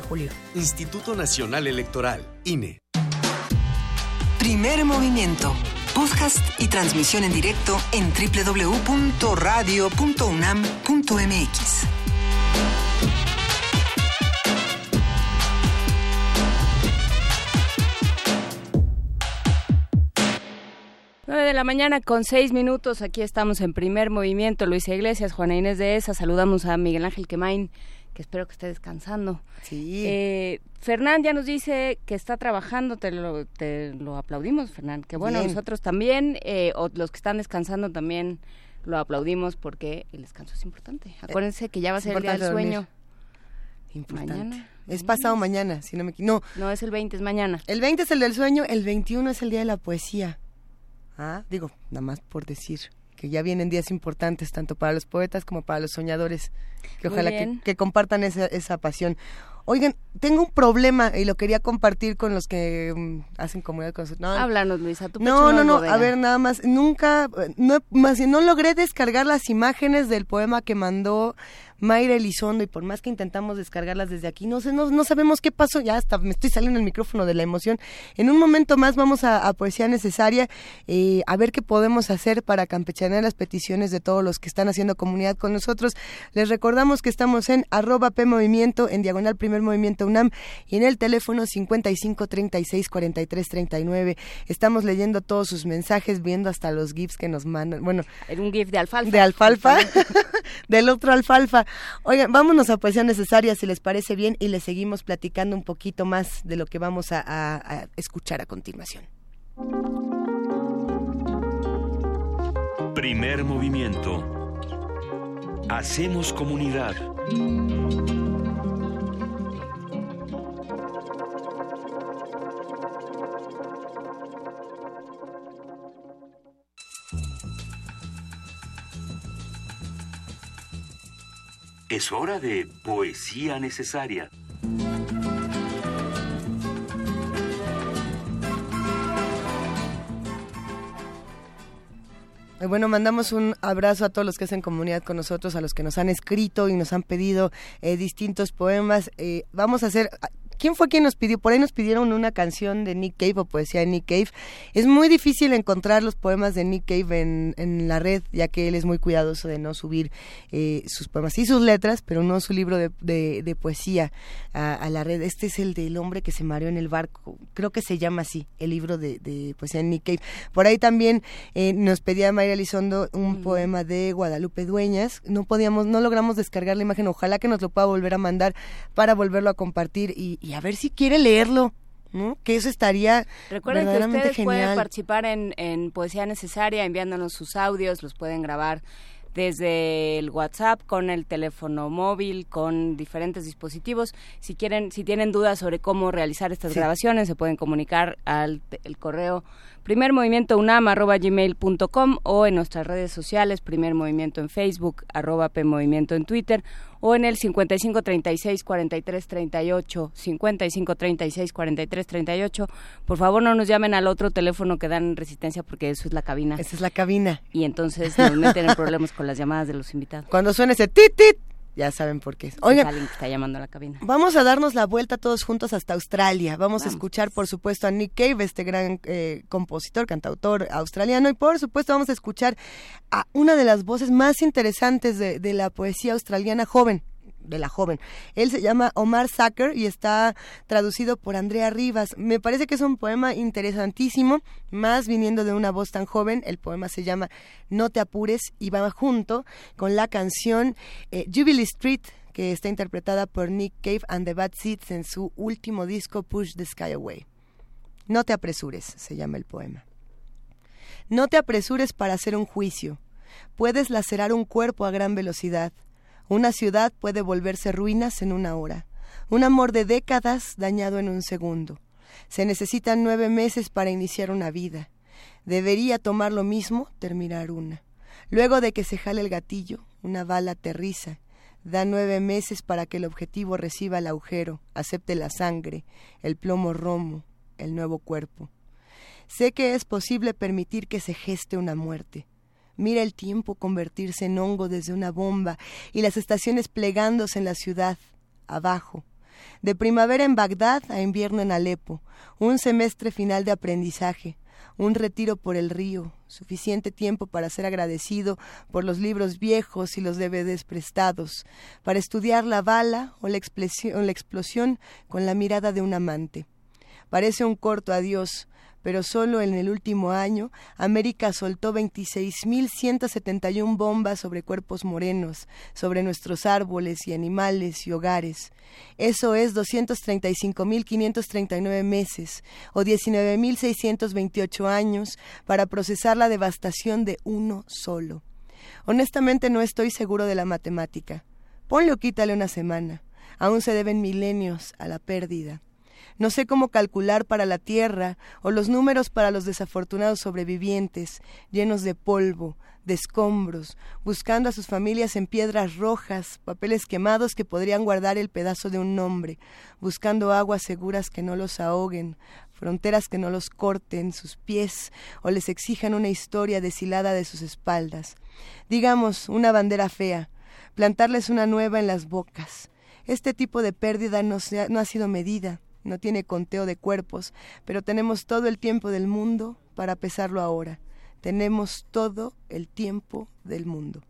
julio. Instituto Nacional Electoral, INE. Primer movimiento. Podcast y transmisión en directo en www.radio.unam.mx. Nueve de la mañana con seis minutos. Aquí estamos en primer movimiento. Luisa Iglesias, Juana Inés de ESA. Saludamos a Miguel Ángel Quemain, que espero que esté descansando. Sí. Eh, Fernán ya nos dice que está trabajando. Te lo, te lo aplaudimos, Fernán. Que bueno, Bien. nosotros también, eh, o los que están descansando también lo aplaudimos porque el descanso es importante. Acuérdense que ya va a ser el día del sueño. Importante. Mañana. Es pasado mañana, si no me No, No, es el 20, es mañana. el 20 es el del sueño, el 21 es el día de la poesía. Ah, digo, nada más por decir que ya vienen días importantes tanto para los poetas como para los soñadores, que Muy ojalá que, que compartan esa, esa pasión. Oigan, tengo un problema y lo quería compartir con los que mm, hacen comunidad con nosotros. No, Háblanos, Luisa. Tu no, no, no, bodega. a ver, nada más, nunca, no, más no logré descargar las imágenes del poema que mandó Mayra Elizondo y por más que intentamos descargarlas desde aquí, no sé, no, no sabemos qué pasó, ya hasta me estoy saliendo el micrófono de la emoción. En un momento más vamos a, a Poesía Necesaria, eh, a ver qué podemos hacer para campechanear las peticiones de todos los que están haciendo comunidad con nosotros. Les recordamos que estamos en arroba P Movimiento, en diagonal Primer Movimiento UNAM y en el teléfono 55 36 43 39. Estamos leyendo todos sus mensajes, viendo hasta los GIFs que nos mandan. Bueno, Era un GIF de alfalfa. de alfalfa, *laughs* del otro alfalfa. Oigan, vámonos a poesía necesaria, si les parece bien, y les seguimos platicando un poquito más de lo que vamos a, a- a escuchar a continuación. Primer movimiento. Hacemos comunidad. Es hora de poesía necesaria. Bueno, mandamos un abrazo a todos los que hacen comunidad con nosotros, a los que nos han escrito y nos han pedido eh, distintos poemas. Eh, vamos a hacer, ¿Quién fue quien nos pidió? Por ahí nos pidieron una canción de Nick Cave o poesía de Nick Cave. Es muy difícil encontrar los poemas de Nick Cave en, en la red, ya que él es muy cuidadoso de no subir eh, sus poemas y sus letras, pero no su libro de, de, poesía a, la red. Este es el del hombre que se mareó en el barco. Creo que se llama así, el libro de, de poesía de Nick Cave. Por ahí también eh, nos pedía Mayra Elizondo un poema de Guadalupe Dueñas. No podíamos, no logramos descargar la imagen. Ojalá que nos lo pueda volver a mandar para volverlo a compartir y y a ver si quiere leerlo. ¿no? Que eso estaría Recuerden que ustedes pueden participar en, en Poesía Necesaria enviándonos sus audios, los pueden grabar desde el WhatsApp con el teléfono móvil con diferentes dispositivos si quieren si tienen dudas sobre cómo realizar estas grabaciones se pueden comunicar al el correo Primer Movimiento UNAM arroba gmail.com o en nuestras redes sociales, Primer Movimiento en Facebook, arroba P Movimiento en Twitter o en el 55 36 43 38, 55 36 43 38. Por favor, no nos llamen al otro teléfono que dan resistencia porque eso es la cabina. Esa es la cabina. Y entonces nos meten en problemas con las llamadas de los invitados. Cuando suene ese tit tit, ya saben por qué. Oigan, alguien que está llamando a la cabina. Vamos a darnos la vuelta todos juntos hasta Australia. Vamos, a escuchar, por supuesto, a Nick Cave, este gran eh, compositor, cantautor australiano. Y por supuesto, vamos a escuchar a una de las voces más interesantes de, de la poesía australiana joven, de la joven. Él se llama Omar Sacker y está traducido por Andrea Rivas. Me parece que es un poema interesantísimo, más viniendo de una voz tan joven. El poema se llama No te apures y va junto con la canción eh, Jubilee Street que está interpretada por Nick Cave and the Bad Seeds en su último disco Push the Sky Away. No te apresures, se llama el poema. No te apresures para hacer un juicio. Puedes lacerar un cuerpo a gran velocidad una ciudad puede volverse ruinas en una hora. Un amor de décadas dañado en un segundo. Se necesitan nueve meses para iniciar una vida. Debería tomar lo mismo terminar una. Luego de que se jale el gatillo, una bala aterriza. Da nueve meses para que el objetivo reciba el agujero, acepte la sangre, el plomo romo, el nuevo cuerpo. Sé que es posible permitir que se geste una muerte. Mira el tiempo convertirse en hongo desde una bomba y las estaciones plegándose en la ciudad, abajo. De primavera en Bagdad a invierno en Alepo, un semestre final de aprendizaje, un retiro por el río, suficiente tiempo para ser agradecido por los libros viejos y los DVDs prestados, para estudiar la bala o la, explosión, o la explosión con la mirada de un amante. Parece un corto adiós, pero solo en el último año América soltó 26.171 bombas sobre cuerpos morenos, sobre nuestros árboles y animales y hogares. Eso es 235.539 meses o 19.628 años para procesar la devastación de uno solo. Honestamente no estoy seguro de la matemática. Ponle o quítale una semana. Aún se deben milenios a la pérdida. No sé cómo calcular para la tierra o los números para los desafortunados sobrevivientes, llenos de polvo, de escombros, buscando a sus familias en piedras rojas, papeles quemados que podrían guardar el pedazo de un nombre, buscando aguas seguras que no los ahoguen, fronteras que no los corten sus pies o les exijan una historia deshilada de sus espaldas. Digamos, una bandera fea, plantarles una nueva en las bocas. Este tipo de pérdida no, no ha sido medida, no tiene conteo de cuerpos, pero tenemos todo el tiempo del mundo para pesarlo ahora. Tenemos todo el tiempo del mundo.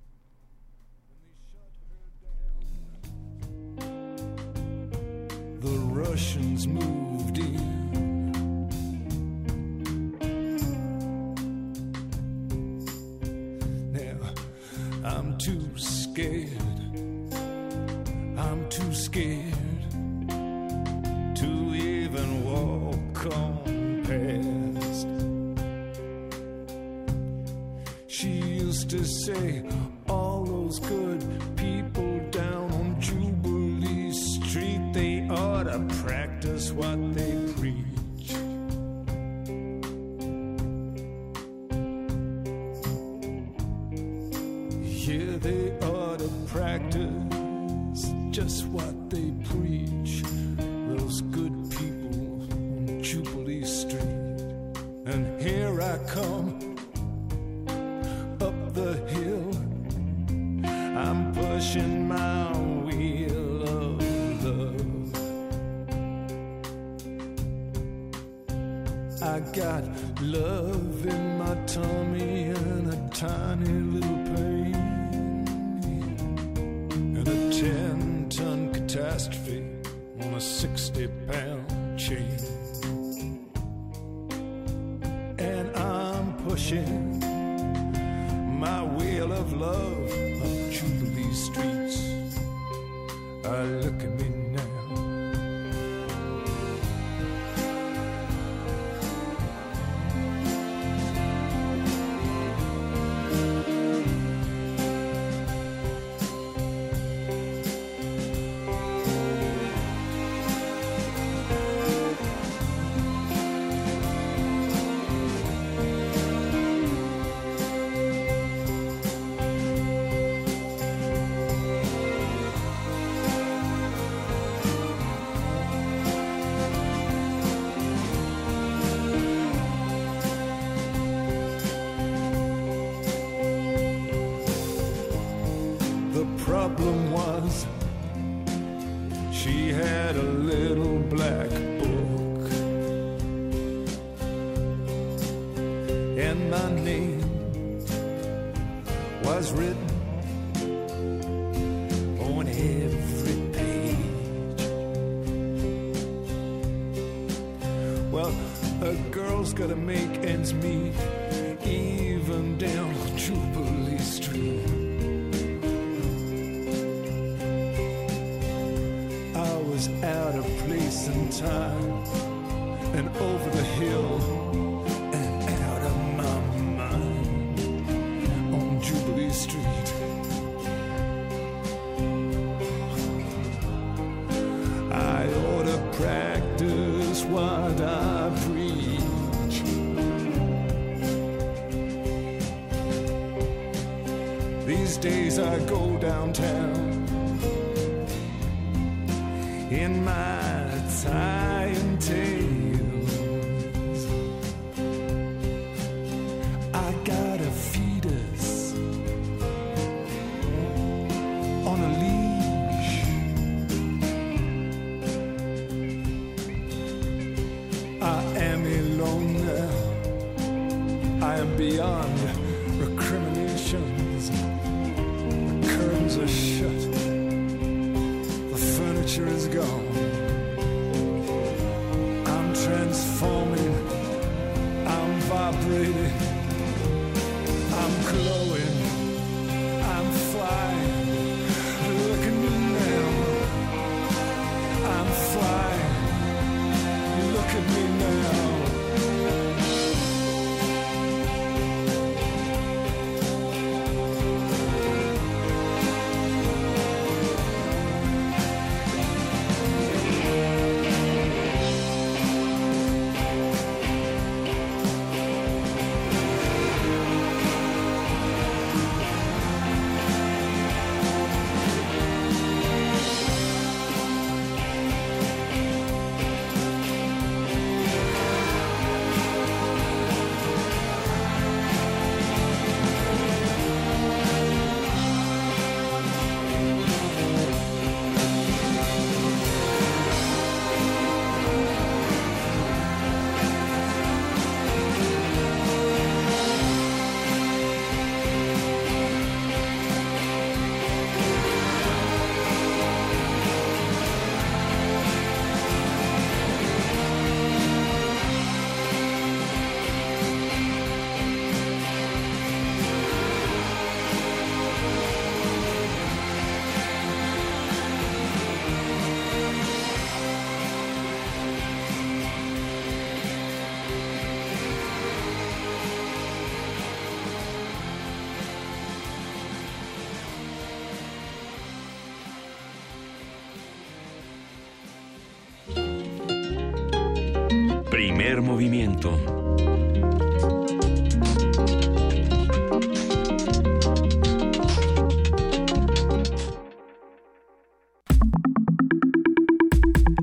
Primer movimiento.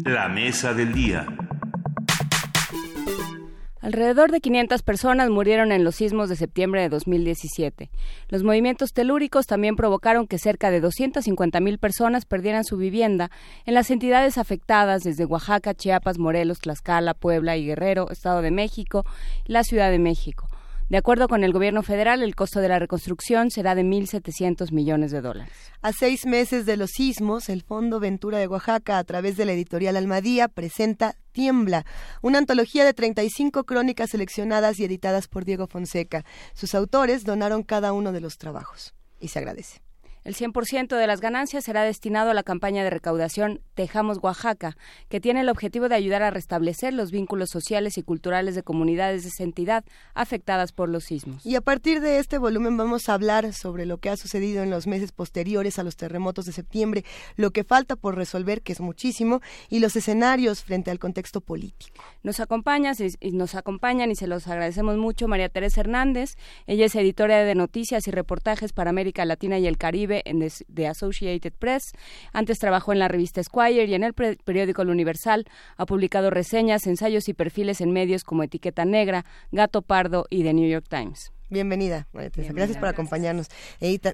La mesa del día. Alrededor de 500 personas murieron en los sismos de septiembre de 2017. Los movimientos telúricos también provocaron que cerca de 250.000 personas perdieran su vivienda en las entidades afectadas desde Oaxaca, Chiapas, Morelos, Tlaxcala, Puebla y Guerrero, Estado de México la Ciudad de México. De acuerdo con el gobierno federal, el costo de la reconstrucción será de 1.700 millones de dólares. A seis meses de los sismos, el Fondo Ventura de Oaxaca, a través de la editorial Almadía, presenta Tiembla, una antología de 35 crónicas seleccionadas y editadas por Diego Fonseca. Sus autores donaron cada uno de los trabajos. Y se agradece. El 100% de las ganancias será destinado a la campaña de recaudación Tejamos Oaxaca, que tiene el objetivo de ayudar a restablecer los vínculos sociales y culturales de comunidades de esa entidad afectadas por los sismos. Y a partir de este volumen vamos a hablar sobre lo que ha sucedido en los meses posteriores a los terremotos de septiembre, lo que falta por resolver, que es muchísimo, y los escenarios frente al contexto político. Nos acompaña, y nos acompañan y se los agradecemos mucho María Teresa Hernández. Ella es editora de noticias y reportajes para América Latina y el Caribe en The Associated Press. Antes trabajó en la revista Squire y en el periódico El Universal. Ha publicado reseñas, ensayos y perfiles en medios como Etiqueta Negra, Gato Pardo y The New York Times. Bienvenida, María Teresa. Gracias por acompañarnos.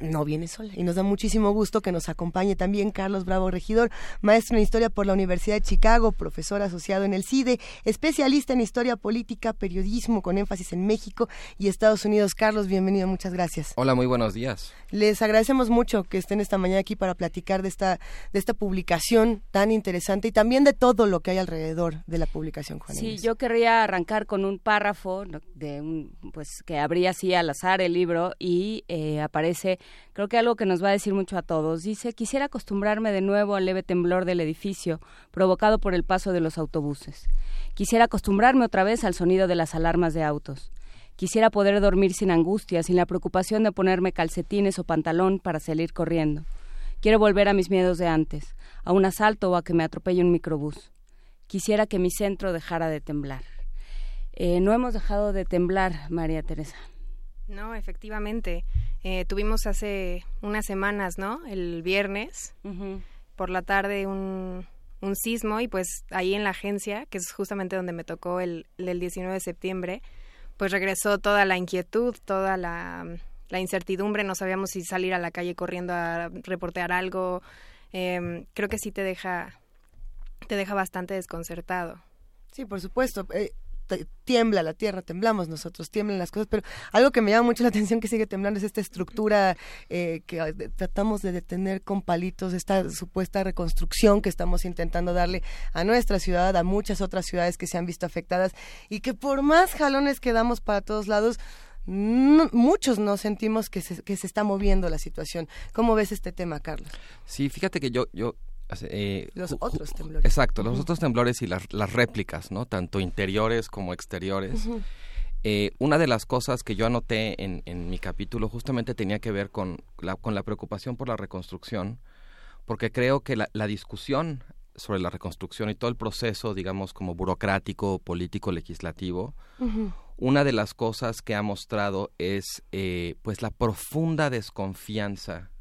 no viene sola y nos da muchísimo gusto que nos acompañe también Carlos Bravo Regidor, maestro en Historia por la Universidad de Chicago, profesor asociado en el CIDE, especialista en Historia Política, Periodismo con énfasis en México y Estados Unidos. Carlos, bienvenido, muchas gracias. Hola, muy buenos días. Les agradecemos mucho que estén esta mañana aquí para platicar de esta, de esta publicación tan interesante y también de todo lo que hay alrededor de la publicación, Juan. Sí, yo querría arrancar con un párrafo de un, pues que habría al azar el libro y eh, aparece, creo que algo que nos va a decir mucho a todos. Dice, quisiera acostumbrarme de nuevo al leve temblor del edificio provocado por el paso de los autobuses. Quisiera acostumbrarme otra vez al sonido de las alarmas de autos. Quisiera poder dormir sin angustia, sin la preocupación de ponerme calcetines o pantalón para salir corriendo. Quiero volver a mis miedos de antes, a un asalto o a que me atropelle un microbús. Quisiera que mi centro dejara de temblar. Eh, no hemos dejado de temblar, María Teresa. No, efectivamente. Eh, tuvimos hace unas semanas, ¿no? El viernes, por la tarde, un, un sismo y pues ahí en la agencia, que es justamente donde me tocó el, el 19 de septiembre, pues regresó toda la inquietud, toda la, la, incertidumbre, no sabíamos si salir a la calle corriendo a reportear algo. Eh, creo que sí te deja, te deja bastante desconcertado. Sí, por supuesto. Eh, tiembla la tierra, temblamos nosotros, tiemblan las cosas, pero algo que me llama mucho la atención que sigue temblando es esta estructura eh, que ah, tratamos de detener con palitos, esta supuesta reconstrucción que estamos intentando darle a nuestra ciudad, a muchas otras ciudades que se han visto afectadas y que por más jalones que damos para todos lados, muchos no sentimos que se, que se está moviendo la situación. ¿Cómo ves este tema, Carlos? Sí, fíjate que yo, yo eh, los otros temblores. Exacto, los otros temblores y las, réplicas, ¿no? Tanto interiores como exteriores. Eh, una de las cosas que yo anoté en, en, mi capítulo justamente tenía que ver con la, con la preocupación por la reconstrucción, porque creo que la, la discusión sobre la reconstrucción y todo el proceso, digamos, como burocrático, político, legislativo, una de las cosas que ha mostrado es eh, pues la profunda desconfianza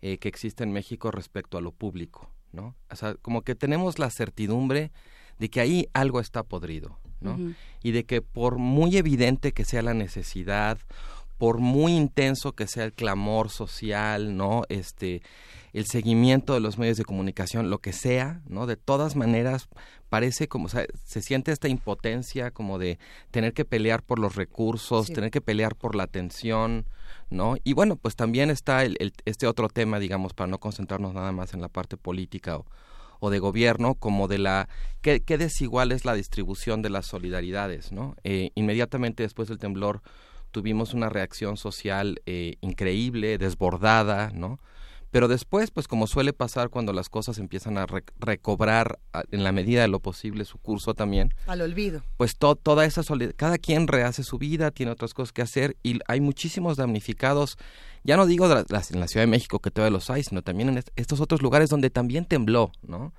que existe en México respecto a lo público. ¿No? O sea, como que tenemos la certidumbre de que ahí algo está podrido, ¿no? Y de que por muy evidente que sea la necesidad, por muy intenso que sea el clamor social, ¿no? Este, el seguimiento de los medios de comunicación, lo que sea, ¿no? De todas maneras parece como, o sea, se siente esta impotencia como de tener que pelear por los recursos, tener que pelear por la atención, ¿no? Y bueno, pues también está el, este otro tema, digamos, para no concentrarnos nada más en la parte política o, de gobierno, como de la qué, qué, desigual es la distribución de las solidaridades, ¿no? Eh, inmediatamente después del temblor tuvimos una reacción social eh, increíble, desbordada, ¿no? Pero después, pues como suele pasar cuando las cosas empiezan a recobrar en la medida de lo posible su curso también. Al olvido. Pues toda esa solidaridad, cada quien rehace su vida, tiene otras cosas que hacer y hay muchísimos damnificados ya no digo en la Ciudad de México que todavía los hay, sino también en estos otros lugares donde también tembló, ¿no?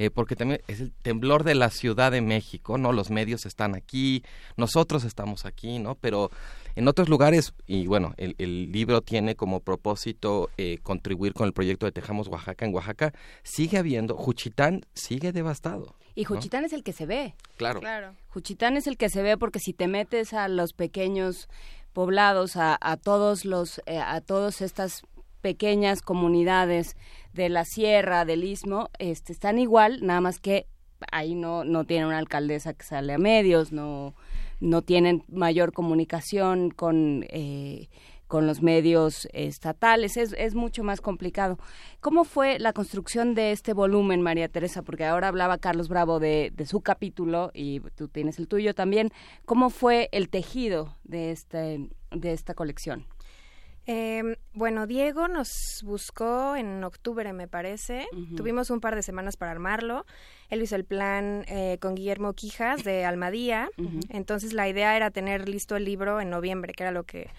Eh, porque también es el temblor de la Ciudad de México, ¿no? Los medios están aquí, nosotros estamos aquí, ¿no? Pero en otros lugares, y bueno, el, libro tiene como propósito eh, contribuir con el proyecto de Tejamos Oaxaca. En Oaxaca sigue habiendo, Juchitán sigue devastado. Y Juchitán es el que se ve. Claro. claro. Juchitán es el que se ve porque si te metes a los pequeños poblados, a, a todos los, eh, a todas estas pequeñas comunidades de la sierra, del istmo, este, están igual, nada más que ahí no, no tienen una alcaldesa que sale a medios, no, no tienen mayor comunicación con, eh, con los medios estatales, es, es mucho más complicado. ¿Cómo fue la construcción de este volumen, María Teresa? Porque ahora hablaba Carlos Bravo de, de su capítulo y tú tienes el tuyo también. ¿Cómo fue el tejido de, este, de esta colección? Eh, bueno, Diego nos buscó en octubre, me parece. Tuvimos un par de semanas para armarlo. Él hizo el plan eh, con Guillermo Quijas de Almadía. Entonces la idea era tener listo el libro en noviembre, que era lo que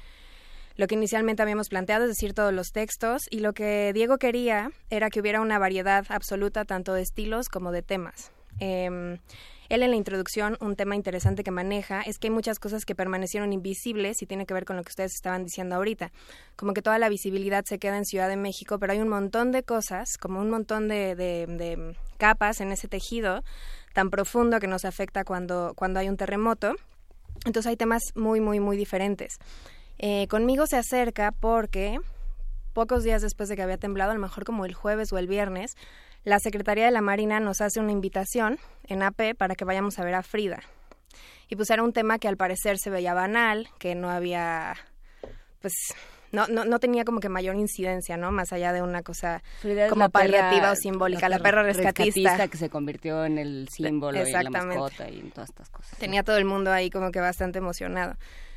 lo que inicialmente habíamos planteado, es decir, todos los textos, y lo que Diego quería era que hubiera una variedad absoluta tanto de estilos como de temas. Eh, él en la introducción, un tema interesante que maneja es que hay muchas cosas que permanecieron invisibles y tiene que ver con lo que ustedes estaban diciendo ahorita. Como que toda la visibilidad se queda en Ciudad de México, pero hay un montón de cosas, como un montón de, de, capas en ese tejido tan profundo que nos afecta cuando, cuando hay un terremoto. Entonces hay temas muy, muy, muy diferentes. Eh, conmigo se acerca porque pocos días después de que había temblado, a lo mejor como el jueves o el viernes, la Secretaría de la Marina nos hace una invitación en AP para que vayamos a ver a Frida. Y pues era un tema que al parecer se veía banal, que no había, pues, no, no, no tenía como que mayor incidencia, ¿no? Más allá de una cosa como paliativa o simbólica, la, perra rescatista. que se convirtió en el símbolo y la mascota y en todas estas cosas. Tenía todo el mundo ahí como que bastante emocionado.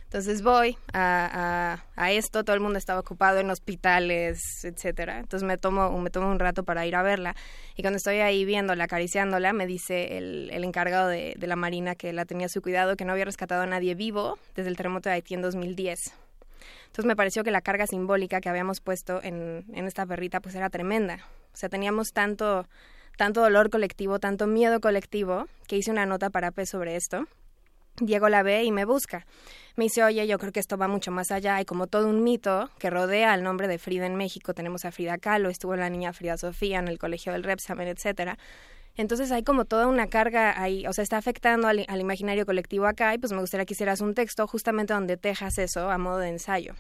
Entonces voy a, esto, todo el mundo estaba ocupado en hospitales, etcétera. Entonces me tomo, un rato para ir a verla. Y cuando estoy ahí viéndola, acariciándola, me dice el, encargado de, la Marina que la tenía a su cuidado, que no había rescatado a nadie vivo desde el terremoto de Haití en 2010. Entonces me pareció que la carga simbólica que habíamos puesto en, en esta perrita pues era tremenda. O sea, teníamos tanto, tanto dolor colectivo, tanto miedo colectivo, que hice una nota para P sobre esto. Diego la ve y me busca me dice, oye, yo creo que esto va mucho más allá. Hay como todo un mito que rodea al nombre de Frida en México. Tenemos a Frida Kahlo, estuvo la niña Frida Sofía en el colegio del Repsamen, etcétera. Entonces hay como toda una carga ahí, o sea, está afectando al, al, imaginario colectivo acá y pues me gustaría que hicieras un texto justamente donde tejas eso a modo de ensayo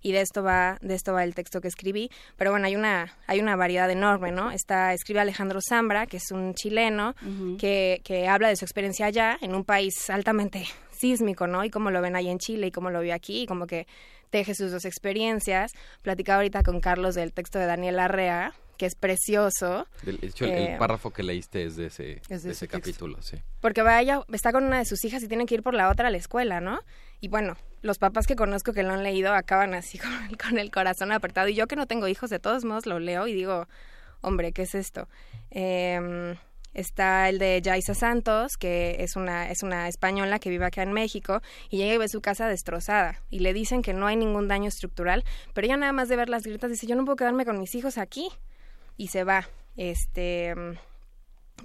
y de esto va de esto va el texto que escribí pero bueno hay una hay una variedad enorme no está escribe Alejandro Zambra que es un chileno que, que habla de su experiencia allá en un país altamente sísmico no y cómo lo ven ahí en Chile y cómo lo vio aquí y como que teje sus dos experiencias platicaba ahorita con Carlos del texto de Daniel Arrea que es precioso. De hecho, el, eh, párrafo que leíste es de ese, ese capítulo, sí. Porque vaya, está con una de sus hijas y tiene que ir por la otra a la escuela, ¿no? Y bueno, los papás que conozco que lo han leído acaban así *laughs* con, el corazón apretado. Y yo que no tengo hijos, de todos modos lo leo y digo, hombre, ¿qué es esto? Em, está el de Yaisa Santos, que es una, es una española que vive acá en México, y llega y ve su casa destrozada. Y le dicen que no hay ningún daño estructural, pero ella nada más de ver las grietas dice, yo no puedo quedarme con mis hijos aquí. Y se va. Este,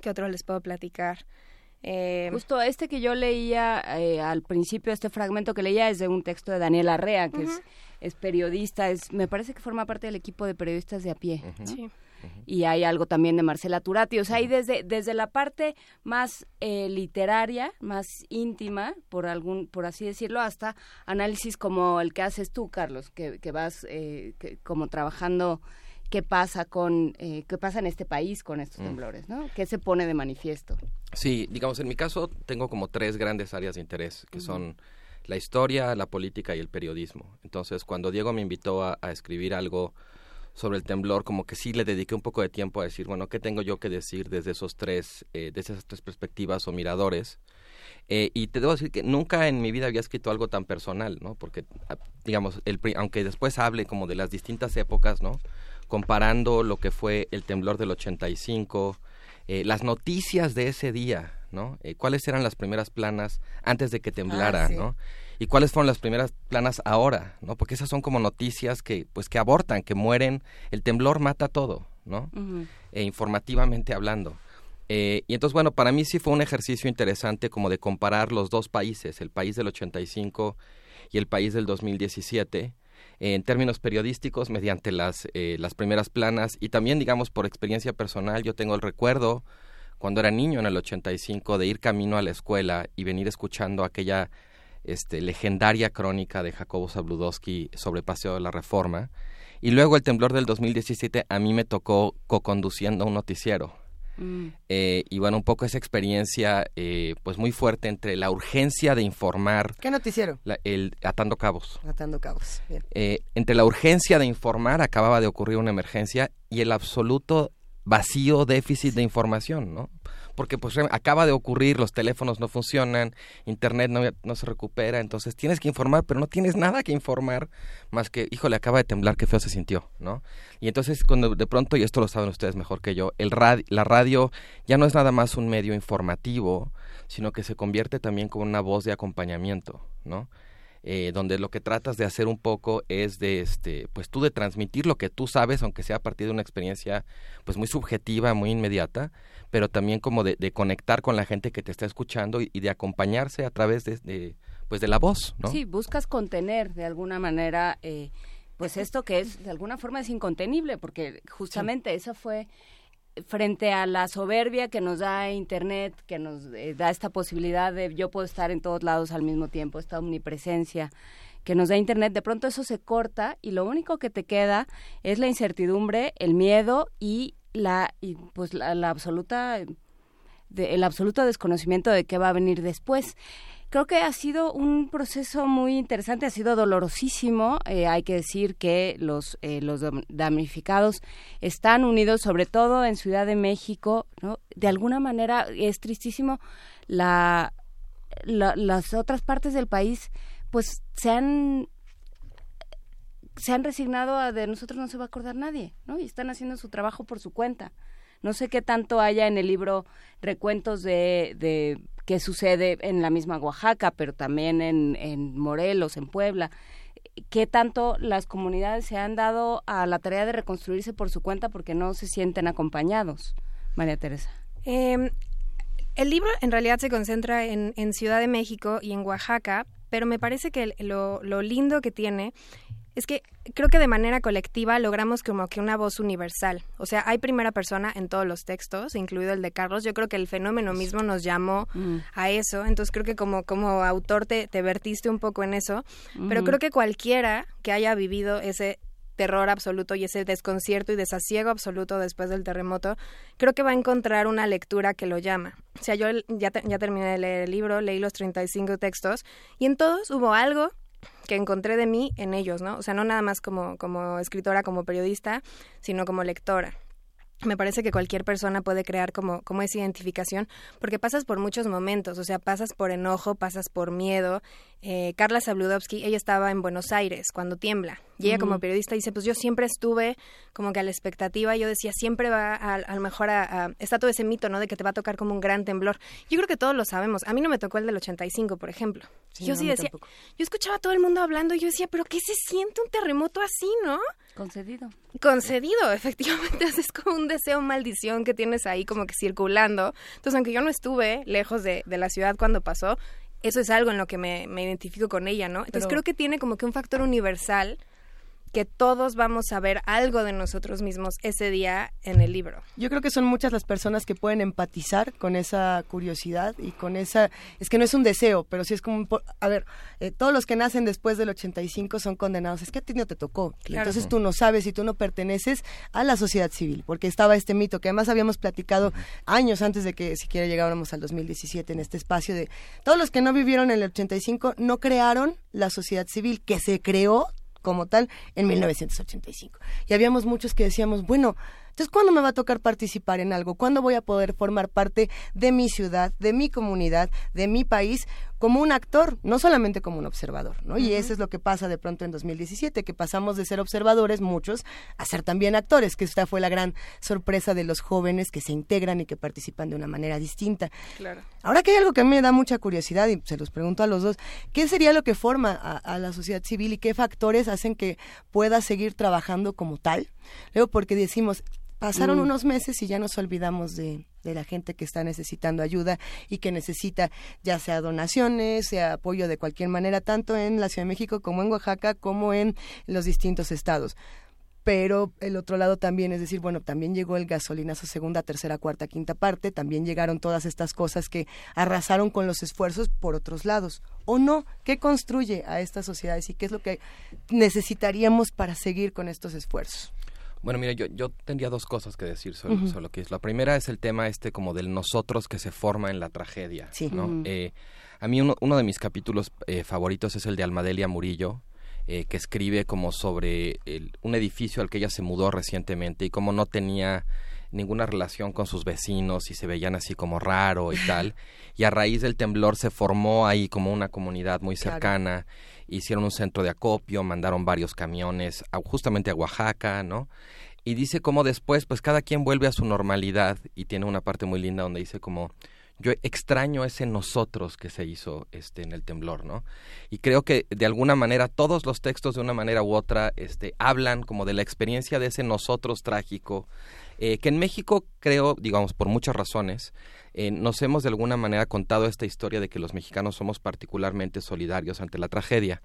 ¿qué otro les puedo platicar? Eh, Justo este que yo leía eh, al principio, este fragmento que leía es de un texto de Daniel Arrea, que es, es, periodista, es, me parece que forma parte del equipo de periodistas de a pie. Y hay algo también de Marcela Turati. O sea, hay desde, desde la parte más eh, literaria, más íntima, por algún, por así decirlo, hasta análisis como el que haces tú, Carlos, que, que vas como trabajando qué pasa con eh, qué pasa en este país con estos mm. temblores, ¿no? ¿Qué se pone de manifiesto? Sí, digamos en mi caso tengo como tres grandes áreas de interés que son la historia, la política y el periodismo. Entonces, cuando Diego me invitó a, escribir algo sobre el temblor, como que sí le dediqué un poco de tiempo a decir, bueno, ¿qué tengo yo que decir desde esos tres, eh, desde esas tres perspectivas o miradores? Eh, y te debo decir que nunca en mi vida había escrito algo tan personal, ¿no? Porque, ah, digamos, el, aunque después hable como de las distintas épocas, ¿no? comparando lo que fue el temblor del 85, eh, las noticias de ese día, ¿no? Eh, ¿Cuáles eran las primeras planas antes de que temblara, Ah, sí. ¿no? Y cuáles fueron las primeras planas ahora, ¿no? Porque esas son como noticias que, pues, que abortan, que mueren. El temblor mata todo, ¿no? E informativamente hablando. Eh, y entonces, bueno, para mí sí fue un ejercicio interesante como de comparar los dos países, el país del 85 y el país del 2017, en términos periodísticos, mediante las, eh, las primeras planas y también, digamos, por experiencia personal, yo tengo el recuerdo cuando era niño en el 85 de ir camino a la escuela y venir escuchando aquella este, legendaria crónica de Jacobo Zabludowski sobre Paseo de la Reforma. Y luego el temblor del 2017 a mí me tocó co-conduciendo un noticiero. Mm. Eh, y bueno, un poco esa experiencia eh, pues muy fuerte entre la urgencia de informar, ¿Qué noticiero? la- el atando cabos. Atando cabos. Bien. Eh, entre la urgencia de informar, acababa de ocurrir una emergencia, y el absoluto vacío déficit de información, ¿no? Porque pues acaba de ocurrir, los teléfonos no funcionan, internet no, no se recupera, entonces tienes que informar, pero no tienes nada que informar más que, híjole, acaba de temblar, qué feo se sintió, ¿no? Y entonces cuando de pronto, y esto lo saben ustedes mejor que yo, el la radio ya no es nada más un medio informativo, sino que se convierte también como una voz de acompañamiento, ¿no? Eh, donde lo que tratas de hacer un poco es de este pues tú de transmitir lo que tú sabes aunque sea a partir de una experiencia pues muy subjetiva muy inmediata pero también como de, de conectar con la gente que te está escuchando y, y de acompañarse a través de, de, pues de la voz no Sí, buscas contener de alguna manera, eh, pues esto que es, de alguna forma es incontenible, porque justamente eso fue frente a la soberbia que nos da Internet, que nos eh, da esta posibilidad de yo puedo estar en todos lados al mismo tiempo, esta omnipresencia que nos da Internet, de pronto eso se corta y lo único que te queda es la incertidumbre, el miedo y la, y pues la, la absoluta de- el absoluto desconocimiento de qué va a venir después. Creo que ha sido un proceso muy interesante, ha sido dolorosísimo. eh, hay que decir que los, eh, los dam- damnificados están unidos, sobre todo en Ciudad de México. ¿no? De alguna manera es tristísimo. La, la- las otras partes del país, pues se han se han resignado a de nosotros no se va a acordar nadie, ¿no? Y están haciendo su trabajo por su cuenta. No sé qué tanto haya en el libro recuentos de, de qué sucede en la misma Oaxaca, pero también en, en Morelos, en Puebla. ¿Qué tanto las comunidades se han dado a la tarea de reconstruirse por su cuenta porque no se sienten acompañados? María Teresa. Eh, el libro en realidad se concentra en, en Ciudad de México y en Oaxaca, pero me parece que lo, lo lindo que tiene es que creo que de manera colectiva logramos como que una voz universal. O sea, hay primera persona en todos los textos, incluido el de Carlos. Yo creo que el fenómeno mismo nos llamó a eso. Entonces creo que como, como autor te, te vertiste un poco en eso. Pero creo que cualquiera que haya vivido ese terror absoluto y ese desconcierto y desasiego absoluto después del terremoto, creo que va a encontrar una lectura que lo llama. O sea, yo ya, te- ya terminé de leer el libro, leí los 35 textos y en todos hubo algo que encontré de mí en ellos, ¿no? O sea, no nada más como, como escritora, como periodista, sino como lectora. Me parece que cualquier persona puede crear como, como esa identificación, porque pasas por muchos momentos, o sea, pasas por enojo, pasas por miedo. Eh, Carla Zabludovsky, ella estaba en Buenos Aires cuando tiembla, y ella como periodista dice, pues yo siempre estuve como que a la expectativa, yo decía, siempre va a, a lo mejor a, a- está todo ese mito, ¿no? De que te va a tocar como un gran temblor. Yo creo que todos lo sabemos. A mí no me tocó el del 85, por ejemplo. Sí, yo no, sí decía, tampoco. yo escuchaba a todo el mundo hablando y yo decía, pero ¿qué se siente un terremoto así, no? Concedido. Concedido, *laughs* efectivamente, es como un deseo maldición que tienes ahí como que circulando. Entonces, aunque yo no estuve lejos de, de la ciudad cuando pasó, eso es algo en lo que me, me identifico con ella, ¿no? Entonces Pero- creo que tiene como que un factor universal que todos vamos a ver algo de nosotros mismos ese día en el libro. Yo creo que son muchas las personas que pueden empatizar con esa curiosidad y con esa... Es que no es un deseo, pero sí es como... un A ver, eh, todos los que nacen después del 85 son condenados. Es que a ti no te tocó. Claro. Entonces tú no sabes y tú no perteneces a la sociedad civil, porque estaba este mito que además habíamos platicado años antes de que siquiera llegáramos al 2017 en este espacio de... Todos los que no vivieron en el 85 no crearon la sociedad civil que se creó como tal en 1985. Y habíamos muchos que decíamos, bueno, Entonces, ¿cuándo me va a tocar participar en algo? ¿Cuándo voy a poder formar parte de mi ciudad, de mi comunidad, de mi país? como un actor, no solamente como un observador, ¿no? Y eso es lo que pasa de pronto en 2017, que pasamos de ser observadores, muchos, a ser también actores, que esta fue la gran sorpresa de los jóvenes que se integran y que participan de una manera distinta. Claro. Ahora que hay algo que a mí me da mucha curiosidad, y se los pregunto a los dos, ¿qué sería lo que forma a, a la sociedad civil y qué factores hacen que pueda seguir trabajando como tal? Luego, porque decimos, pasaron Mm. unos meses y ya nos olvidamos de, de la gente que está necesitando ayuda y que necesita ya sea donaciones, sea apoyo de cualquier manera, tanto en la Ciudad de México como en Oaxaca, como en los distintos estados. Pero el otro lado también, es decir, bueno, también llegó el gasolinazo segunda, tercera, cuarta, quinta parte, también llegaron todas estas cosas que arrasaron con los esfuerzos por otros lados. ¿O no? ¿Qué construye a estas sociedades y qué es lo que necesitaríamos para seguir con estos esfuerzos? Bueno, mira, yo, yo tendría dos cosas que decir sobre, sobre lo que es. La primera es el tema este como del nosotros que se forma en la tragedia. Sí. ¿no? Eh, a mí uno, uno de mis capítulos eh, favoritos es el de Almadelia Murillo, eh, que escribe como sobre el- un edificio al que ella se mudó recientemente y como no tenía ninguna relación con sus vecinos y se veían así como raro y *laughs* tal. Y a raíz del temblor se formó ahí como una comunidad muy Claro. Hicieron un centro de acopio, mandaron varios camiones justamente a Oaxaca, ¿no? Y dice como después, pues cada quien vuelve a su normalidad y tiene una parte muy linda donde dice como yo extraño ese nosotros que se hizo este en el temblor, ¿no? Y creo que de alguna manera todos los textos de una manera u otra este hablan como de la experiencia de ese nosotros trágico eh, que en México creo, digamos, por muchas razones, eh, nos hemos de alguna manera contado esta historia de que los mexicanos somos particularmente solidarios ante la tragedia.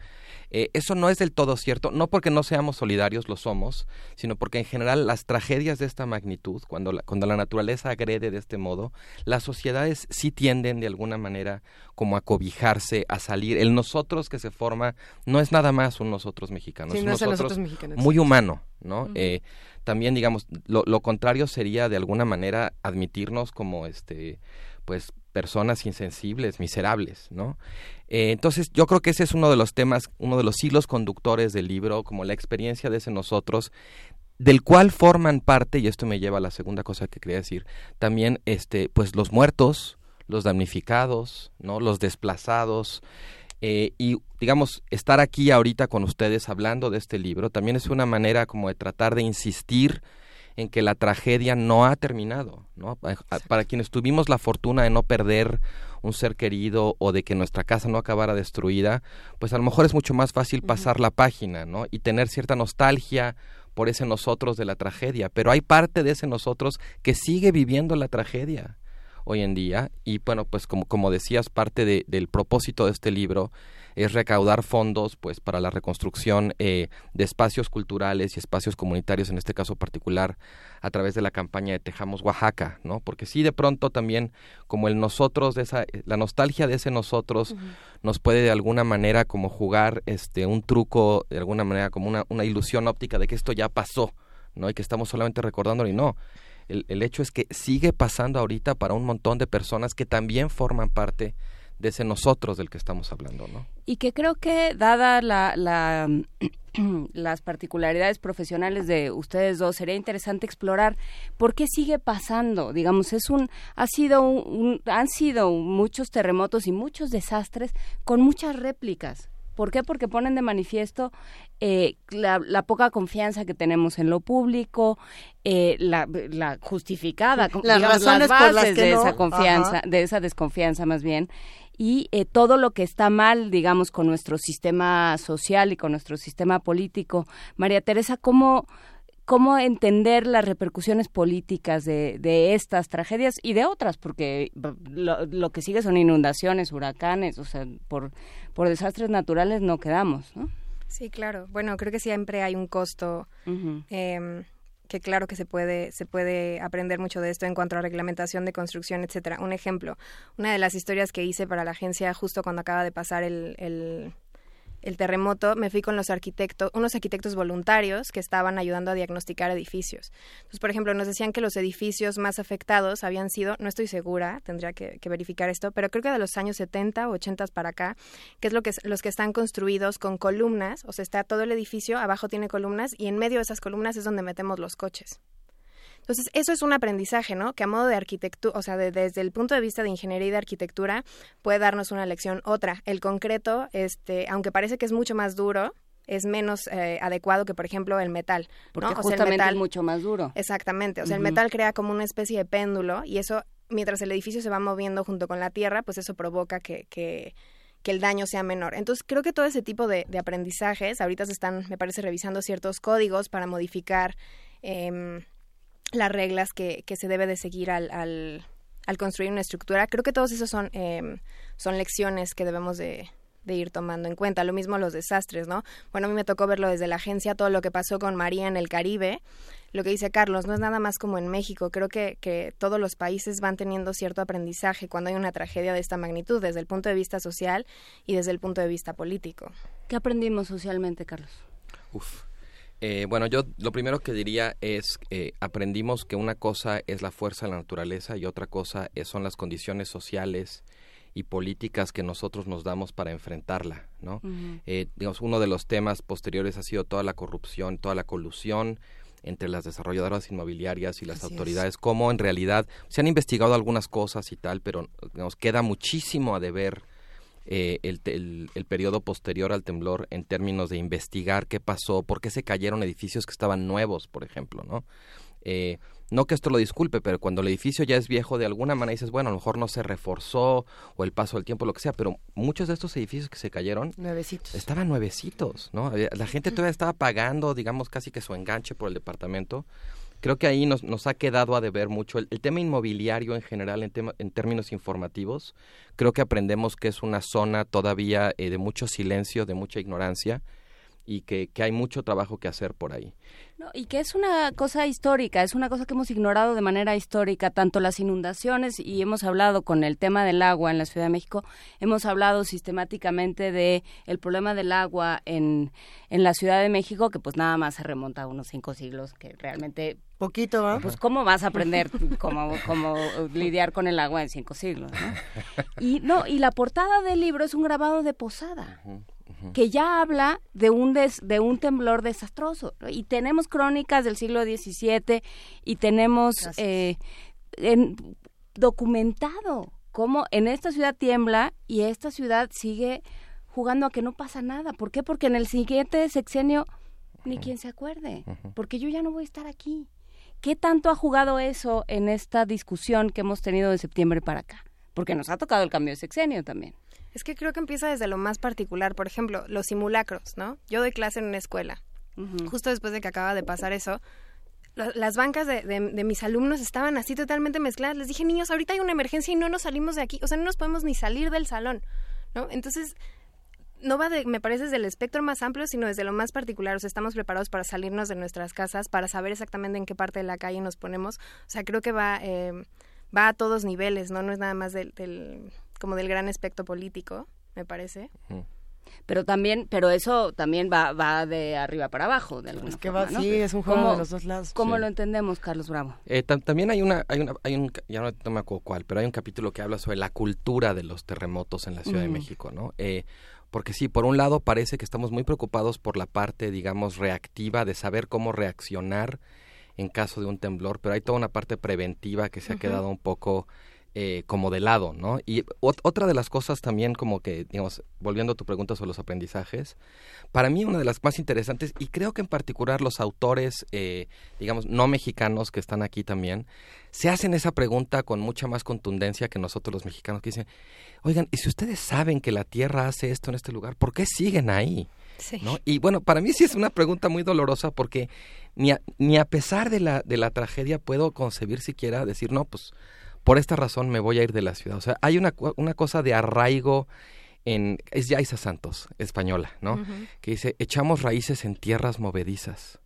Eh, eso no es del todo cierto, no porque no seamos solidarios, lo somos, sino porque en general las tragedias de esta magnitud, cuando la, cuando la naturaleza agrede de este modo, las sociedades sí tienden de alguna manera como a cobijarse, a salir. El nosotros que se forma no es nada más un nosotros mexicano, Sí, es un no nosotros, nosotros mexicano, muy humano, ¿no? Eh, también digamos lo, lo contrario sería de alguna manera admitirnos como este pues personas insensibles miserables no Eh, entonces yo creo que ese es uno de los temas uno de los hilos conductores del libro como la experiencia de ese nosotros del cual forman parte y esto me lleva a la segunda cosa que quería decir también este pues los muertos los damnificados no los desplazados eh, y digamos, estar aquí ahorita con ustedes hablando de este libro también es una manera como de tratar de insistir en que la tragedia no ha terminado, ¿no? Pa- Para quienes tuvimos la fortuna de no perder un ser querido o de que nuestra casa no acabara destruida, pues a lo mejor es mucho más fácil pasar la página, ¿no? Y tener cierta nostalgia por ese nosotros de la tragedia, pero hay parte de ese nosotros que sigue viviendo la tragedia hoy en día. Y bueno pues como, como decías parte de- del propósito de este libro es recaudar fondos pues para la reconstrucción eh, de espacios culturales y espacios comunitarios en este caso particular a través de la campaña de Tejamos Oaxaca no porque sí de pronto también como el nosotros de esa la nostalgia de ese nosotros nos puede de alguna manera como jugar este un truco de alguna manera como una, una ilusión óptica de que esto ya pasó no y que estamos solamente recordándolo y no el, hecho es que sigue pasando ahorita para un montón de personas que también forman parte de ese nosotros del que estamos hablando, ¿no? Y que creo que, dada la, la, *clears throat* las particularidades profesionales de ustedes dos, sería interesante explorar por qué sigue pasando. Digamos, es un, ha sido un- han sido muchos terremotos y muchos desastres con muchas réplicas. ¿Por qué? Porque ponen de manifiesto eh, la, la poca confianza que tenemos en lo público, eh, la, la justificada, Las digamos, razones las por las bases que de no. esa confianza, Ajá. de esa desconfianza más bien, y eh, todo lo que está mal, digamos, con nuestro sistema social y con nuestro sistema político. María Teresa, ¿cómo, cómo entender las repercusiones políticas de, de estas tragedias y de otras? Porque b- lo, lo que sigue son inundaciones, huracanes, o sea, por, por desastres naturales no quedamos, ¿no? Sí, claro. Bueno, creo que siempre hay un costo em, que claro que se puede se puede aprender mucho de esto en cuanto a reglamentación de construcción, etcétera. Un ejemplo, una de las historias que hice para la agencia justo cuando acaba de pasar el, el el terremoto, me fui con los arquitectos, unos arquitectos voluntarios que estaban ayudando a diagnosticar edificios. Entonces, por ejemplo, nos decían que los edificios más afectados habían sido, no estoy segura, tendría que, verificar esto, pero creo que de los años 70 o 80 para acá, que es lo que los que están construidos con columnas, o sea, está todo el edificio, abajo tiene columnas y en medio de esas columnas es donde metemos los coches. Entonces, eso es un aprendizaje, ¿no? Que a modo de arquitectura, o sea, desde el punto de vista de ingeniería y de arquitectura, puede darnos una lección. Otra, el concreto, este, aunque parece que es mucho más duro, es menos eh, adecuado que, por ejemplo, el metal. Porque ¿no? justamente o sea, el metal, es mucho más duro. Exactamente. O sea, el metal crea como una especie de péndulo y eso, mientras el edificio se va moviendo junto con la tierra, pues eso provoca que, que, que el daño sea menor. Entonces, creo que todo ese tipo de, de aprendizajes, ahorita se están, me parece, revisando ciertos códigos para modificar em, las reglas que, que se debe de seguir al, al, al construir una estructura. Creo que todos esos son, em, son lecciones que debemos de, de ir tomando en cuenta. Lo mismo los desastres, ¿no? Bueno, a mí me tocó verlo desde la agencia, todo lo que pasó con María en el Caribe. Lo que dice Carlos, no es nada más como en México. Creo que, que todos los países van teniendo cierto aprendizaje cuando hay una tragedia de esta magnitud, desde el punto de vista social y desde el punto de vista político. ¿Qué aprendimos socialmente, Carlos? Uf. Eh, bueno, yo lo primero que diría es, eh, aprendimos que una cosa es la fuerza de la naturaleza y otra cosa es- son las condiciones sociales y políticas que nosotros nos damos para enfrentarla, ¿no? Eh, digamos, uno de los temas posteriores ha sido toda la corrupción, toda la colusión entre las desarrolladoras inmobiliarias y las Así autoridades, cómo en realidad se han investigado algunas cosas y tal, pero digamos, queda muchísimo a deber eh, el, el, el periodo posterior al temblor en términos de investigar qué pasó, por qué se cayeron edificios que estaban nuevos, por ejemplo, ¿no? Eh, no que esto lo disculpe, pero cuando el edificio ya es viejo, de alguna manera dices, bueno, a lo mejor no se reforzó o el paso del tiempo, lo que sea, pero muchos de estos edificios que se cayeron Nuevecitos. estaban nuevecitos, ¿no? La gente todavía estaba pagando, digamos, casi que su enganche por el departamento. Creo que ahí nos, nos ha quedado a deber mucho. El, tema inmobiliario en general, en, tema- en términos informativos, creo que aprendemos que es una zona todavía eh, de mucho silencio, de mucha ignorancia y que, que hay mucho trabajo que hacer por ahí. No, y que es una cosa histórica, es una cosa que hemos ignorado de manera histórica, tanto las inundaciones, y hemos hablado con el tema del agua en la Ciudad de México, hemos hablado sistemáticamente de el problema del agua en, en la Ciudad de México, que pues nada más se remonta a unos cinco siglos, que realmente... Poquito, ¿no? Pues cómo vas a aprender cómo, cómo lidiar con el agua en cinco siglos, ¿no? Y, no, y la portada del libro es un grabado de Posada que ya habla de un des- de un temblor desastroso ¿no? y tenemos crónicas del siglo XVII y tenemos eh, en- documentado cómo en esta ciudad tiembla y esta ciudad sigue jugando a que no pasa nada. ¿Por qué? Porque en el siguiente sexenio ni quien se acuerde, porque yo ya no voy a estar aquí. ¿Qué tanto ha jugado eso en esta discusión que hemos tenido de septiembre para acá? Porque nos ha tocado el cambio de sexenio también. Es que creo que empieza desde lo más particular. Por ejemplo, los simulacros, ¿no? Yo doy clase en una escuela. Justo después de que acaba de pasar eso, la- las bancas de, de- de mis alumnos estaban así totalmente mezcladas. Les dije, niños, ahorita hay una emergencia y no nos salimos de aquí. O sea, no nos podemos ni salir del salón, ¿no? Entonces, no va, de, me parece, desde el espectro más amplio, sino desde lo más particular. O sea, estamos preparados para salirnos de nuestras casas, para saber exactamente en qué parte de la calle nos ponemos. O sea, creo que va, eh, va a todos niveles, ¿no? No es nada más del, del- como del gran aspecto político, me parece. Pero también, pero eso también va, va de arriba para abajo, de alguna Es que forma, va- ¿no? sí, es un juego ¿Cómo- de los dos lados. ¿Cómo Sí. lo entendemos, Carlos Bravo? Eh, tam- también hay una, hay una, hay un, ya no, no me acuerdo cuál, pero hay un capítulo que habla sobre la cultura de los terremotos en la Ciudad de. México, ¿no? Eh, porque sí, por un lado parece que estamos muy preocupados por la parte, digamos, reactiva de saber cómo reaccionar en caso de un temblor, pero hay toda una parte preventiva que se ha quedado un poco eh, como de lado, ¿no? Y ot- otra de las cosas también como que, digamos, volviendo a tu pregunta sobre los aprendizajes, para mí una de las más interesantes, y creo que en particular los autores, eh, digamos, no mexicanos que están aquí también, se hacen esa pregunta con mucha más contundencia que nosotros los mexicanos, que dicen, oigan, ¿y si ustedes saben que la Tierra hace esto en este lugar, por qué siguen ahí? Sí. ¿No? Y bueno, para mí sí es una pregunta muy dolorosa porque ni a, ni a pesar de la, de la tragedia puedo concebir siquiera decir, no, pues por esta razón me voy a ir de la ciudad. O sea, hay una, una cosa de arraigo en... Es Yaisa Santos, española, ¿no? Que dice, echamos raíces en tierras movedizas.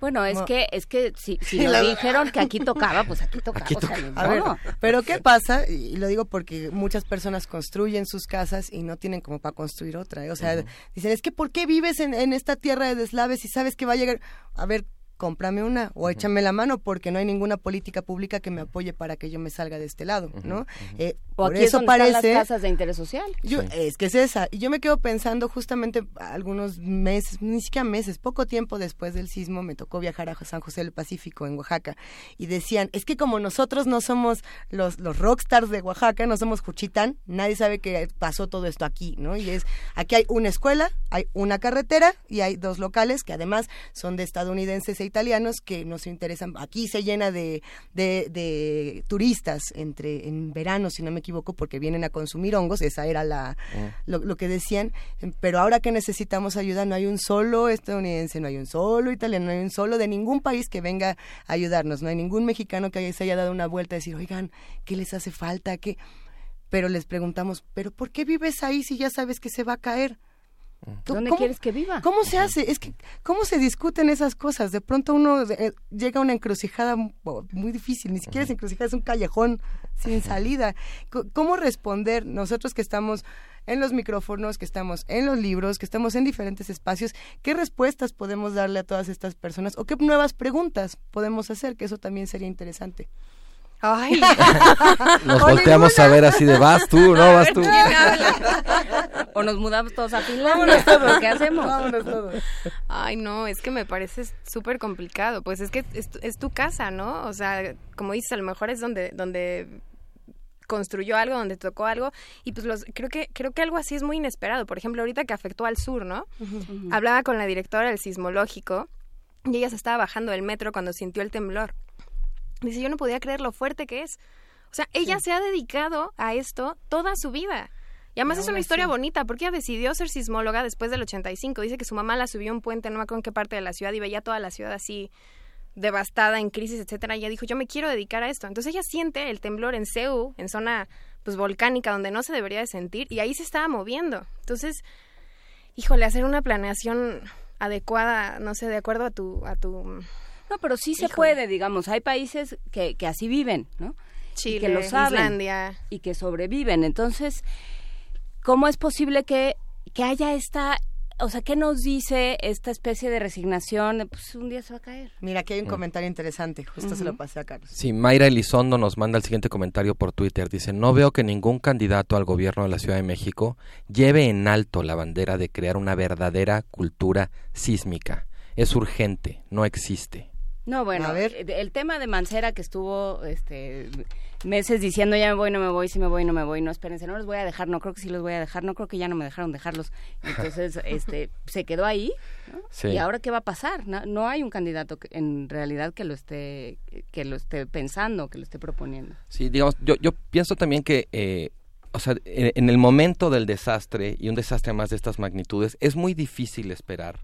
Bueno, es No. que es que si, si *laughs* Sí, lo la- dijeron que aquí tocaba, pues aquí tocaba. Aquí o sea, toca. A ver, pero ¿qué pasa? Y lo digo porque muchas personas construyen sus casas y no tienen como para construir otra. ¿eh? O sea, dicen, es que ¿por qué vives en, en esta tierra de deslaves y sabes que va a llegar? A ver, cómprame una o échame la mano porque no hay ninguna política pública que me apoye para que yo me salga de este lado, ¿no? Eh, o por aquí eso las casas de interés social. Yo, Es que es esa. Y yo me quedo pensando justamente algunos meses, ni siquiera meses, poco tiempo después del sismo me tocó viajar a San José del Pacífico en Oaxaca y decían, es que como nosotros no somos los, los rockstars de Oaxaca, no somos Juchitán, nadie sabe que pasó todo esto aquí, ¿no? Y es, aquí hay una escuela, hay una carretera y hay dos locales que además son de estadounidenses e italianos que nos interesan. Aquí se llena de, de, turistas entre en verano, si no me equivoco, porque vienen a consumir hongos, esa era la, mm. lo, que decían, pero ahora que necesitamos ayuda no hay un solo estadounidense, no hay un solo italiano, no hay un solo de ningún país que venga a ayudarnos, no hay ningún mexicano que se haya dado una vuelta a decir, oigan, ¿qué les hace falta? ¿Qué? Pero les preguntamos, ¿pero por qué vives ahí si ya sabes que se va a caer? ¿Dónde quieres que viva? ¿Cómo se hace? Es que, ¿cómo se discuten esas cosas? De pronto uno eh, llega a una encrucijada muy difícil, ni siquiera es encrucijada, es un callejón sin salida. ¿Cómo responder nosotros que estamos en los micrófonos, que estamos en los libros, que estamos en diferentes espacios? ¿Qué respuestas podemos darle a todas estas personas? ¿O qué nuevas preguntas podemos hacer? Que eso también sería interesante. Ay. *laughs* Nos volteamos a ver así de vas tú, no vas tú. o nos mudamos todos a Finlandia. todos. ¿Qué hacemos? Vámonos todos. Ay, no, es que me parece súper complicado. Pues es que es, tu casa, ¿no? O sea, como dices, a lo mejor es donde, donde construyó algo, donde tocó algo, y pues los, creo que, creo que algo así es muy inesperado. Por ejemplo, ahorita que afectó al sur, ¿no? Hablaba con la directora del sismológico, y ella se estaba bajando del metro cuando sintió el temblor. Dice, yo no podía creer lo fuerte que es. O sea, ella se ha dedicado a esto toda su vida. Y además es una historia bonita, porque ella decidió ser sismóloga después del 85. Dice que su mamá la subió a un puente, no me acuerdo en qué parte de la ciudad, y veía toda la ciudad así devastada, en crisis, etcétera. Y ella dijo, yo me quiero dedicar a esto. Entonces ella siente el temblor en Ceú, en zona pues volcánica, donde no se debería de sentir, y ahí se estaba moviendo. Entonces, híjole, hacer una planeación adecuada, no sé, de acuerdo a tu, a tu no, pero sí se puede, digamos. Hay países que, que así viven, ¿no? Chile, y que lo saben, Y que sobreviven. Entonces, ¿cómo es posible que, que haya esta o sea, ¿qué nos dice esta especie de resignación? Pues un día se va a caer. Mira, aquí hay un mm. comentario interesante, justo se lo pasé a Carlos. Sí, Mayra Elizondo nos manda el siguiente comentario por Twitter. Dice, no veo que ningún candidato al gobierno de la Ciudad de México lleve en alto la bandera de crear una verdadera cultura sísmica. Es urgente, no existe. No, bueno, eh, el tema de Mancera que estuvo este meses diciendo ya me voy, no me voy, si me voy, no me voy, no espérense, no los voy a dejar, no creo que sí los voy a dejar, no creo que ya no me dejaron dejarlos. *laughs* Entonces, este se quedó ahí. ¿Y ahora qué va a pasar? No, hay un candidato en realidad que lo esté que lo esté pensando, que lo esté proponiendo. Sí, digamos, yo yo pienso también que eh, o sea, en el momento del desastre y un desastre más de estas magnitudes es muy difícil esperar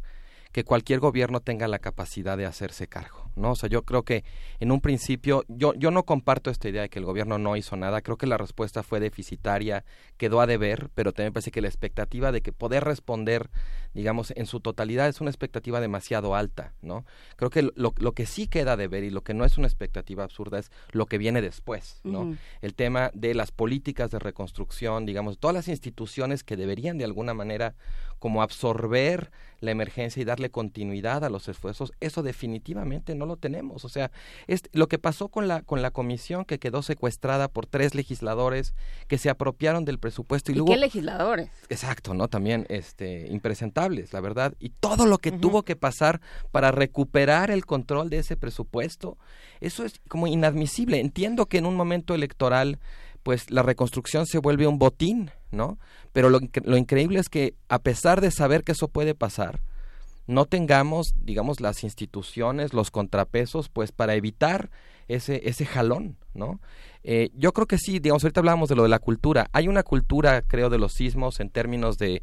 que cualquier gobierno tenga la capacidad de hacerse cargo. ¿No? O sea, yo creo que en un principio, yo, yo no comparto esta idea de que el gobierno no hizo nada, creo que la respuesta fue deficitaria, quedó a deber, pero también parece que la expectativa de que poder responder, digamos, en su totalidad es una expectativa demasiado alta, ¿no? Creo que lo, lo que sí queda a deber y lo que no es una expectativa absurda es lo que viene después, ¿no? El tema de las políticas de reconstrucción, digamos, todas las instituciones que deberían de alguna manera como absorber la emergencia y darle continuidad a los esfuerzos, eso definitivamente no lo tenemos. O sea, es lo que pasó con la, con la comisión que quedó secuestrada por tres legisladores que se apropiaron del presupuesto y, luego... ¿Qué legisladores? Exacto, ¿no? También este, impresentables, la verdad. Y todo lo que tuvo que pasar para recuperar el control de ese presupuesto, eso es como inadmisible. Entiendo que en un momento electoral pues la reconstrucción se vuelve un botín, ¿no? Pero lo, lo, increíble es que a pesar de saber que eso puede pasar, no tengamos, digamos, las instituciones, los contrapesos, pues para evitar ese, ese jalón, ¿no? Eh, yo creo que sí, digamos, ahorita hablábamos de lo de la cultura. Hay una cultura, creo, de los sismos en términos de,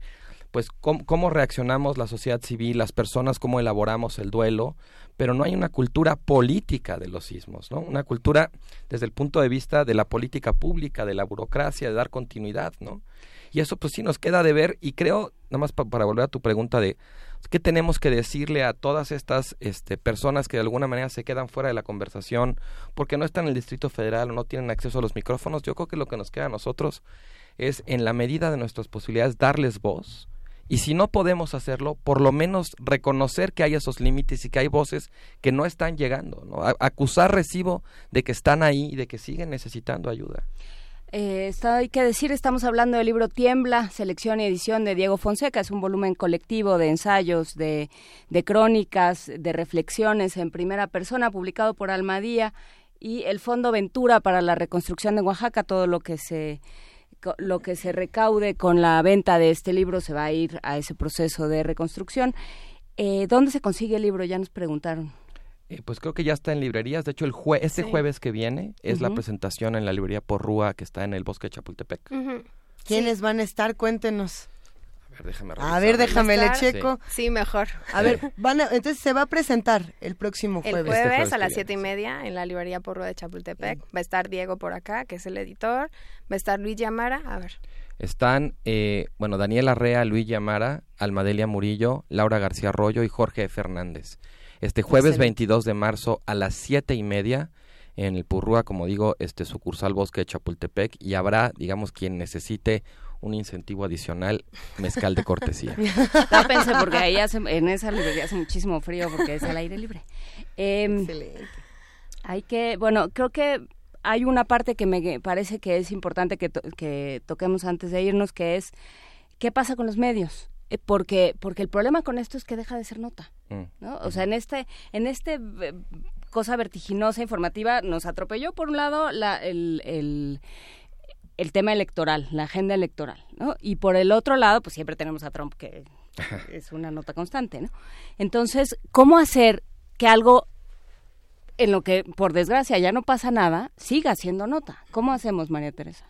pues, cómo, reaccionamos la sociedad civil, las personas, cómo elaboramos el duelo, pero no hay una cultura política de los sismos, ¿no? Una cultura desde el punto de vista de la política pública, de la burocracia, de dar continuidad, ¿no? Y eso pues sí nos queda de ver y creo, nada más para volver a tu pregunta de qué tenemos que decirle a todas estas este, personas que de alguna manera se quedan fuera de la conversación porque no están en el Distrito Federal o no tienen acceso a los micrófonos, yo creo que lo que nos queda a nosotros es en la medida de nuestras posibilidades darles voz Y si no podemos hacerlo, por lo menos reconocer que hay esos límites y que hay voces que no están llegando, ¿no? acusar recibo de que están ahí y de que siguen necesitando ayuda. Eh, hay que decir, estamos hablando del libro Tiembla, selección y edición de Diego Fonseca. Es un volumen colectivo de ensayos, de, de crónicas, de reflexiones en primera persona, publicado por Almadía y el Fondo Ventura para la Reconstrucción de Oaxaca. Todo lo que se lo que se recaude con la venta de este libro se va a ir a ese proceso de reconstrucción. Eh, ¿Dónde se consigue el libro? Ya nos preguntaron. Eh, pues creo que ya está en librerías. De hecho, el jue este jueves que viene es la presentación en la librería Porrúa que está en el bosque de Chapultepec. ¿Quiénes van a estar? Cuéntenos. A ver, déjame A ver, déjame le checo. Sí. mejor. A ver, van entonces se va a presentar el próximo jueves. El jueves, este a las siete y media en la librería Porrúa de Chapultepec. Va a estar Diego por acá, que es el editor. Va a estar Luis Yamara. A ver. Están, eh, bueno, Daniel Arrea, Luis Yamara, Almadelia Murillo, Laura García Arroyo y Jorge Fernández. Este jueves 22 de marzo a las siete y media en el Purrúa, como digo, este sucursal Bosque de Chapultepec y habrá, digamos, quien necesite un incentivo adicional, mezcal de cortesía. *laughs* no pensé porque ahí en esa librería hace muchísimo frío porque es al aire libre. Em, Excelente. Hay que, bueno, creo que hay una parte que me parece que es importante que, que toquemos antes de irnos, que es qué pasa con los medios. Eh, porque porque el problema con esto es que deja de ser nota mm. ¿no? o sea en este en este eh, cosa vertiginosa informativa nos atropelló por un lado la, el, el, el tema electoral la agenda electoral ¿no? y por el otro lado pues siempre tenemos a Trump que es una nota constante no entonces cómo hacer que algo en lo que por desgracia ya no pasa nada siga siendo nota cómo hacemos María Teresa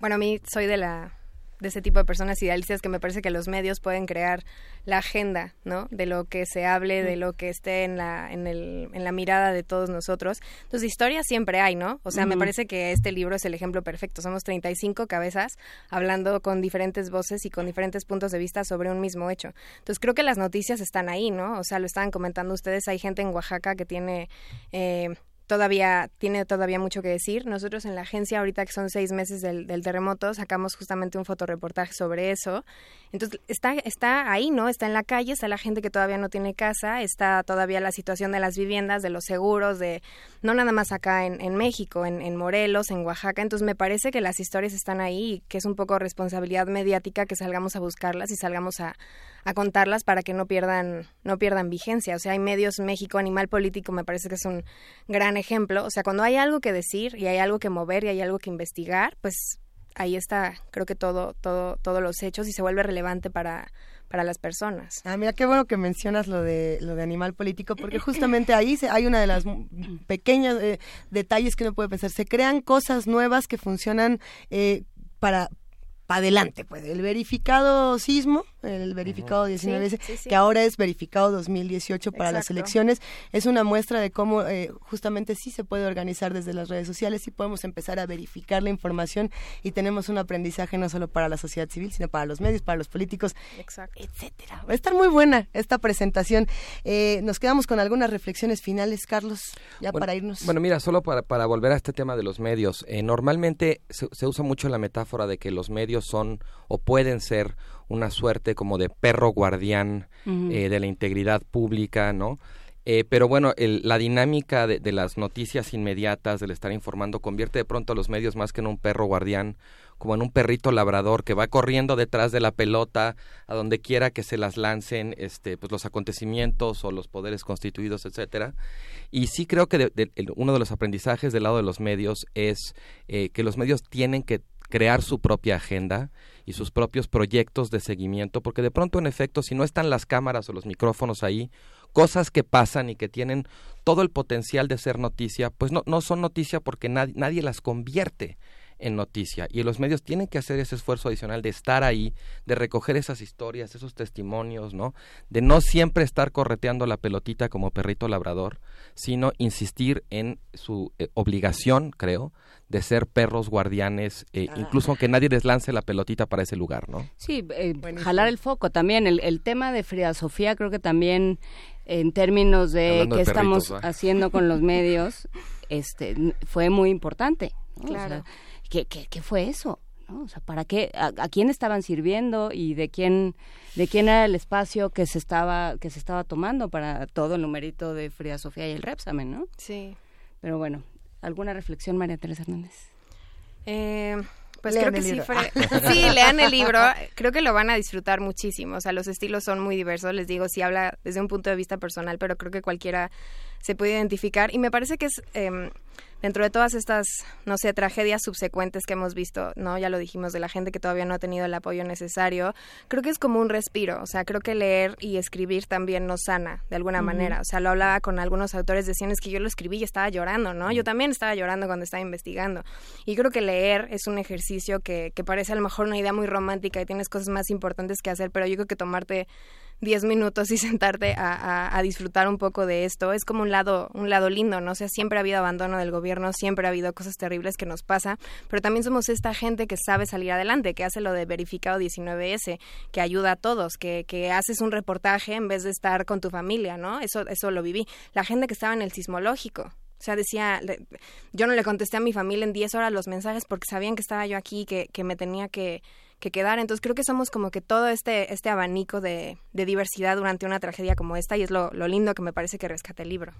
bueno a mí soy de la de ese tipo de personas idealistas que me parece que los medios pueden crear la agenda, ¿no? De lo que se hable, de lo que esté en la, en el, en la mirada de todos nosotros. Entonces, historias siempre hay, ¿no? O sea, me parece que este libro es el ejemplo perfecto. Somos 35 cabezas hablando con diferentes voces y con diferentes puntos de vista sobre un mismo hecho. Entonces, creo que las noticias están ahí, ¿no? O sea, lo estaban comentando ustedes. Hay gente en Oaxaca que tiene... Eh, todavía tiene todavía mucho que decir. Nosotros en la agencia, ahorita que son seis meses del, terremoto, sacamos justamente un fotoreportaje sobre eso. Entonces, está, está ahí, ¿no? Está en la calle, está la gente que todavía no tiene casa, está todavía la situación de las viviendas, de los seguros, de no nada más acá en, en México, en, en Morelos, en Oaxaca. Entonces, me parece que las historias están ahí y que es un poco responsabilidad mediática que salgamos a buscarlas y salgamos a, a contarlas para que no pierdan, no pierdan vigencia. O sea, hay medios México, Animal Político, me parece que es un gran ejemplo. O sea, cuando hay algo que decir y hay algo que mover y hay algo que investigar, pues ahí está, creo que todo, todo, todos los hechos y se vuelve relevante para, para las personas. Ah, mira qué bueno que mencionas lo de lo de animal político, porque justamente ahí se, hay una de las pequeños eh, detalles que uno puede pensar. Se crean cosas nuevas que funcionan eh, para para adelante, pues el verificado sismo el verificado 19 que ahora es verificado 2018 para las elecciones, es una muestra de cómo eh, justamente sí se puede organizar desde las redes sociales y podemos empezar a verificar la información y tenemos un aprendizaje no solo para la sociedad civil, sino para los medios, para los políticos, etcétera. Va a estar muy buena esta presentación. Eh, nos quedamos con algunas reflexiones finales, Carlos, ya para irnos. Bueno, mira, solo para, para volver a este tema de los medios, eh, normalmente se, se usa mucho la metáfora de que los medios son o pueden ser una suerte como de perro guardián eh, de la integridad pública, ¿no? Eh, pero bueno, la dinámica de, las noticias inmediatas, del estar informando, convierte de pronto a los medios más que en un perro guardián, como en un perrito labrador que va corriendo detrás de la pelota a donde quiera que se las lancen este, pues los acontecimientos o los poderes constituidos, etcétera. Y sí creo que uno de los aprendizajes del lado de los medios es eh, que los medios tienen que crear su propia agenda y sus propios proyectos de seguimiento, porque de pronto, en efecto, si no están las cámaras o los micrófonos ahí, cosas que pasan y que tienen todo el potencial de ser noticia, pues no, no son noticia porque nadie las convierte en noticia. Y los medios tienen que hacer ese esfuerzo adicional de estar ahí, de recoger esas historias, esos testimonios, ¿no? De no siempre estar correteando la pelotita como perrito labrador, sino insistir en su eh, obligación, creo, de ser perros guardianes, eh, ah. incluso aunque nadie les lance la pelotita para ese lugar, ¿no? Sí, eh, jalar el foco también. El, el tema de Frida Sofía creo que también en términos de qué estamos haciendo con los medios, este, fue muy importante. Claro. ¿Qué, qué, qué fue eso? ¿no? O sea, ¿para qué? A, quién estaban sirviendo y de quién, de quién era el espacio que se estaba, que se estaba tomando para todo el numerito de Frida Sofía y el Repsamen, ¿no? Sí. Pero bueno, ¿alguna reflexión, María Teresa Hernández? Eh, pues creo que sí, *laughs* *laughs* sí, lean el libro, creo que lo van a disfrutar muchísimo, o sea, los estilos son muy diversos, les digo, sí habla desde un punto de vista personal, pero creo que cualquiera se puede identificar y me parece que es eh, dentro de todas estas, no sé, tragedias subsecuentes que hemos visto, ¿no? Ya lo dijimos de la gente que todavía no ha tenido el apoyo necesario, creo que es como un respiro, o sea, creo que leer y escribir también nos sana de alguna manera, o sea, lo hablaba con algunos autores, decían es que yo lo escribí y estaba llorando, ¿no? Yo también estaba llorando cuando estaba investigando. Y creo que leer es un ejercicio que, que parece a lo mejor una idea muy romántica y tienes cosas más importantes que hacer, pero yo creo que tomarte 10 minutos y *laughs* sentarte a, disfrutar un poco de esto. Es como un lado, un lado lindo, ¿no? O sea, siempre ha habido abandono del gobierno, siempre ha habido cosas terribles que nos pasa, pero también somos esta gente que sabe salir adelante, que hace lo de verificado 19S, que ayuda a todos, que, que haces un reportaje en vez de estar con tu familia, ¿no? Eso, eso lo viví. La gente que estaba en el sismológico, o sea, decía, yo no le contesté a mi familia en 10 horas los mensajes porque sabían que estaba yo aquí, que, que me tenía que, que quedar. Entonces creo que somos como que todo este, este abanico de, de diversidad durante una tragedia como esta y es lo, lo lindo que me parece que rescate el libro.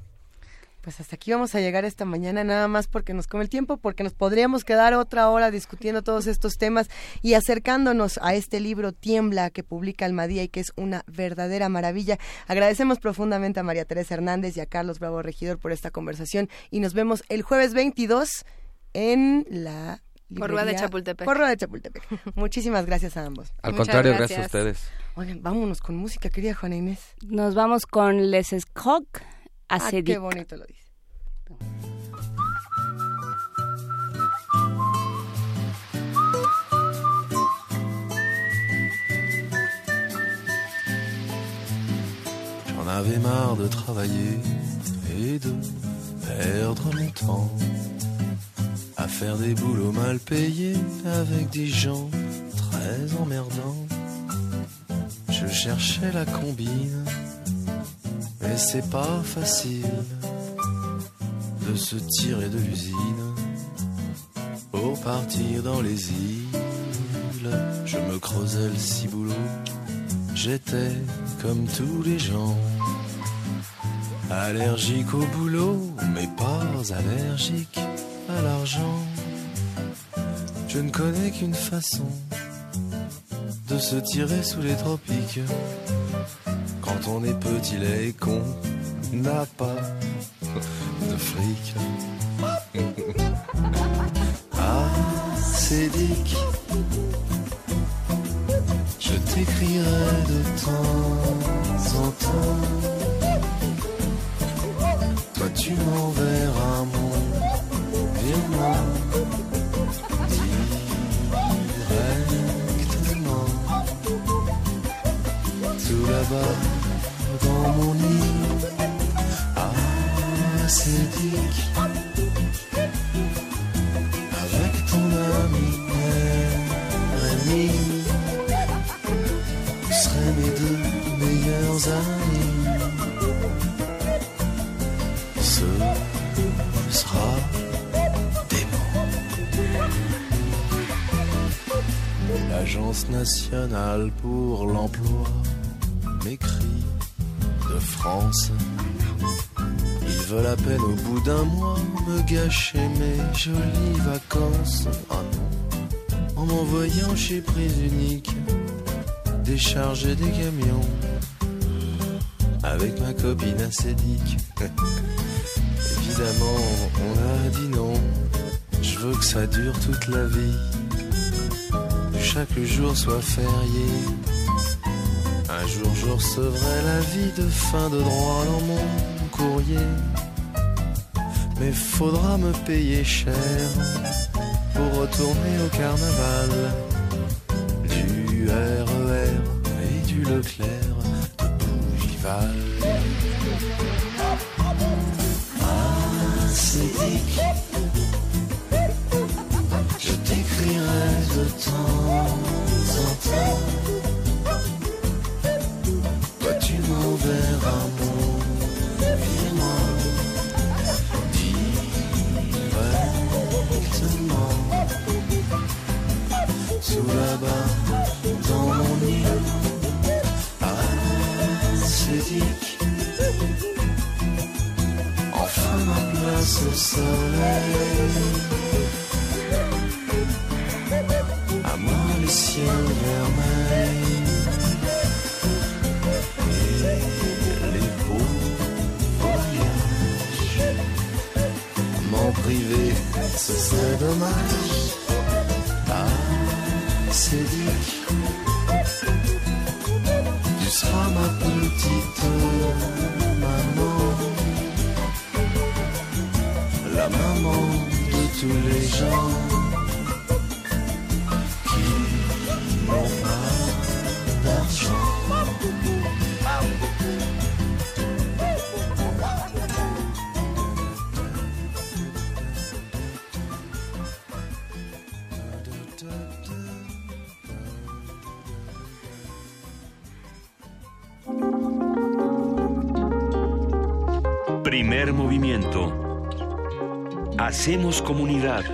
Pues hasta aquí vamos a llegar esta mañana, nada más porque nos come el tiempo, porque nos podríamos quedar otra hora discutiendo todos estos temas y acercándonos a este libro Tiembla que publica Almadía y que es una verdadera maravilla. Agradecemos profundamente a María Teresa Hernández y a Carlos Bravo Regidor por esta conversación y nos vemos el jueves 22 en la Porrúa de Chapultepec. Porrúa de Chapultepec. Muchísimas gracias a ambos. Al contrario, gracias. a ustedes. Oigan, vámonos con música, querida Juana Inés. Nos vamos con Les Escoc a ah, qué bonito lo dice. J'en avais marre de travailler et de perdre mon temps à faire des boulots mal payés avec des gens très emmerdants. Je cherchais la combine, mais c'est pas facile de se tirer de l'usine pour partir dans les îles. Je me creusais le ciboulot, j'étais comme tous les gens. Allergique au boulot, mais pas allergique à l'argent. Je ne connais qu'une façon de se tirer sous les tropiques. Quand on est petit, et con, n'a pas de fric. *laughs* ah, c'est Dick. Je t'écrirai de temps en temps. Toi, tu m'enverras directement tout là-bas dans mon lit. Ah c'est avec ton ami Rémi. Vous serez mes deux meilleurs amis L'Agence nationale pour l'emploi m'écrit de France. Ils veulent à peine au bout d'un mois me gâcher mes jolies vacances. Ah non, en m'envoyant chez Prise Unique décharger des camions avec ma copine acédique. *laughs* Évidemment, on a dit non. Je veux que ça dure toute la vie chaque jour soit férié. Un jour je recevrai la vie de fin de droit dans mon courrier. Mais faudra me payer cher pour retourner au carnaval. Du RER e et du Leclerc de Bougival. Ah, Toi tu m'enverras mon virement directement Sous la barre dans mon lit ascétique Enfin ma place au soleil. Ciel les beaux voyages. Mon privé, ce serait dommage. Ah, c'est dit. Tu seras ma petite maman, la maman de tous les gens Hacemos comunidad.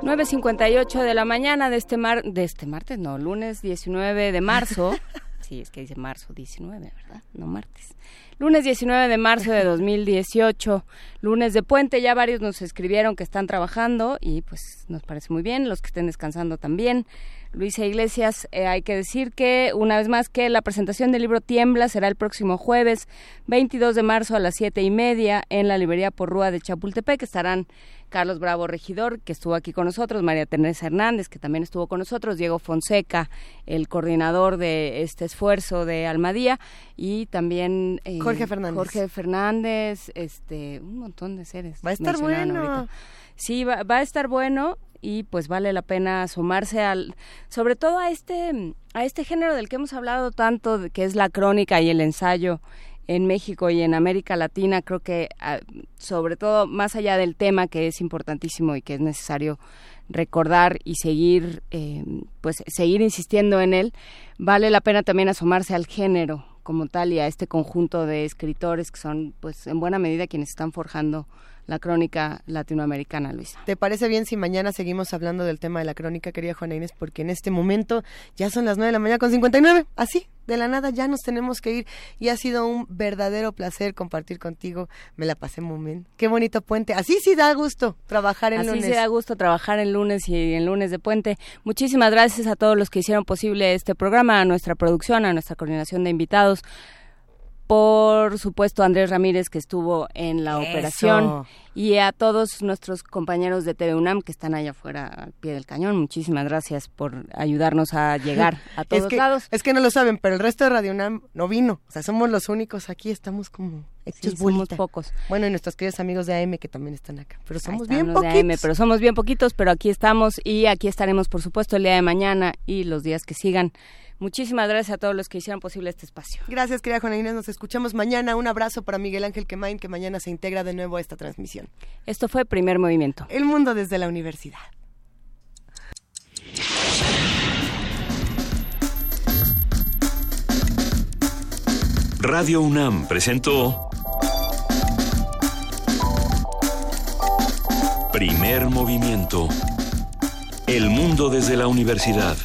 9.58 de la mañana de este, mar, de este martes, no, lunes 19 de marzo. *laughs* sí, es que dice marzo 19, ¿verdad? No martes. Lunes 19 de marzo de 2018, lunes de puente, ya varios nos escribieron que están trabajando y pues nos parece muy bien, los que estén descansando también. Luisa Iglesias, eh, hay que decir que una vez más que la presentación del libro Tiembla será el próximo jueves 22 de marzo a las siete y media en la librería Porrúa de Chapultepec. Estarán Carlos Bravo Regidor, que estuvo aquí con nosotros, María Teresa Hernández, que también estuvo con nosotros, Diego Fonseca, el coordinador de este esfuerzo de Almadía, y también eh, Jorge Fernández. Jorge Fernández, este, un montón de seres. Va a estar bueno. ahorita. Sí, va, va a estar bueno y pues vale la pena asomarse al sobre todo a este a este género del que hemos hablado tanto que es la crónica y el ensayo en México y en América Latina creo que ah, sobre todo más allá del tema que es importantísimo y que es necesario recordar y seguir eh, pues seguir insistiendo en él vale la pena también asomarse al género como tal y a este conjunto de escritores que son pues en buena medida quienes están forjando la crónica latinoamericana, Luisa. ¿Te parece bien si mañana seguimos hablando del tema de la crónica, querida Juana Inés? Porque en este momento ya son las 9 de la mañana con 59. Así, de la nada, ya nos tenemos que ir. Y ha sido un verdadero placer compartir contigo. Me la pasé muy bien. Qué bonito puente. Así sí da gusto trabajar en Así lunes. se da gusto trabajar el lunes y en lunes de puente. Muchísimas gracias a todos los que hicieron posible este programa, a nuestra producción, a nuestra coordinación de invitados. Por supuesto, Andrés Ramírez, que estuvo en la Eso. operación, y a todos nuestros compañeros de TV UNAM que están allá afuera al pie del cañón. Muchísimas gracias por ayudarnos a llegar a todos es que, lados. Es que no lo saben, pero el resto de Radio UNAM no vino. O sea, somos los únicos aquí, estamos como hechos Sí, somos bolita. pocos. Bueno, y nuestros queridos amigos de AM que también están acá. Pero somos bien de poquitos. AM, pero somos bien poquitos, pero aquí estamos y aquí estaremos, por supuesto, el día de mañana y los días que sigan. Muchísimas gracias a todos los que hicieron posible este espacio. Gracias, querida Juana Inés. Nos escuchamos mañana. Un abrazo para Miguel Ángel Quemain, que mañana se integra de nuevo a esta transmisión. Esto fue Primer Movimiento. El mundo desde la universidad. Radio UNAM presentó Primer movimiento. El mundo desde la universidad.